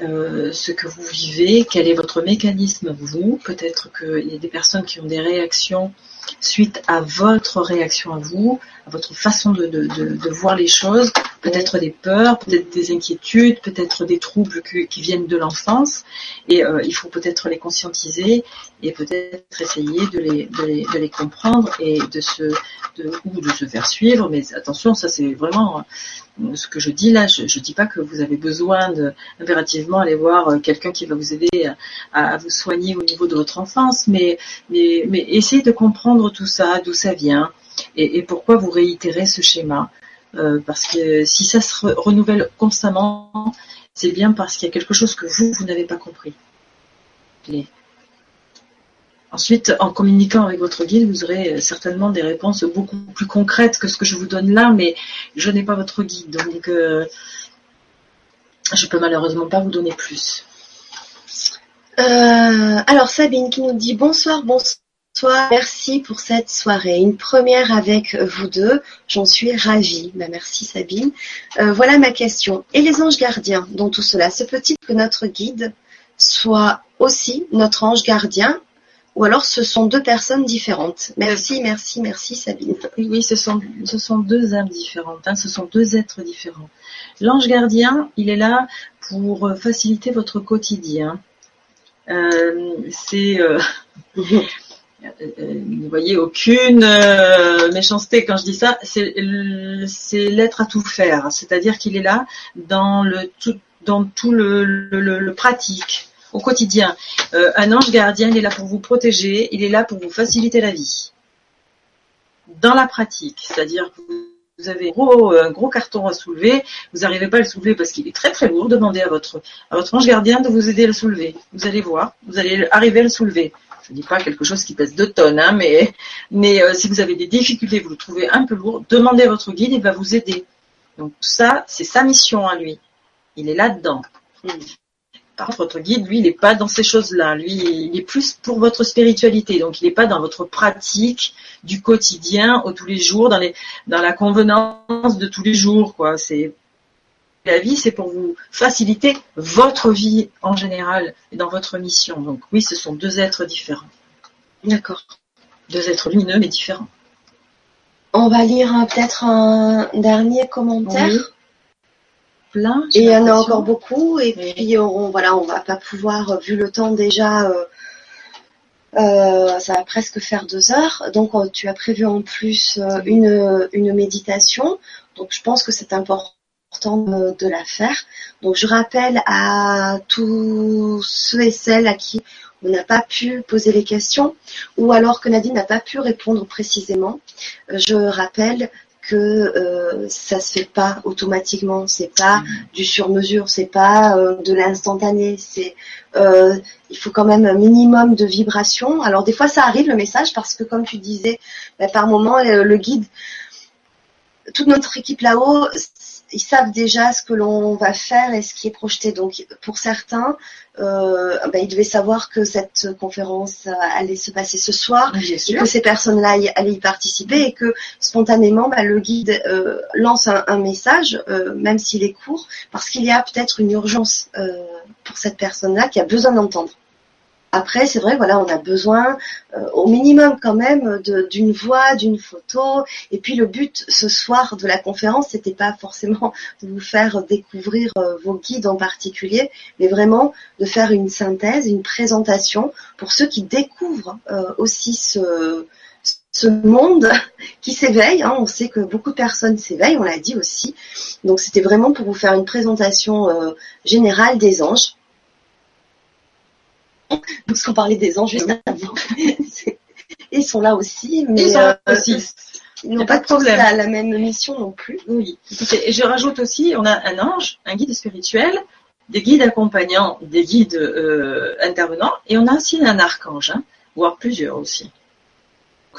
ce que vous vivez, quel est votre mécanisme vous. Peut-être qu'il y a des personnes qui ont des réactions suite à votre réaction à vous, à votre façon de, voir les choses, peut-être des peurs, peut-être des inquiétudes, peut-être des troubles qui viennent de l'enfance, et euh, il faut peut-être les conscientiser et peut-être essayer de les, de les, comprendre et de se, de, ou de se faire suivre. Mais attention, ça c'est vraiment euh, ce que je dis là. Je ne dis pas que vous avez besoin de impérativement aller voir euh, quelqu'un qui va vous aider à, vous soigner au niveau de votre enfance, mais, mais, mais essayez de comprendre tout ça, d'où ça vient, et, pourquoi vous réitérez ce schéma. Euh, parce que si ça se renouvelle constamment, c'est bien parce qu'il y a quelque chose que vous, vous n'avez pas compris. Ensuite, en communiquant avec votre guide, vous aurez certainement des réponses beaucoup plus concrètes que ce que je vous donne là, mais je n'ai pas votre guide, donc euh, je peux malheureusement pas vous donner plus. Euh, alors Sabine qui nous dit bonsoir, bonsoir, merci pour cette soirée. Une première avec vous deux, j'en suis ravie. Bah, merci Sabine. Euh, voilà ma question. Et les anges gardiens dans tout cela, se peut-il que notre guide soit aussi notre ange gardien ou alors ce sont deux personnes différentes? Merci, merci, merci Sabine. Oui, ce sont, ce sont deux âmes différentes, hein. ce sont deux êtres différents. L'ange gardien, il est là pour faciliter votre quotidien. Euh, c'est, euh, vous ne voyez aucune euh, méchanceté quand je dis ça. C'est, l'être à tout faire, c'est-à-dire qu'il est là dans le tout, dans tout le pratique au quotidien. Euh, un ange gardien, il est là pour vous protéger, il est là pour vous faciliter la vie. Dans la pratique, c'est-à-dire que vous avez un gros carton à soulever, vous n'arrivez pas à le soulever parce qu'il est très très lourd, demandez à votre, à votre ange gardien de vous aider à le soulever. Vous allez voir, vous allez arriver à le soulever. Je ne dis pas quelque chose qui pèse deux tonnes, hein, mais, mais euh, si vous avez des difficultés, vous le trouvez un peu lourd, demandez à votre guide, il va vous aider. Donc ça, c'est sa mission à lui. Il est là-dedans. Hmm votre guide, lui, il n'est pas dans ces choses-là. Lui, il est plus pour votre spiritualité. Donc, il n'est pas dans votre pratique du quotidien, au tous les jours, dans, les, dans la convenance de tous les jours. Quoi. C'est la vie, c'est pour vous faciliter votre vie en général et dans votre mission. Donc, oui, ce sont deux êtres différents. D'accord. Deux êtres lumineux mais différents. On va lire peut-être un dernier commentaire plein. Et il y en a encore beaucoup. Et puis on, voilà, on va pas pouvoir, vu le temps déjà, euh, euh, ça va presque faire deux heures. Donc tu as prévu en plus euh, une, une méditation. Donc je pense que c'est important de, la faire. Donc je rappelle à tous ceux et celles à qui on n'a pas pu poser les questions ou alors que Nadine n'a pas pu répondre précisément. Je rappelle que euh, ça se fait pas automatiquement, c'est pas mm. du sur-mesure, c'est pas euh, de l'instantané, c'est euh, il faut quand même un minimum de vibration. Alors des fois ça arrive le message parce que comme tu disais, bah, par moment le guide, toute notre équipe là-haut ils savent déjà ce que l'on va faire et ce qui est projeté. Donc pour certains, euh, ben, ils devaient savoir que cette conférence allait se passer ce soir et que ces personnes-là allaient y participer et que spontanément ben, le guide euh, lance un, message, euh, même s'il est court, parce qu'il y a peut-être une urgence euh, pour cette personne-là qui a besoin d'entendre. Après, c'est vrai, voilà, on a besoin euh, au minimum quand même d'une voix, d'une photo. Et puis le but ce soir de la conférence, c'était pas forcément de vous faire découvrir euh, vos guides en particulier, mais vraiment de faire une synthèse, une présentation pour ceux qui découvrent euh, aussi ce, monde qui s'éveille. Hein. On sait que beaucoup de personnes s'éveillent, on l'a dit aussi. Donc c'était vraiment pour vous faire une présentation générale des anges parce qu'on parlait des anges juste avant. Ils sont là aussi, mais ils, euh, n'ont pas, tous la, la, même mission non plus. Oui. Et je rajoute aussi, on a un ange, un guide spirituel, des guides accompagnants, des guides euh, intervenants, et on a aussi un archange, hein, voire plusieurs aussi.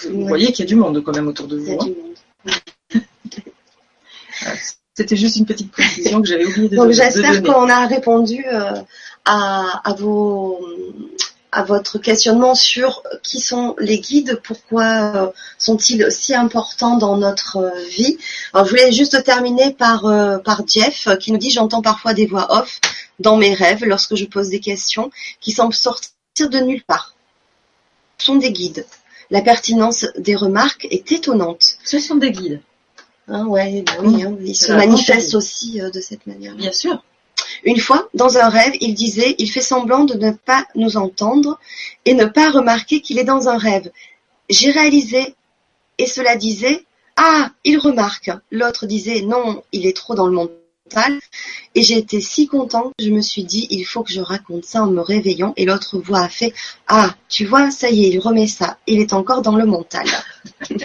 Vous voyez qu'il y a du monde quand même autour de vous. Il y a du hein. monde. C'était juste une petite précision que j'avais oublié de Donc j'espère qu'on a répondu euh, à, à, vos, à votre questionnement sur qui sont les guides, pourquoi euh, sont-ils si importants dans notre euh, vie. Alors je voulais juste terminer par, par Jeff qui nous dit j'entends parfois des voix off dans mes rêves lorsque je pose des questions qui semblent sortir de nulle part. Ce sont des guides. La pertinence des remarques est étonnante. Ce sont des guides. Hein, ouais, bah oui, hein, il se manifeste aussi euh, de cette manière. Bien sûr. Une fois, dans un rêve, il disait Il fait semblant de ne pas nous entendre et ne pas remarquer qu'il est dans un rêve. J'ai réalisé, et cela disait Ah, il remarque. L'autre disait Non, il est trop dans le mental. Et j'ai été si contente que je me suis dit, il faut que je raconte ça en me réveillant. Et l'autre voix a fait, ah, tu vois, ça y est, il remet ça. Il est encore dans le mental.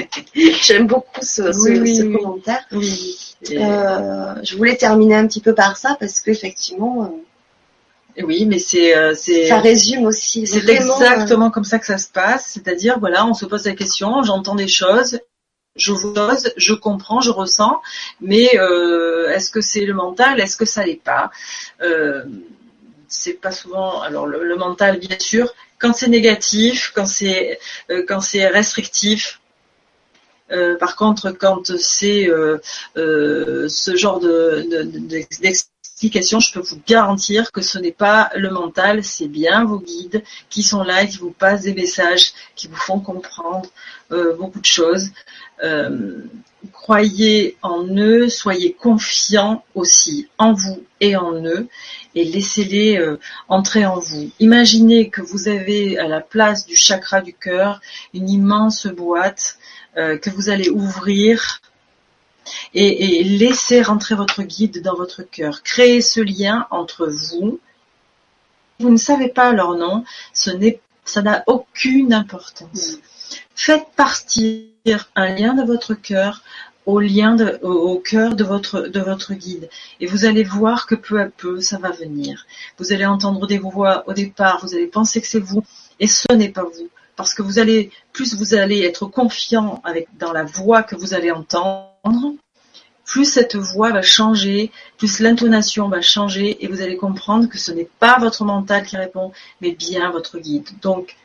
J'aime beaucoup ce, ce, commentaire. Euh, je voulais terminer un petit peu par ça parce qu'effectivement, euh, oui, mais c'est euh, c'est ça résume aussi. C'est exactement comme ça que ça se passe, c'est-à-dire voilà, on se pose la question, j'entends des choses, je ose, je comprends, je ressens, mais euh, est-ce que c'est le mental, est-ce que ça l'est pas euh, C'est pas souvent. Alors le, mental, bien sûr, quand c'est négatif, quand c'est euh, quand c'est restrictif. Euh, par contre, quand c'est ce genre de, de, je peux vous garantir que ce n'est pas le mental, c'est bien vos guides qui sont là, qui vous passent des messages, qui vous font comprendre euh, beaucoup de choses. Euh, croyez en eux, soyez confiants aussi en vous et en eux et laissez-les euh, entrer en vous. Imaginez que vous avez à la place du chakra du cœur une immense boîte que vous allez ouvrir et, laissez rentrer votre guide dans votre cœur. Créez ce lien entre vous. Vous ne savez pas leur nom, ce n'est, ça n'a aucune importance. Faites partir un lien de votre cœur au lien au, cœur de votre de votre guide et vous allez voir que peu à peu ça va venir. Vous allez entendre des voix au départ, vous allez penser que c'est vous et ce n'est pas vous parce que vous allez plus vous allez être confiant avec dans la voix que vous allez entendre plus cette voix va changer, plus l'intonation va changer et vous allez comprendre que ce n'est pas votre mental qui répond, mais bien votre guide. Donc,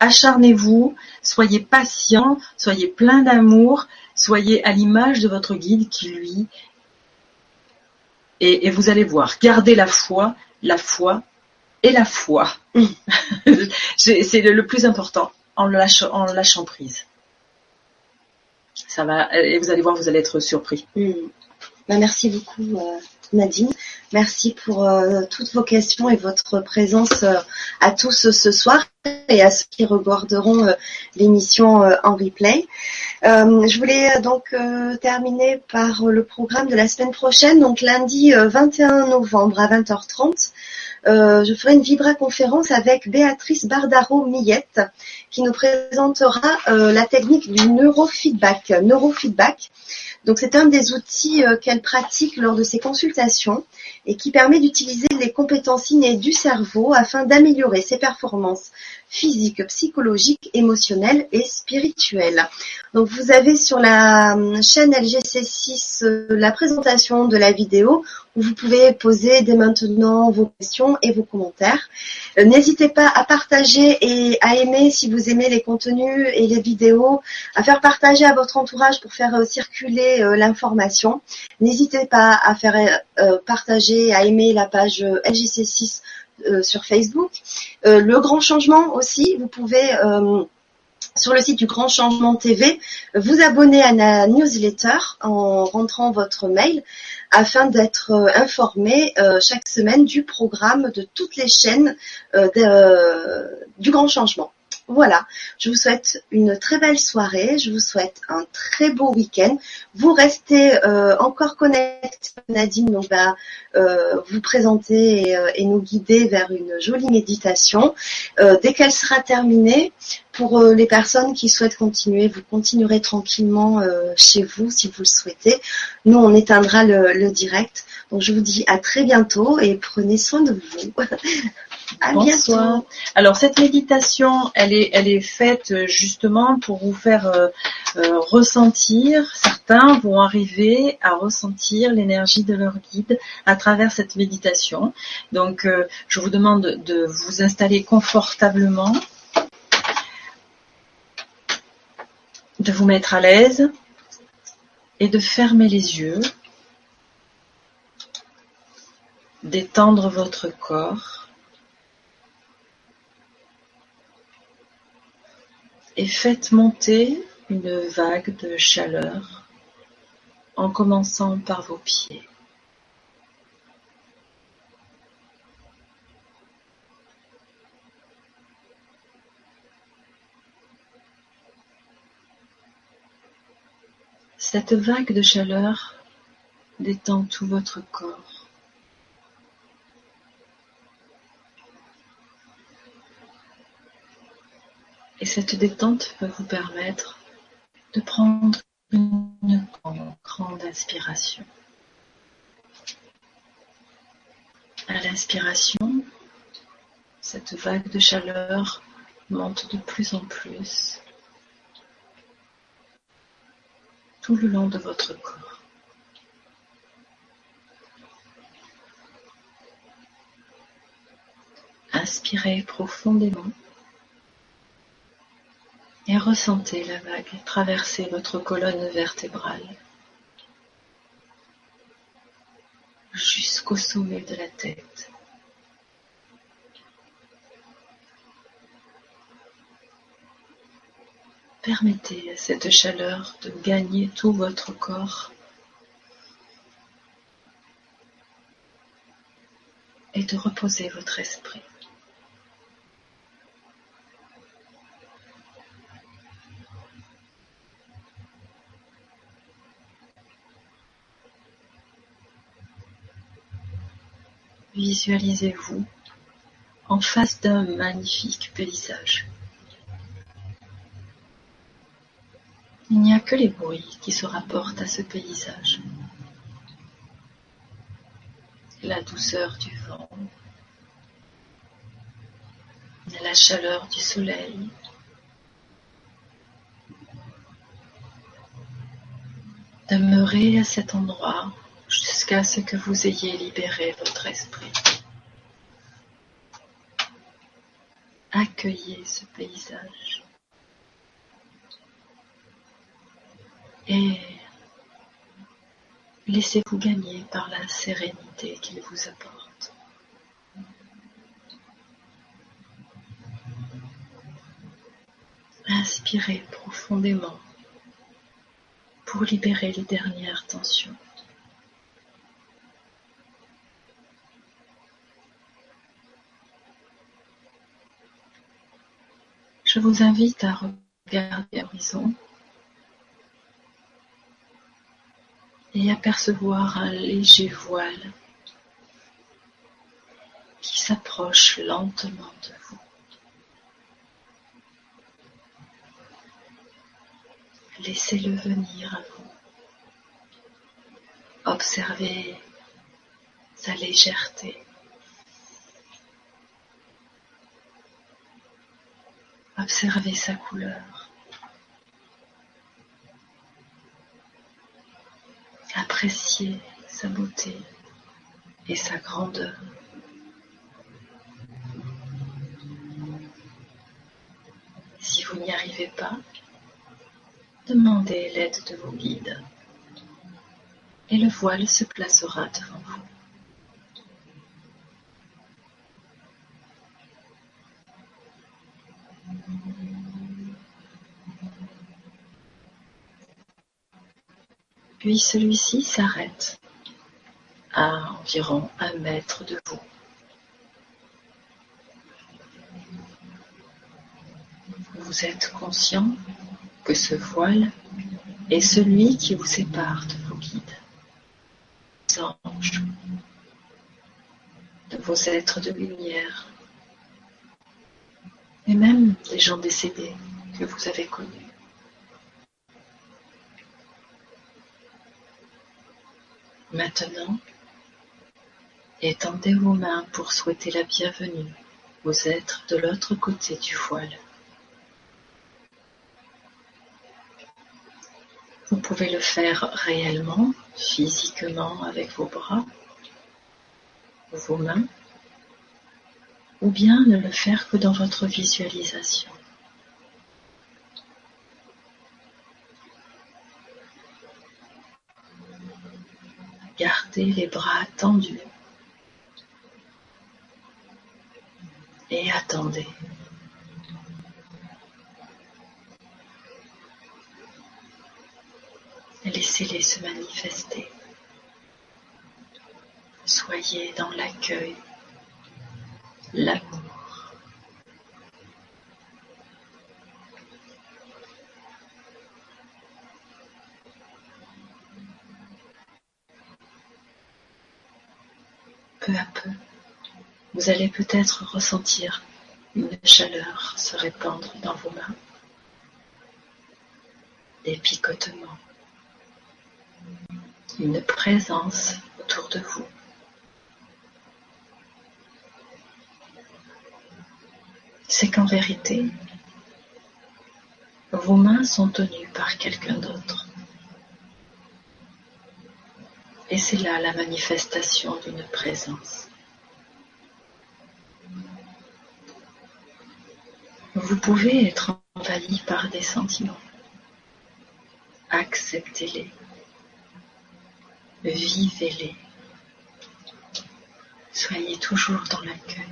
acharnez-vous, soyez patient, soyez plein d'amour, soyez à l'image de votre guide qui lui et, vous allez voir, gardez la foi, la foi et la foi. C'est le, plus important en lâchant prise ça va, et vous allez voir, vous allez être surpris. Hmm. Ben, merci beaucoup, euh, Nadine. Merci pour euh, toutes vos questions et votre présence euh, à tous ce soir et à ceux qui regarderont l'émission en replay. je voulais donc terminer par le programme de la semaine prochaine, donc lundi 21 novembre à 20h30. Euh, je ferai une Vibra conférence avec Béatrice Bardaro-Millette qui nous présentera euh, la technique du neurofeedback. Neurofeedback. Donc c'est un des outils euh, qu'elle pratique lors de ses consultations et qui permet d'utiliser les compétences innées du cerveau afin d'améliorer ses performances physiques, psychologiques, émotionnelles et spirituelles. Donc vous avez sur la chaîne LGC6 la présentation de la vidéo vous pouvez poser dès maintenant vos questions et vos commentaires. Euh, n'hésitez pas à partager et à aimer si vous aimez les contenus et les vidéos, à faire partager à votre entourage pour faire euh, circuler euh, l'information. N'hésitez pas à faire partager, à aimer la page LGC6 sur Facebook. le grand changement aussi, vous pouvez sur le site du Grand Changement TV, vous abonner à la newsletter en rentrant votre mail afin d'être euh, informé euh, chaque semaine du programme de toutes les chaînes euh, du Grand Changement. Voilà, je vous souhaite une très belle soirée, je vous souhaite un très beau week-end. Vous restez encore connectés, Nadine donc va vous présenter et, nous guider vers une jolie méditation. dès qu'elle sera terminée, pour euh, les personnes qui souhaitent continuer, vous continuerez tranquillement euh, chez vous si vous le souhaitez. Nous, on éteindra le, direct. Donc, je vous dis à très bientôt et prenez soin de vous. Bonsoir. Alors cette méditation, elle est, elle est faite euh, justement pour vous faire ressentir. Certains vont arriver à ressentir l'énergie de leur guide à travers cette méditation. Donc je vous demande de vous installer confortablement de vous mettre à l'aise et de fermer les yeux, d'étendre votre corps et faites monter une vague de chaleur en commençant par vos pieds. Cette vague de chaleur détend tout votre corps. Et cette détente va vous permettre de prendre une grande inspiration. À l'inspiration, cette vague de chaleur monte de plus en plus tout le long de votre corps. Inspirez profondément et ressentez la vague traverser votre colonne vertébrale jusqu'au sommet de la tête. Permettez à cette chaleur de gagner tout votre corps et de reposer votre esprit. Visualisez-vous en face d'un magnifique paysage. Il n'y a que les bruits qui se rapportent à ce paysage. La douceur du vent, la chaleur du soleil, Demeurez à cet endroit jusqu'à ce que vous ayez libéré votre esprit. Accueillez ce paysage. et laissez-vous gagner par la sérénité qu'il vous apporte. Inspirez profondément pour libérer les dernières tensions. Je vous invite à regarder l'horizon et apercevoir un léger voile qui s'approche lentement de vous. Laissez-le venir à vous. Observez sa légèreté. Observez sa couleur. apprécier sa beauté et sa grandeur. Si vous n'y arrivez pas, demandez l'aide de vos guides et le voile se placera devant vous. Puis celui-ci s'arrête à environ un mètre de vous. Vous êtes conscient que ce voile est celui qui vous sépare de vos guides, des anges, de vos êtres de lumière, même des gens décédés que vous avez connus. Maintenant, étendez vos mains pour souhaiter la bienvenue aux êtres de l'autre côté du voile. Vous pouvez le faire réellement, physiquement avec vos bras vos mains, ou bien ne le faire que dans votre visualisation. Gardez les bras tendus et attendez. Laissez-les se manifester. Soyez dans l'accueil, l'amour. Peu à peu, vous allez peut-être ressentir une chaleur se répandre dans vos mains, des picotements, une présence autour de vous. C'est qu'en vérité, vos mains sont tenues par quelqu'un d'autre. Et c'est là la manifestation d'une présence. Vous pouvez être envahi par des sentiments. Acceptez-les. Vivez-les. Soyez toujours dans l'accueil.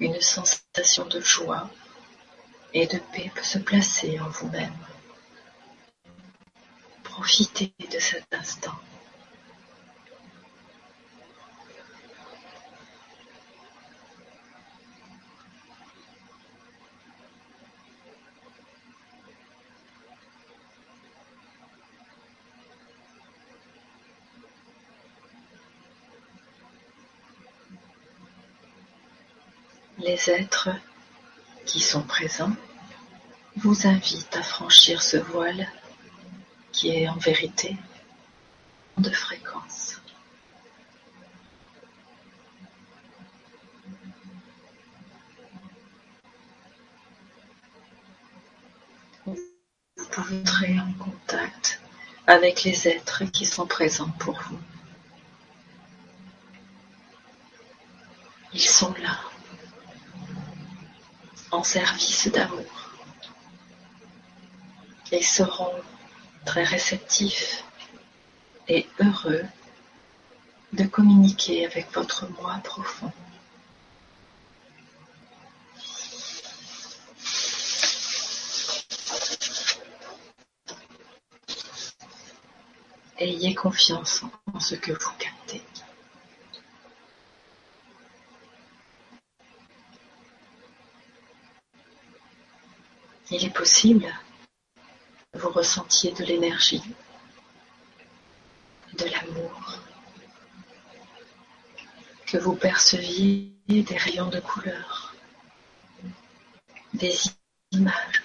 Une sensation de joie et de paix peut se placer en vous-même. Profitez de cet instant. Les êtres qui sont présents vous invitent à franchir ce voile qui est en vérité de fréquence. Vous pouvez entrer en contact avec les êtres qui sont présents pour vous. Ils sont là, service d'amour, et seront très réceptif et heureux de communiquer avec votre moi profond. Ayez confiance en ce que vous. Il est possible vous ressentiez de l'énergie, de l'amour, que vous perceviez des rayons de couleur, des images,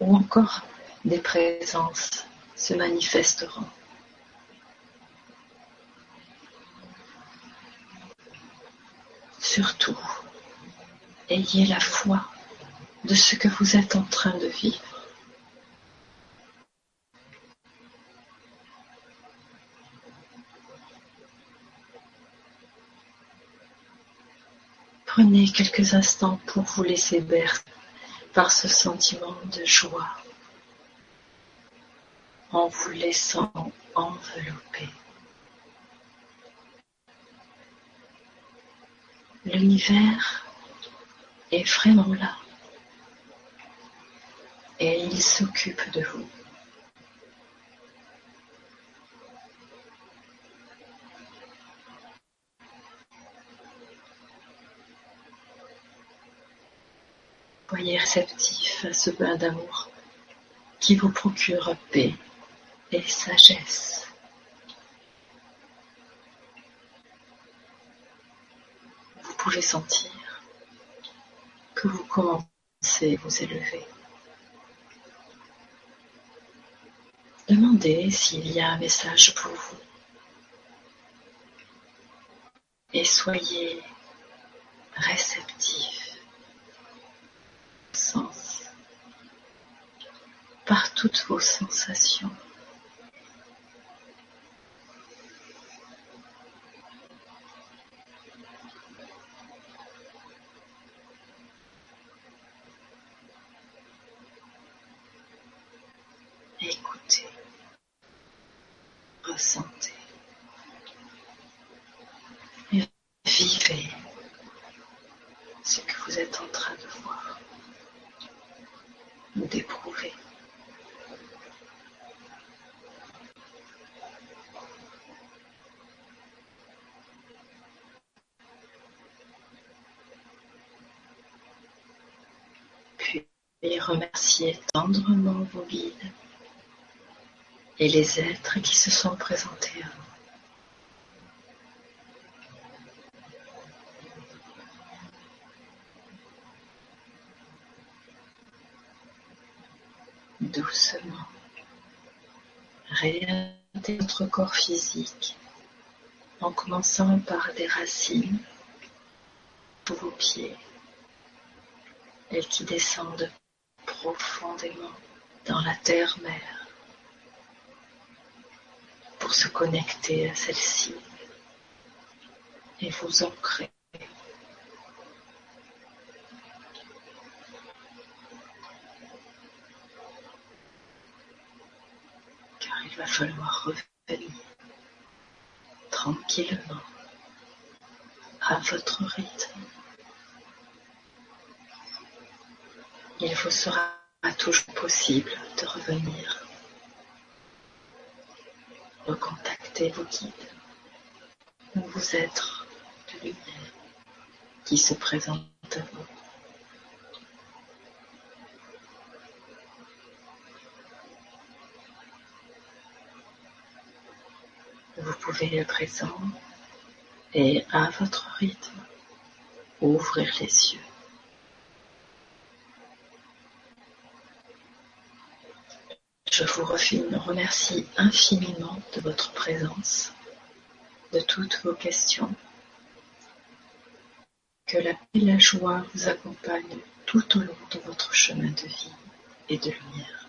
ou encore des présences se manifesteront. Surtout, ayez la foi de ce que vous êtes en train de vivre. Prenez quelques instants pour vous laisser bercer par ce sentiment de joie en vous laissant envelopper. L'univers est vraiment là il s'occupe de vous. Soyez réceptif à ce bain d'amour qui vous procure paix et sagesse. Vous pouvez sentir que vous commencez à vous élever. S'il y a un message pour vous. Et soyez réceptif. par toutes vos sensations. Écoutez, ressentez et vivez ce que vous êtes en train de voir ou d'éprouver. Puis tendrement vos guides et les êtres qui se sont présentés à vous. doucement. Regardez votre corps physique en commençant par des racines pour vos pieds et qui descendent profondément dans la terre-mère pour se connecter à celle-ci et vous ancrer il va falloir revenir tranquillement à votre rythme. Il vous sera toujours possible de revenir, recontacter vos guides ou vos êtres de lumière qui se présentent à vous. Vous pouvez à présent et à votre rythme ouvrir les yeux. Je vous remercie infiniment de votre présence, de toutes vos questions. Que la paix et la joie vous accompagnent tout au long de votre chemin de vie et de lumière.